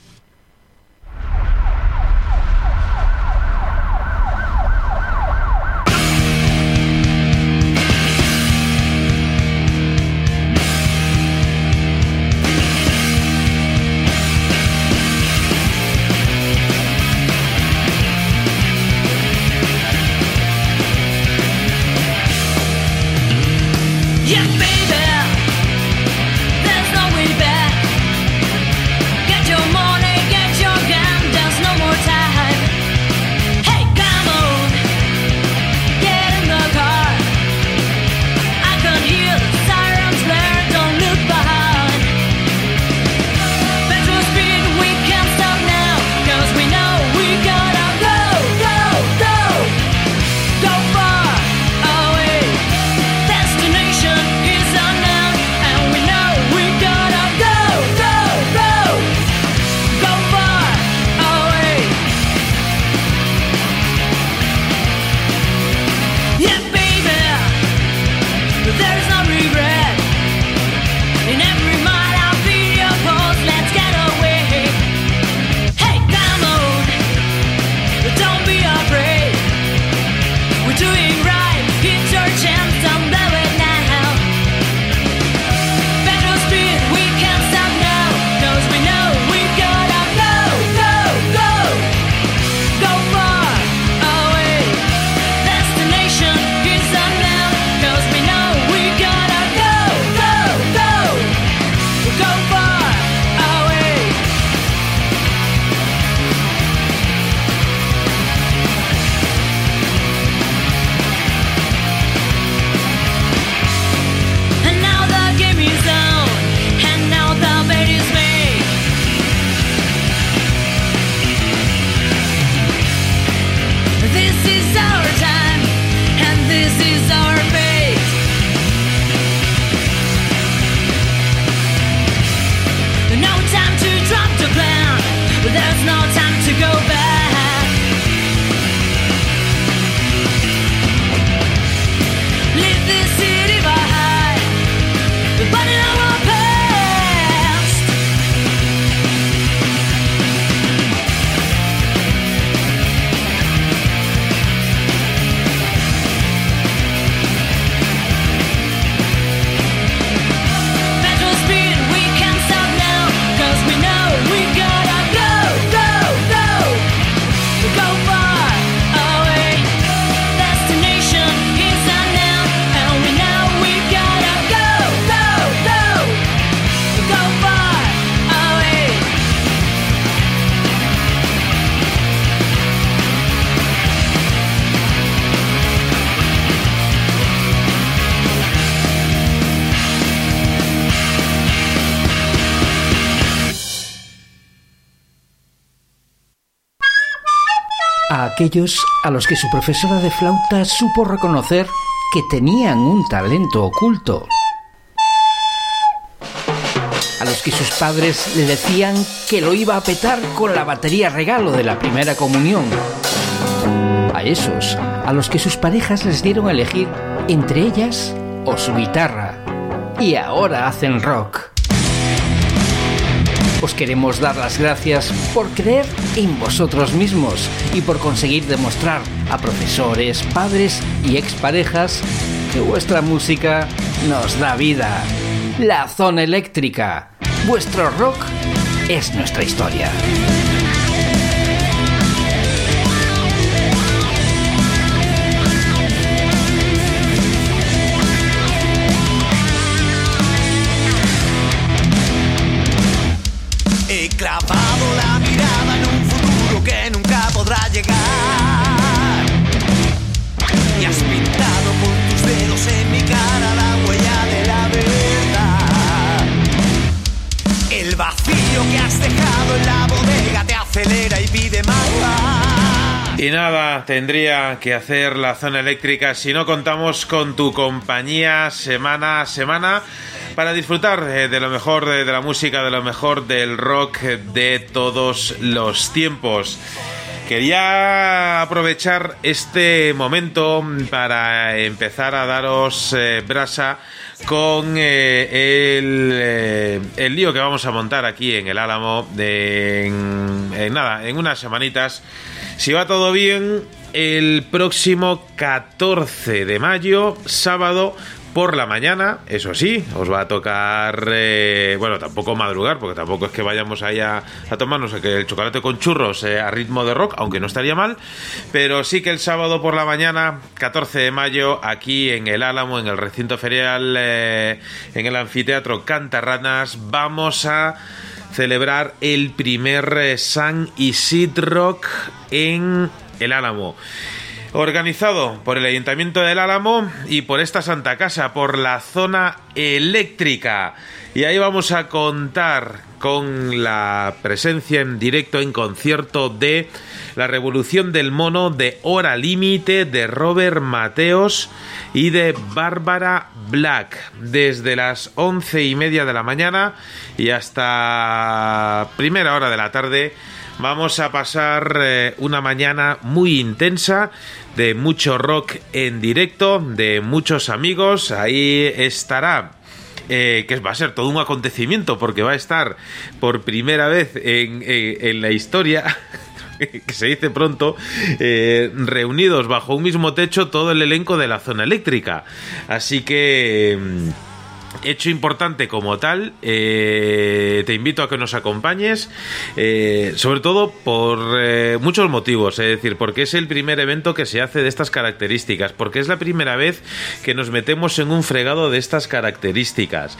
Aquellos a los que su profesora de flauta supo reconocer que tenían un talento oculto. A los que sus padres le decían que lo iba a petar con la batería regalo de la primera comunión. A esos a los que sus parejas les dieron a elegir entre ellas o su guitarra. Y ahora hacen rock. Os queremos dar las gracias por creer en vosotros mismos y por conseguir demostrar a profesores, padres y exparejas que vuestra música nos da vida. La zona eléctrica. Vuestro rock es nuestra historia.
Nada, tendría que hacer la zona eléctrica si no contamos con tu compañía semana a semana para disfrutar eh, de lo mejor de, de la música, de lo mejor del rock eh, de todos los tiempos. Quería aprovechar este momento para empezar a daros eh, brasa con eh, el, eh, el lío que vamos a montar aquí en el Álamo de, en, en nada, en unas semanitas. Si va todo bien, el próximo 14 de mayo, sábado, por la mañana, eso sí, os va a tocar, eh, bueno, tampoco madrugar, porque tampoco es que vayamos ahí a, a tomarnos el chocolate con churros eh, a ritmo de rock, aunque no estaría mal, pero sí que el sábado por la mañana, 14 de mayo, aquí en el Álamo, en el recinto ferial, eh, en el anfiteatro Cantarranas, vamos a celebrar el primer San Isid Rock en el Álamo organizado por el Ayuntamiento del Álamo y por esta Santa Casa, por la zona eléctrica. Y ahí vamos a contar con la presencia en directo, en concierto de La Revolución del Mono, de Hora Límite, de Robert Mateos y de Bárbara Black, desde las once y media de la mañana y hasta primera hora de la tarde. Vamos a pasar eh, una mañana muy intensa de mucho rock en directo, de muchos amigos. Ahí estará eh, que va a ser todo un acontecimiento porque va a estar por primera vez en, en- la historia. que se dice pronto, eh, reunidos bajo un mismo techo todo el elenco de la zona eléctrica. Así que... Hecho importante como tal, eh, te invito a que nos acompañes, eh, sobre todo por eh, muchos motivos, es decir, porque es el primer evento que se hace de estas características, porque es la primera vez que nos metemos en un fregado de estas características,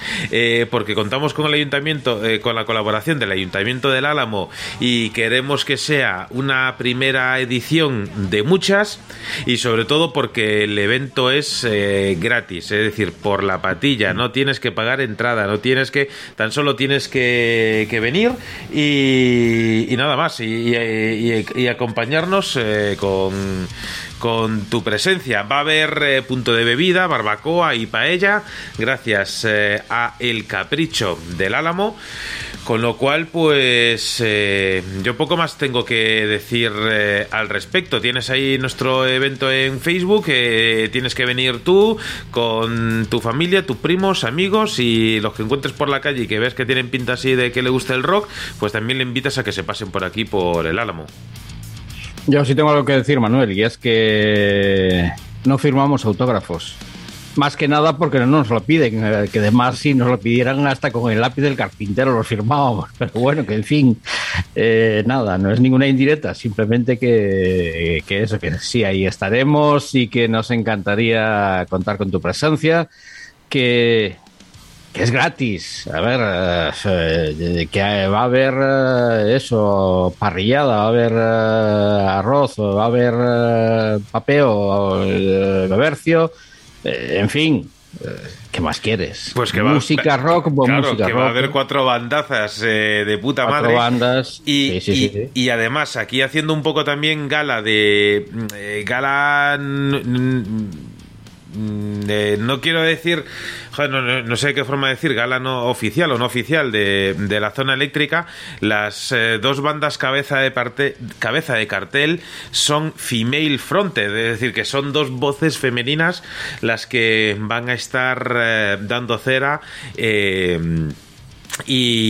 porque contamos con el ayuntamiento, con la colaboración del ayuntamiento del Álamo y queremos que sea una primera edición de muchas y sobre todo porque el evento es gratis, es decir, por la patilla, no tienes que pagar entrada, no tienes que, tan solo tienes que, venir y, nada más, y acompañarnos eh, con, con tu presencia. Va a haber eh, punto de bebida, barbacoa y paella, gracias eh, a El Capricho del Álamo. Con lo cual, pues eh, yo poco más tengo que decir eh, al respecto. Tienes ahí nuestro evento en Facebook, eh, tienes que venir tú con tu familia, tus primos, amigos y los que encuentres por la calle y que ves que tienen pinta así de que le gusta el rock, pues también le invitas a que se pasen por aquí, por el Álamo.
Yo sí tengo algo que decir, Manuel, y es que no firmamos autógrafos. Más que nada porque no nos lo piden, eh, que además si nos lo pidieran hasta con el lápiz del carpintero lo firmábamos. Pero bueno, que en fin, eh, nada, no es ninguna indirecta, simplemente que, que eso, que sí, ahí estaremos y que nos encantaría contar con tu presencia, que, que es gratis. A ver, eh, que va a haber eh, eso, parrillada, va a haber arroz, va a haber papeo, bebercio, eh, en fin, ¿qué más quieres?
Pues que va-
música rock, pues
claro,
música
que
rock.
va a haber cuatro bandazas eh, de puta
Cuatro
madre.
bandas.
Y,
Sí, sí,
y-
sí,
y además, aquí haciendo un poco también gala de. eh, gala. eh, no quiero decir, no, no- no sé qué forma de decir, gala no oficial o no oficial de, de la zona eléctrica, las eh, dos bandas cabeza de, parte, cabeza de cartel son female fronted, es decir, que son dos voces femeninas las que van a estar eh, dando cera. eh,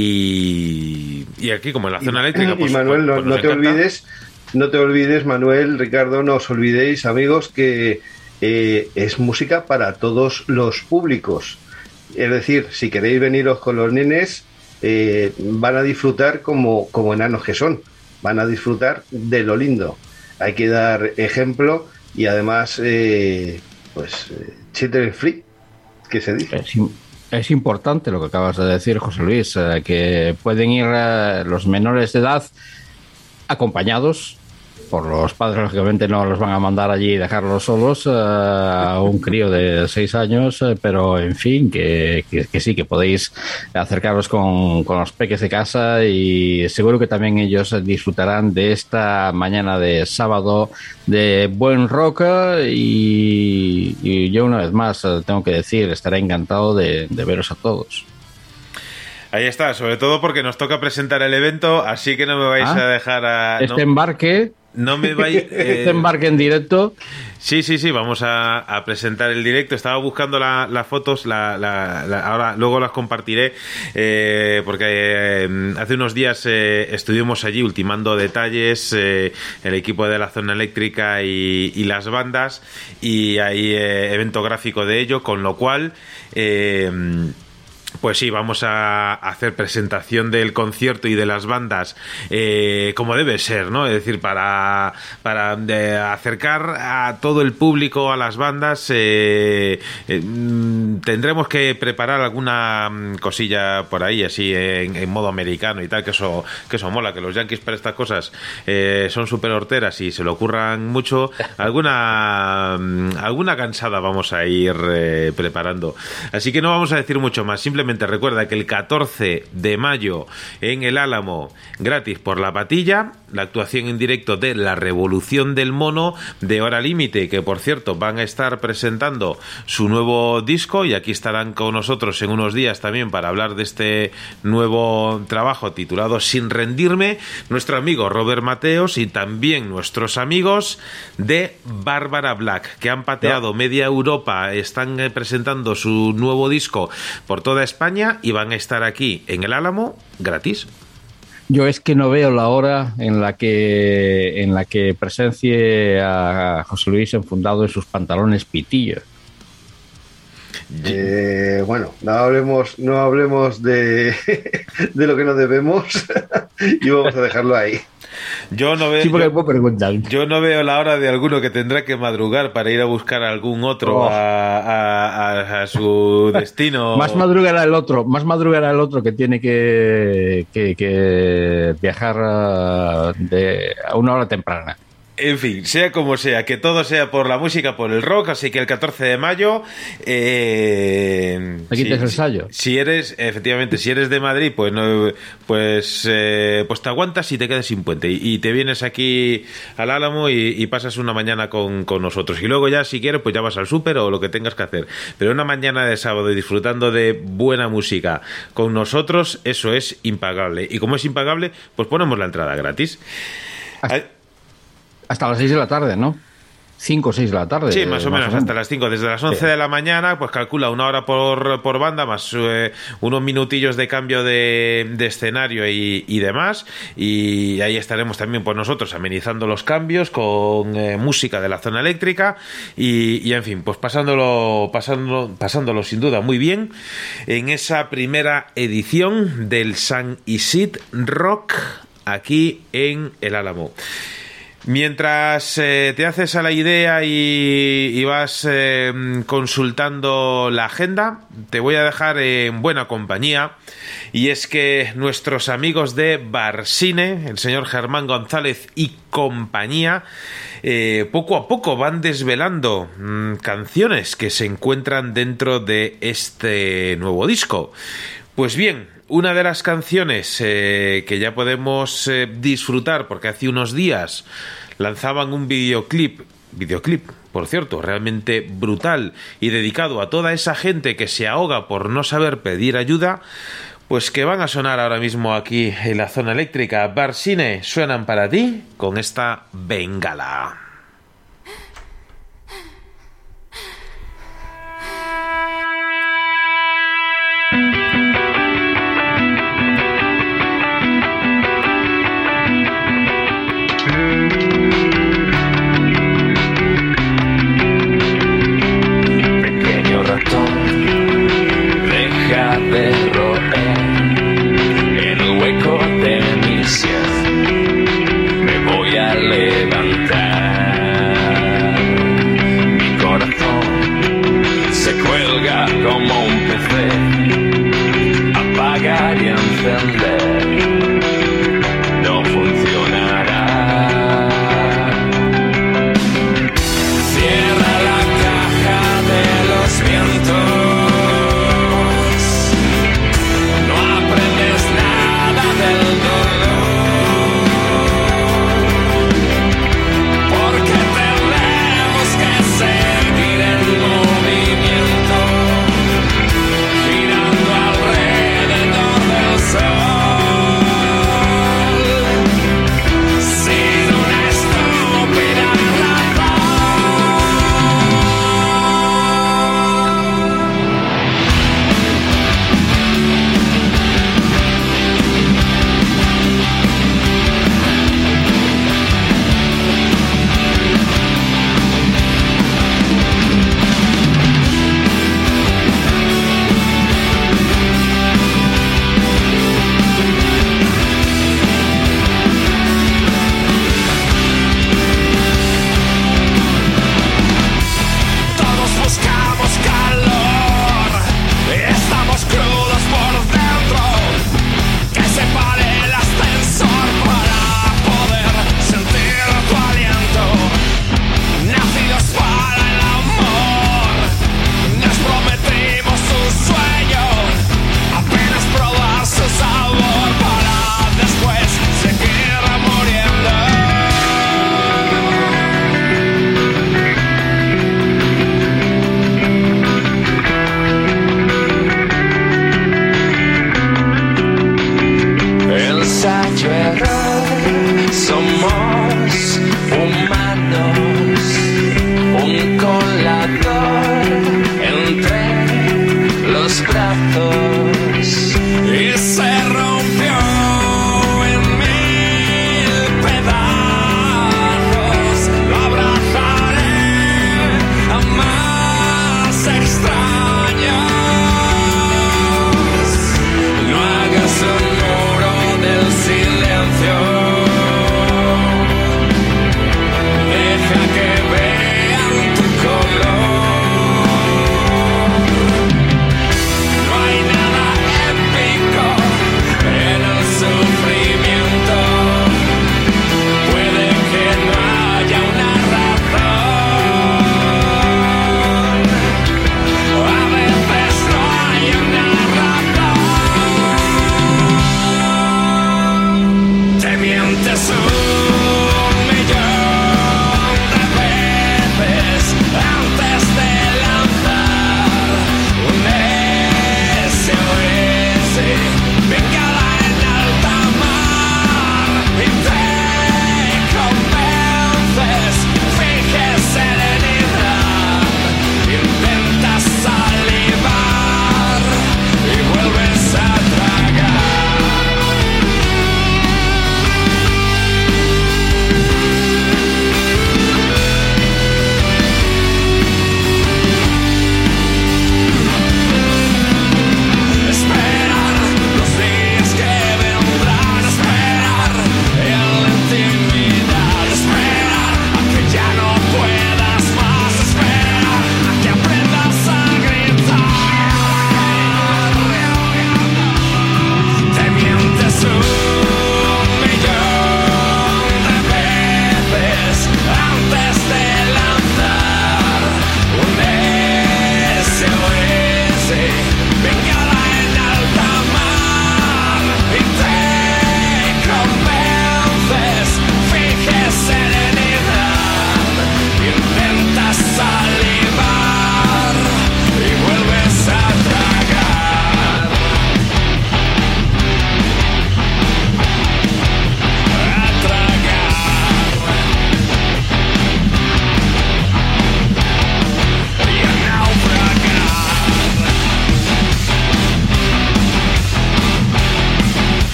y, y aquí, como en la zona eléctrica, pues,
y Manuel, no,
pues
no
nos
te
encanta.
olvides, no te olvides, Manuel, Ricardo, no os olvidéis, amigos, que eh, es música para todos los públicos. Es decir, si queréis veniros con los nenes, eh, van a disfrutar como, como enanos que son, van a disfrutar de lo lindo. Hay que dar ejemplo y además, eh, pues, eh, children free, que se dice.
Es, im- es importante lo que acabas de decir, José Luis, que pueden ir los menores de edad acompañados por los padres, lógicamente no los van a mandar allí y dejarlos solos eh, a un crío de seis años, eh, pero en fin, que, que- que sí, que podéis acercaros con, con los peques de casa y seguro que también ellos disfrutarán de esta mañana de sábado de buen rock y, y yo una vez más eh, tengo que decir, estaré encantado de, de veros a todos.
Ahí está, sobre todo porque nos toca presentar el evento, así que no me vais
Ah,
a dejar a...
Este
no-
embarque,
No me vais.
este
eh,
embarque en directo,
Sí, sí, sí, vamos a, a presentar el directo. Estaba buscando la- las fotos, la, ahora luego las compartiré, eh, porque eh, hace unos días eh, estuvimos allí ultimando detalles, el equipo de la zona eléctrica y, y las bandas, y hay evento gráfico de ello, con lo cual... eh, pues sí, vamos a hacer presentación del concierto y de las bandas eh, como debe ser, ¿no? Es decir, para, para de acercar a todo el público a las bandas eh, eh, mm, tendremos que preparar alguna mm, cosilla por ahí, así en, modo americano y tal, que eso, que eso mola, que los yankees para estas cosas eh, son súper horteras y se lo ocurran mucho. Alguna, mm, alguna cansada vamos a ir eh, preparando. Así que no vamos a decir mucho más. Simplemente recuerda que el 14 de mayo en el Álamo, gratis por la patilla, la actuación en directo de La Revolución del Mono de Hora Límite, que por cierto van a estar presentando su nuevo disco y aquí estarán con nosotros en unos días también para hablar de este nuevo trabajo titulado Sin rendirme, nuestro amigo Robert Mateos y también nuestros amigos de Bárbara Black, que han pateado media Europa, están eh, presentando su nuevo disco por toda España y van a estar aquí en el Álamo gratis.
Yo es que no veo la hora en la que en la que presencie a José Luis enfundado en sus pantalones pitillo.
Eh, bueno, no hablemos, no hablemos de, de lo que no debemos y vamos a dejarlo ahí.
Yo no veo.
Sí, porque
yo- no veo la hora de alguno que tendrá que madrugar para ir a buscar a algún otro
Oh.
a, a- a- a su destino.
Más madrugará el otro, más madrugará el otro que tiene que, que, que viajar ah, de, a una hora temprana.
En fin, sea como sea, que todo sea por la música, por el rock, así que el 14 de mayo... Eh,
Te quites
si-
el sallo.
Si eres, efectivamente, si eres de Madrid, pues no, pues, eh, pues te aguantas y te quedas sin puente. Y, y te vienes aquí al Álamo y, y pasas una mañana con, con nosotros. Y luego ya, si quieres, pues ya vas al súper o lo que tengas que hacer. Pero una mañana de sábado disfrutando de buena música con nosotros, eso es impagable. Y como es impagable, pues ponemos la entrada gratis.
Hasta las 6 de la tarde, ¿no? 5 o 6 de la tarde.
Sí, más o menos, hasta las 5. Desde las 11
Sí.
de la mañana, pues calcula una hora por, por banda, más eh, unos minutillos de cambio de, de escenario y, y demás. Y ahí estaremos también por nosotros amenizando los cambios con eh, música de la zona eléctrica. Y, y, en fin, pues pasándolo, pasándolo, pasándolo sin duda muy bien en esa primera edición del San Isid Rock aquí en el Álamo. Mientras eh, te haces a la idea y, y vas eh, consultando la agenda, te voy a dejar en buena compañía. Y es que nuestros amigos de Barsine, el señor Germán González y compañía, eh, poco a poco van desvelando mm, canciones que se encuentran dentro de este nuevo disco. Pues bien, una de las canciones eh, que ya podemos eh, disfrutar, porque hace unos días lanzaban un videoclip, videoclip, por cierto, realmente brutal y dedicado a toda esa gente que se ahoga por no saber pedir ayuda, pues que van a sonar ahora mismo aquí en la zona eléctrica. Barsine, suenan para ti con esta bengala.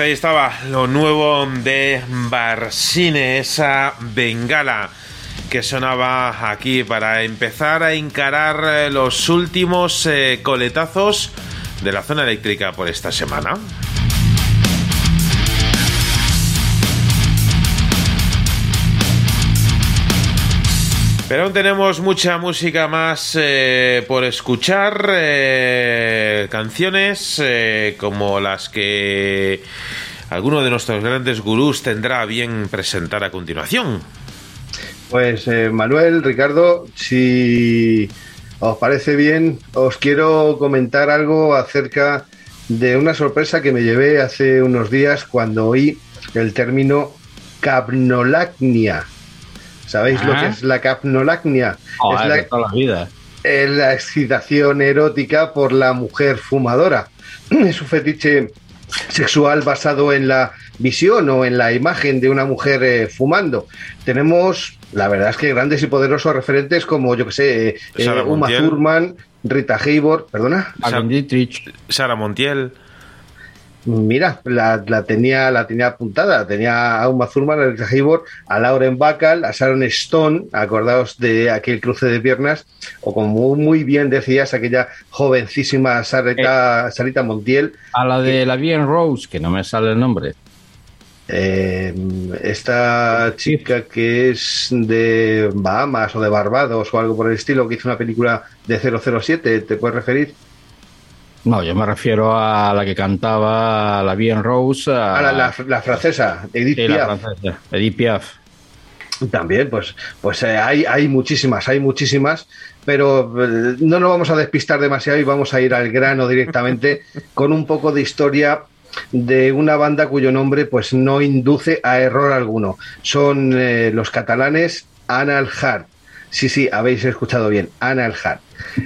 Ahí estaba lo nuevo de Barsine, esa bengala que sonaba aquí para empezar a encarar eh, los últimos eh, coletazos de la zona eléctrica por esta semana. Pero aún tenemos mucha música más eh, por escuchar, canciones como las que alguno de nuestros grandes gurús tendrá a bien presentar a continuación.
Pues eh, Manuel, Ricardo, si os parece bien, os quiero comentar algo acerca de una sorpresa que me llevé hace unos días cuando oí el término capnolacnia. ¿Sabéis lo
Ah.
que es la capnolacnia? Es, la,
de toda la vida.
es la excitación erótica por la mujer fumadora. Es un fetiche sexual basado en la visión o en la imagen de una mujer eh, fumando. Tenemos, la verdad es que grandes y poderosos referentes como, yo que sé, eh,
Sara
Uma
Montiel.
Thurman, Rita Hayworth, perdona.
Sara Montiel.
Mira, la, la tenía, la tenía apuntada. Tenía a Uma Thurman, a Rita Hayworth, a Lauren Bacall, a Sharon Stone. Acordaos de aquel cruce de piernas. O como muy bien decías, aquella jovencísima Sarita, Sarita Montiel.
A la de la Bien Rose, que no me sale el nombre.
Eh, esta chica que es de Bahamas o de Barbados o algo por el estilo, que hizo una película de 007, ¿te puedes referir?
No, yo me refiero a la que cantaba la Bien Rose. A,
A la, la- la francesa, Edith
Sí, la
Piaf.
francesa, Edith Piaf.
También, pues, pues eh, hay, hay muchísimas, hay muchísimas, pero eh, no nos vamos a despistar demasiado y vamos a ir al grano directamente con un poco de historia de una banda cuyo nombre pues no induce a error alguno. Son eh, los catalanes Anal Heart. Sí, sí, habéis escuchado bien, Anal Heart.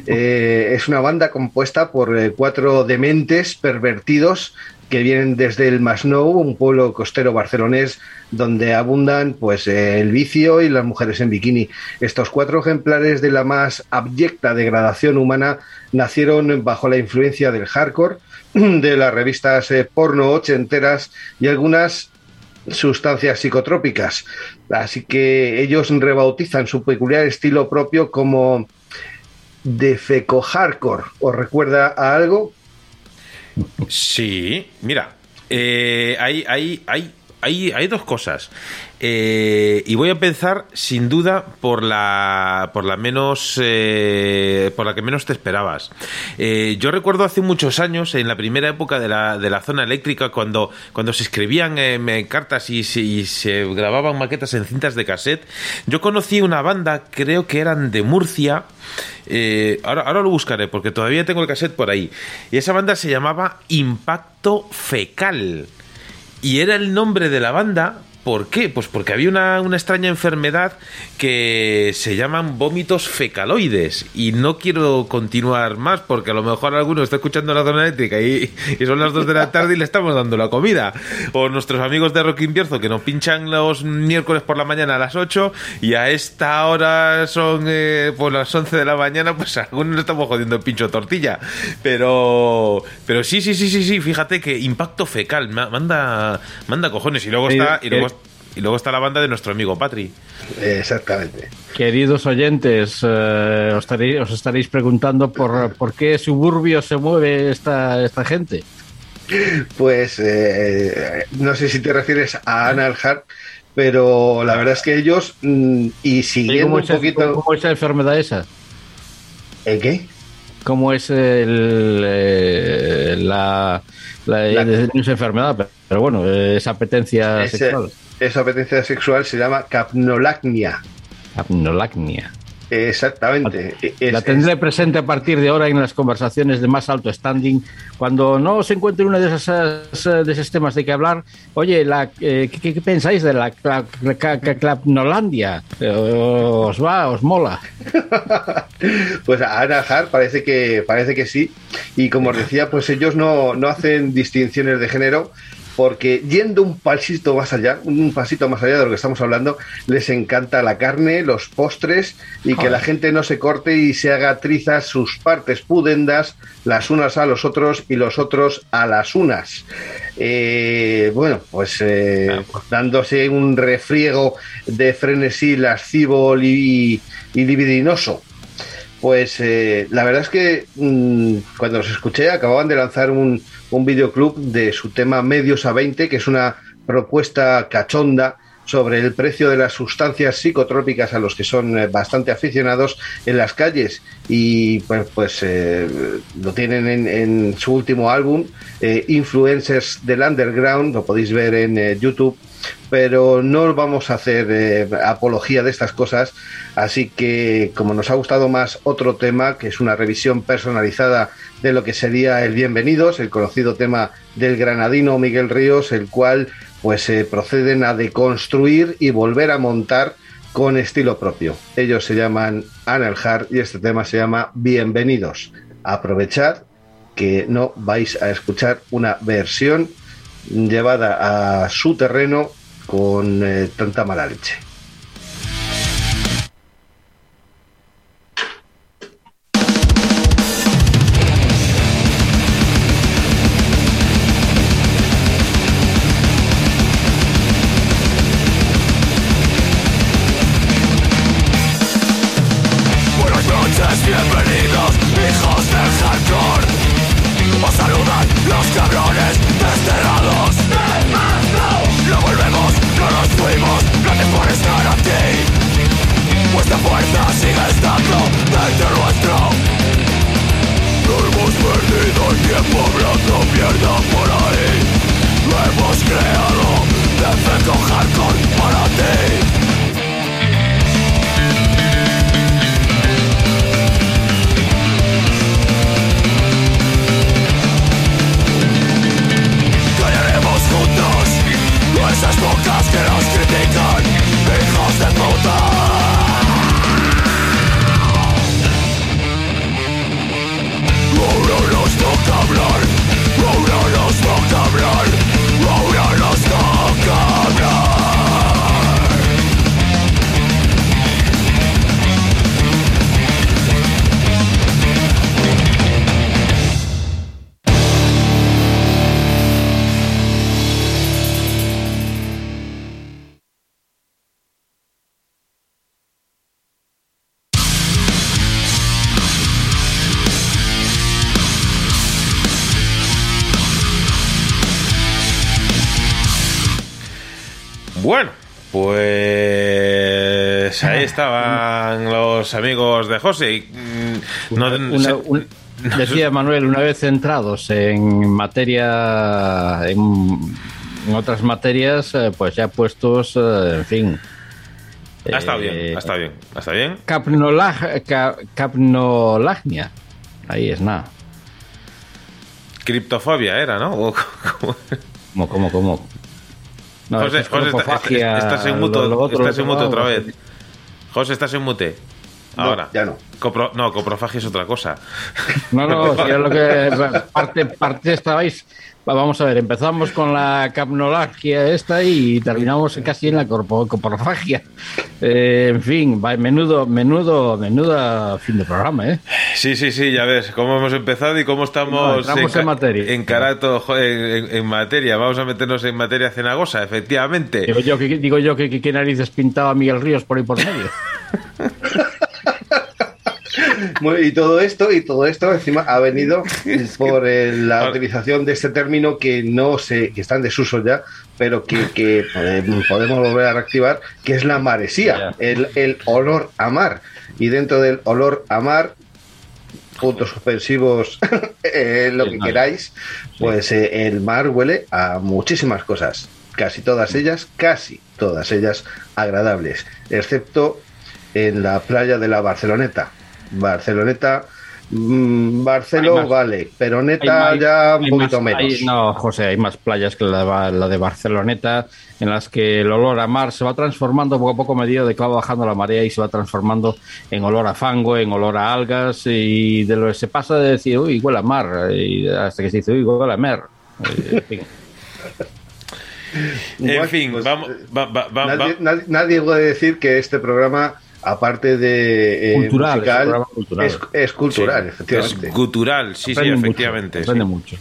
Eh, es una banda compuesta por eh, cuatro dementes pervertidos que vienen desde el Masnou, un pueblo costero barcelonés donde abundan pues eh, el vicio y las mujeres en bikini. Estos cuatro ejemplares de la más abyecta degradación humana nacieron bajo la influencia del hardcore, de las revistas porno ochenteras y algunas sustancias psicotrópicas. Así que ellos rebautizan su peculiar estilo propio como defeco hardcore. ¿Os recuerda a algo?
Sí, mira, eh, hay, hay, hay, hay, dos cosas. Eh, y voy a empezar, sin duda, por la, por la menos, eh, por la que menos te esperabas. Eh, yo recuerdo hace muchos años, en la primera época de la, de la zona eléctrica, cuando, cuando se escribían eh, me- cartas y y se grababan maquetas en cintas de cassette, yo conocí una banda, creo que eran de Murcia, ahora, ahora lo buscaré porque todavía tengo el cassette por ahí. Y esa banda se llamaba Impacto Fecal. Y era el nombre de la banda. ¿Por qué? Pues porque había una, una extraña enfermedad que se llaman vómitos fecaloides. Y no quiero continuar más porque a lo mejor alguno está escuchando la zona eléctrica y, y son las 2 de la tarde y le estamos dando la comida. O nuestros amigos de Rock Invierzo que nos pinchan los miércoles por la mañana a las 8 y a esta hora son eh, pues las 11 de la mañana, pues a algunos le estamos jodiendo el pincho tortilla. Pero pero sí, sí, sí, sí, sí, fíjate que impacto fecal, ma- manda, manda cojones. Y luego está, y luego,
que-
y luego está la banda de nuestro amigo Patri.
Exactamente.
Queridos oyentes, eh, os, estaréis, os estaréis preguntando por, por qué suburbio se mueve esta, esta gente.
Pues eh, no sé si te refieres a Anal Heart, pero la verdad es que ellos, mm, y
¿Y
siguiendo
¿Cómo
un poquito...
cómo es la enfermedad esa?
¿El qué?
¿Cómo es el, eh, la, la,
La-
no es enfermedad? pero- Pero bueno, eh, esa apetencia sexual.
Esa apetencia sexual se llama capnolacnia.
Apnolacnia.
Exactamente. Es-
La tendré presente a partir de ahora en las conversaciones de más alto standing. Cuando no se encuentre uno de esos, eh, de esos temas de que hablar, oye, la, eh, ¿qué, qué pensáis de la, cla- cla- cla- Clapnolandia? Eh, ¿Os va? ¿Os mola?
Pues a Heart parece que, parece que sí. Y como os decía, pues ellos no, no hacen distinciones de género porque yendo un pasito más allá, un pasito más allá de lo que estamos hablando, les encanta la carne, los postres y que la gente no se corte y se haga trizas sus partes pudendas, las unas a los otros y los otros a las unas. Eh, bueno, pues eh, dándose un refriego de frenesí lascivo y, y libidinoso. Pues eh, la verdad es que mm, cuando los escuché acababan de lanzar un, un videoclub de su tema Medios a 20, que es una propuesta cachonda sobre el precio de las sustancias psicotrópicas a los que son eh, bastante aficionados en las calles. Y pues, pues eh, lo tienen en, en su último álbum eh, Influencers del Underground lo podéis ver en eh, YouTube. Pero no vamos a hacer apología de estas cosas, así que como nos ha gustado más otro tema, que es una revisión personalizada de lo que sería el Bienvenidos, el conocido tema del granadino Miguel Ríos, el cual pues eh, proceden a deconstruir y volver a montar con estilo propio. Ellos se llaman Anel Hart y este tema se llama Bienvenidos. Aprovechad que no vais a escuchar una versión llevada a su terreno con eh, tanta mala leche.
Por estar aquí. Vuestra fuerza sigue estando dentro nuestro. No hemos perdido el tiempo hablando mierda por ahí. Lo hemos creado, defecto hardcore para ti. Esas bocas que nos critican, hablar
pues ahí estaban los amigos de José. mm, no-
Una-
se-
un- decía Manuel, una vez centrados en materia, en, en otras materias, eh, pues ya puestos, eh, en fin.
ha estado
eh,
bien, ha estado bien, ha estado bien.
Capnolag- ca- capnolagnia. Ahí es nada.
Criptofobia era, ¿no?
¿Cómo, cómo, cómo? No,
José,
es
José, está- estás en
lo-
muto,
lo otro,
estás en
otro,
otra vez. José, estás en mute.
No,
Ahora.
ya no.
Copro- no, coprofagia es otra cosa.
No, no, si es lo que parte, parte estabais. Vamos a ver, empezamos con la capnolagia esta y terminamos casi en la corpo- coprofagia. Eh, en fin, menudo, menudo, menudo fin de programa, ¿eh?
Sí, sí, sí, ya ves cómo hemos empezado y cómo estamos
en materia.
en, en- en materia. Vamos a meternos en materia cenagosa, efectivamente.
Digo yo que digo yo que, que, que narices pintaba Miguel Ríos por ahí por medio.
Y todo esto, y todo esto encima ha venido por eh, la utilización de este término que no sé, que está en desuso ya, pero que, que podemos volver a reactivar, que es la maresía, el, el olor a mar. Y dentro del olor a mar, puntos suspensivos, eh, lo que queráis, pues eh, el mar huele a muchísimas cosas, casi todas ellas, casi todas ellas agradables, excepto en la playa de la Barceloneta. Barceloneta, mm,
más.
vale, pero neta
Hay-
ya un poquito
más-
menos.
hay- no, José, hay más playas que la, la de Barceloneta, en las que el olor a mar se va transformando poco a poco a medida de que va bajando la marea y se va transformando en olor a fango, en olor a algas, y de lo que se pasa de decir, uy, huele a mar, y hasta que se dice, uy, huele a mer. Eh, en fin.
En
Bueno,
fin,
pues,
vamos. va- va- va-
nadie,
va-
nadie- nadie puede decir que este programa, aparte de eh,
Cultural, es
musical,
programa cultural.
es, es cultural,
Sí,
efectivamente.
Es gutural, sí,
Aprende
sí,
mucho,
efectivamente. sí.
aprende mucho.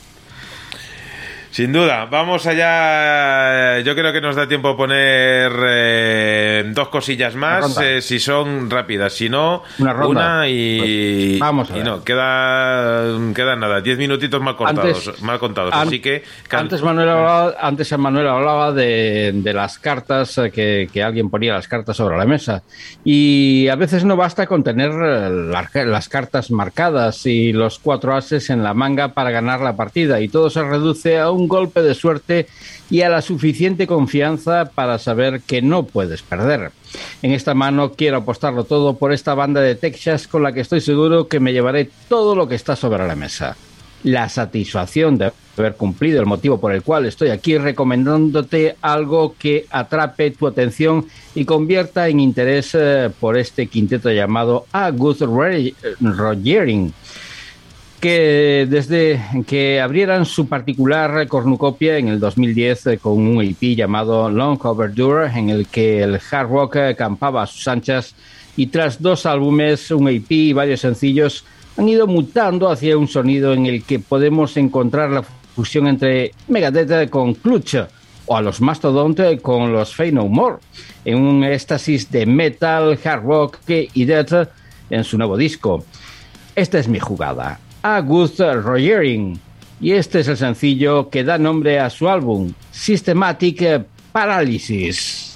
Sin duda, vamos allá. Yo creo que nos da tiempo a poner eh, dos cosillas más, eh, si son rápidas. Si no,
Una ronda.
una y.
Pues, vamos a
y
ver.
no, queda, queda nada, diez minutitos mal contados.
Antes-
mal contados. Así que.
Antes Manuel hablaba, antes Manuel hablaba de, de las cartas, eh, que, que alguien ponía las cartas sobre la mesa. Y a veces no basta con tener las, las cartas marcadas y los cuatro ases en la manga para ganar la partida. Y todo se reduce a un golpe de suerte y a la suficiente confianza para saber que no puedes perder. En esta mano quiero apostarlo todo por esta banda de Texas con la que estoy seguro que me llevaré todo lo que está sobre la mesa la satisfacción de haber cumplido el motivo por el cual estoy aquí recomendándote algo que atrape tu atención y convierta en interés eh, por este quinteto llamado A Good Re- Rogering que desde que abrieran su particular cornucopia en el 2010 eh, con un EP llamado Long Overdue, en el que el hard rock eh, campaba a sus anchas, y tras dos álbumes, un EP y varios sencillos, han ido mutando hacia un sonido en el que podemos encontrar la fusión entre Megadeth con Clutch o a los Mastodon con los Fey No More, en un éxtasis de metal, hard rock y death en su nuevo disco. Esta es mi jugada. A Good Rogering. Y este es el sencillo que da nombre a su álbum, Systematic Paralysis.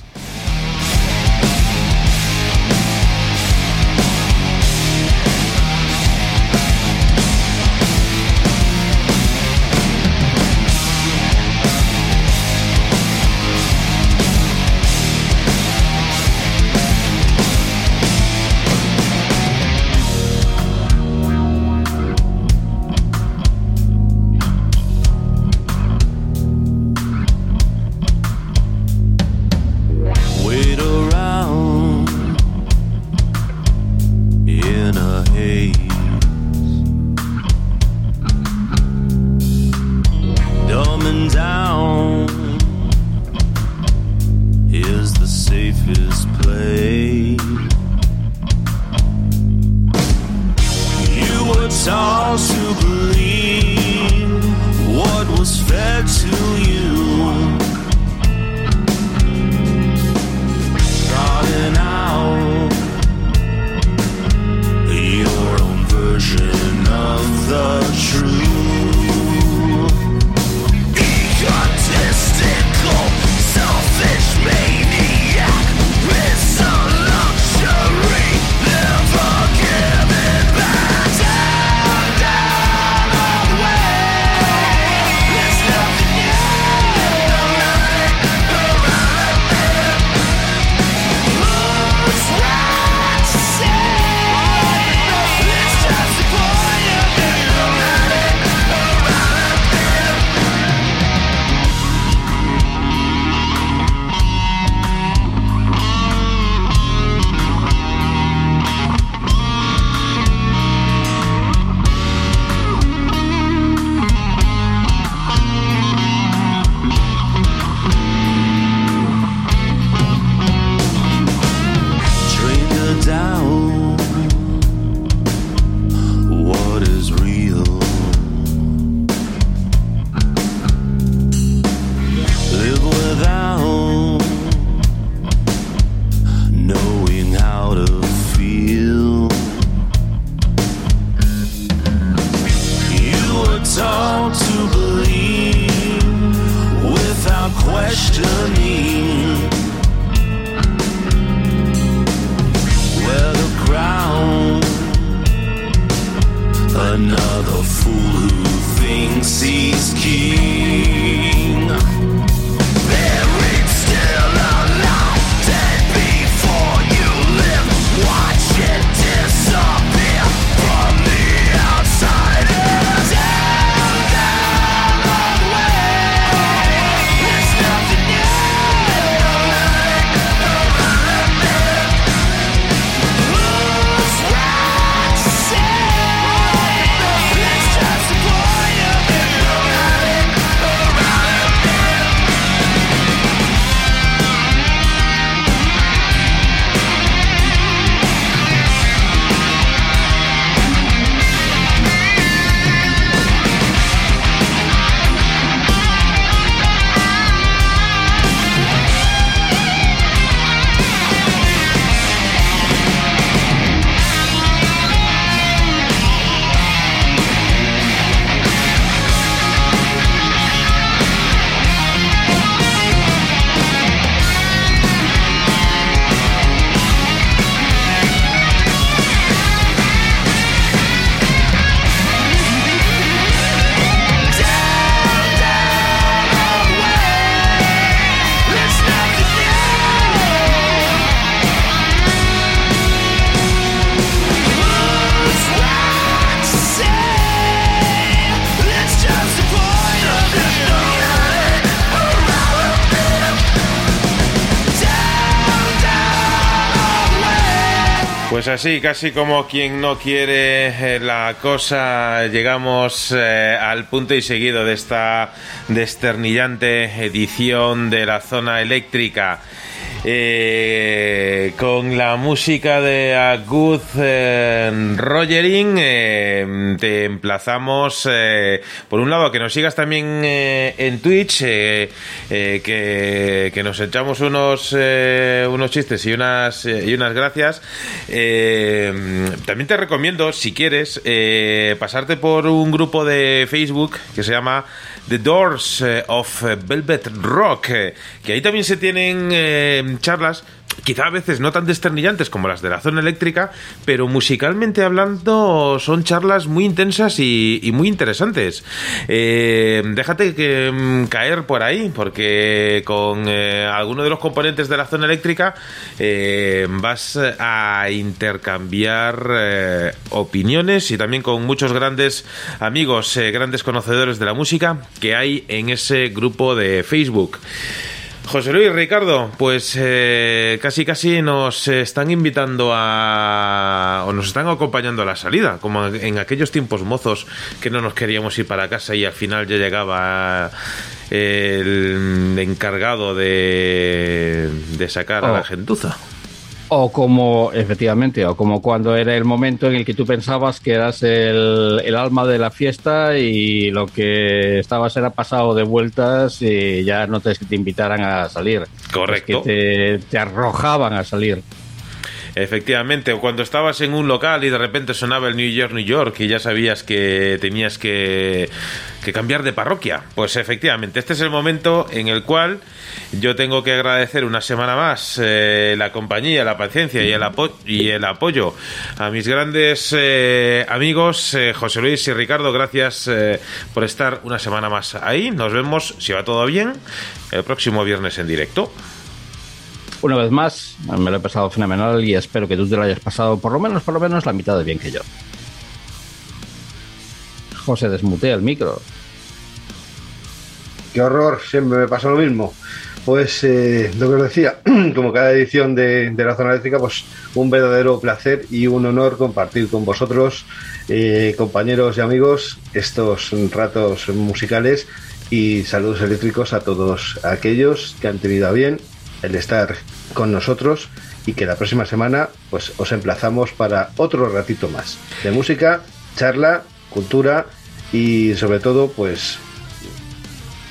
Así, casi como quien no quiere eh, la cosa, llegamos eh, al punto y seguido de esta desternillante edición de la zona eléctrica. Eh, con la música de Agud eh, Rogering eh, te emplazamos eh, por un lado a que nos sigas también en Twitch que, que nos echamos unos unos chistes y unas y unas gracias. También te recomiendo si quieres pasarte por un grupo de Facebook que se llama The Doors eh, of Velvet Rock, eh, que ahí también se tienen eh, charlas quizá a veces no tan desternillantes como las de la zona eléctrica, pero musicalmente hablando son charlas muy intensas y, muy interesantes. Eh, déjate que mm, caer por ahí, porque con eh, alguno de los componentes de la zona eléctrica eh, vas a intercambiar eh, opiniones y también con muchos grandes amigos, eh, grandes conocedores de la música que hay en ese grupo de Facebook. José Luis, Ricardo, pues eh, casi casi nos están invitando a... o nos están acompañando a la salida, como en aquellos tiempos mozos que no nos queríamos ir para casa y al final ya llegaba el encargado de, de sacar a la
Oh.
gentuza.
O como, efectivamente, o como cuando era el momento en el que tú pensabas que eras el, el alma de la fiesta y lo que estabas era pasado de vueltas y ya no te, te invitaran a salir.
Correcto.
Es que te, te arrojaban a salir.
Efectivamente, o cuando estabas en un local y de repente sonaba el New York, New York y ya sabías que tenías que, que cambiar de parroquia. Pues efectivamente, este es el momento en el cual yo tengo que agradecer una semana más eh, la compañía, la paciencia y el, apo- y el apoyo a mis grandes eh, amigos eh, José Luis y Ricardo. Gracias por estar una semana más ahí. Nos vemos, si va todo bien, el próximo viernes en directo.
Una vez más, me lo he pasado fenomenal y espero que tú te lo hayas pasado por lo menos, por lo menos la mitad de bien que yo. José, desmutea el micro.
Qué horror, siempre me pasa lo mismo. Pues eh, lo que os decía, como cada edición de, de la zona eléctrica, pues un verdadero placer y un honor compartir con vosotros, eh, compañeros y amigos, estos ratos musicales y saludos eléctricos a todos aquellos que han tenido a bien el estar con nosotros y que la próxima semana pues os emplazamos para otro ratito más de música, charla, cultura y sobre todo pues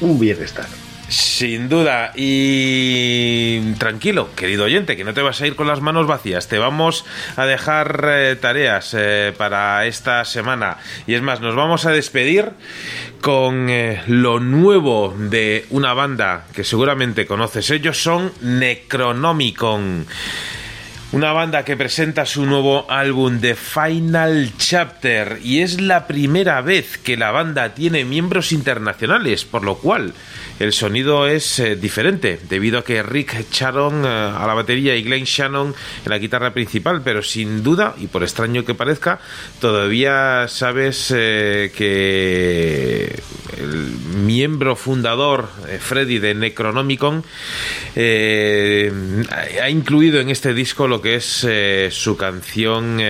un bienestar.
Sin duda, y tranquilo, querido oyente, que no te vas a ir con las manos vacías, te vamos a dejar eh, tareas eh, para esta semana. Y es más, nos vamos a despedir con eh, lo nuevo de una banda que seguramente conoces. Ellos son Necronomicon. Una banda que presenta su nuevo álbum The Final Chapter y es la primera vez que la banda tiene miembros internacionales, por lo cual el sonido es eh, diferente, debido a que Rick Sharon eh, a la batería y Glenn Shannon en la guitarra principal, pero sin duda, y por extraño que parezca, todavía sabes eh, que el miembro fundador, Freddy de Necronomicon, ha- incluido en este disco lo que es su canción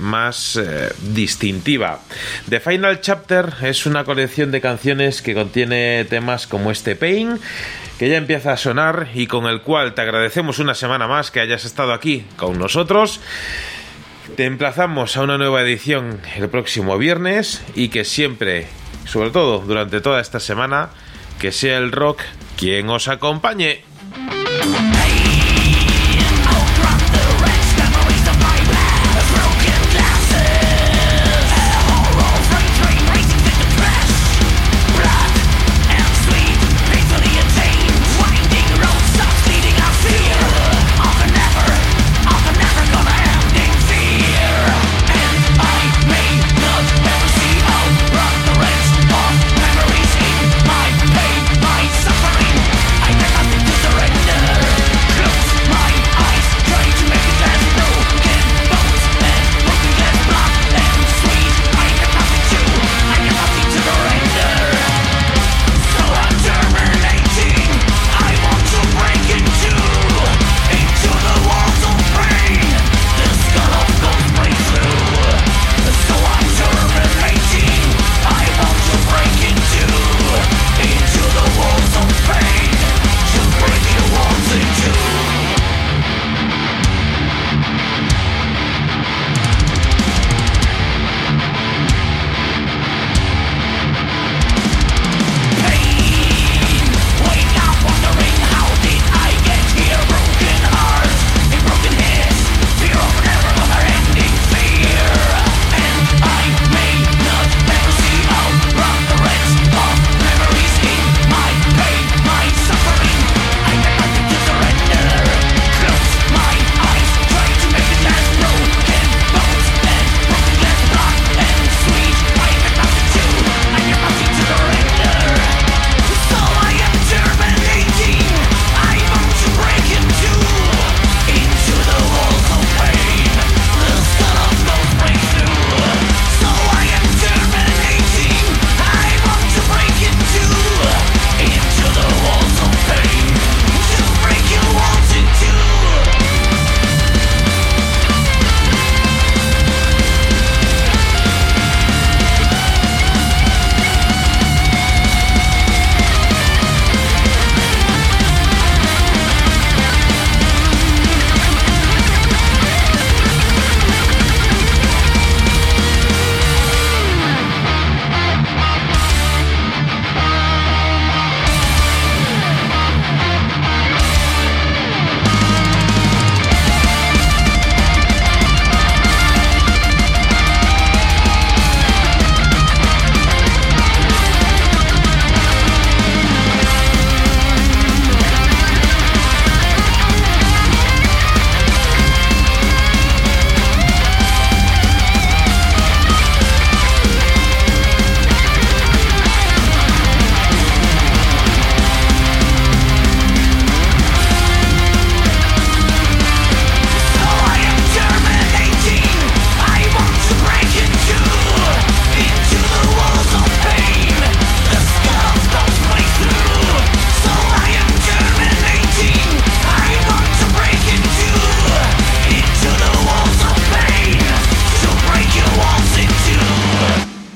más distintiva. The Final Chapter es una colección de canciones que contiene temas como este Pain, que ya empieza a sonar y con el cual te agradecemos una semana más que hayas estado aquí con nosotros. Te emplazamos a una nueva edición el próximo viernes y que siempre, sobre todo durante toda esta semana, que sea el rock quien os acompañe.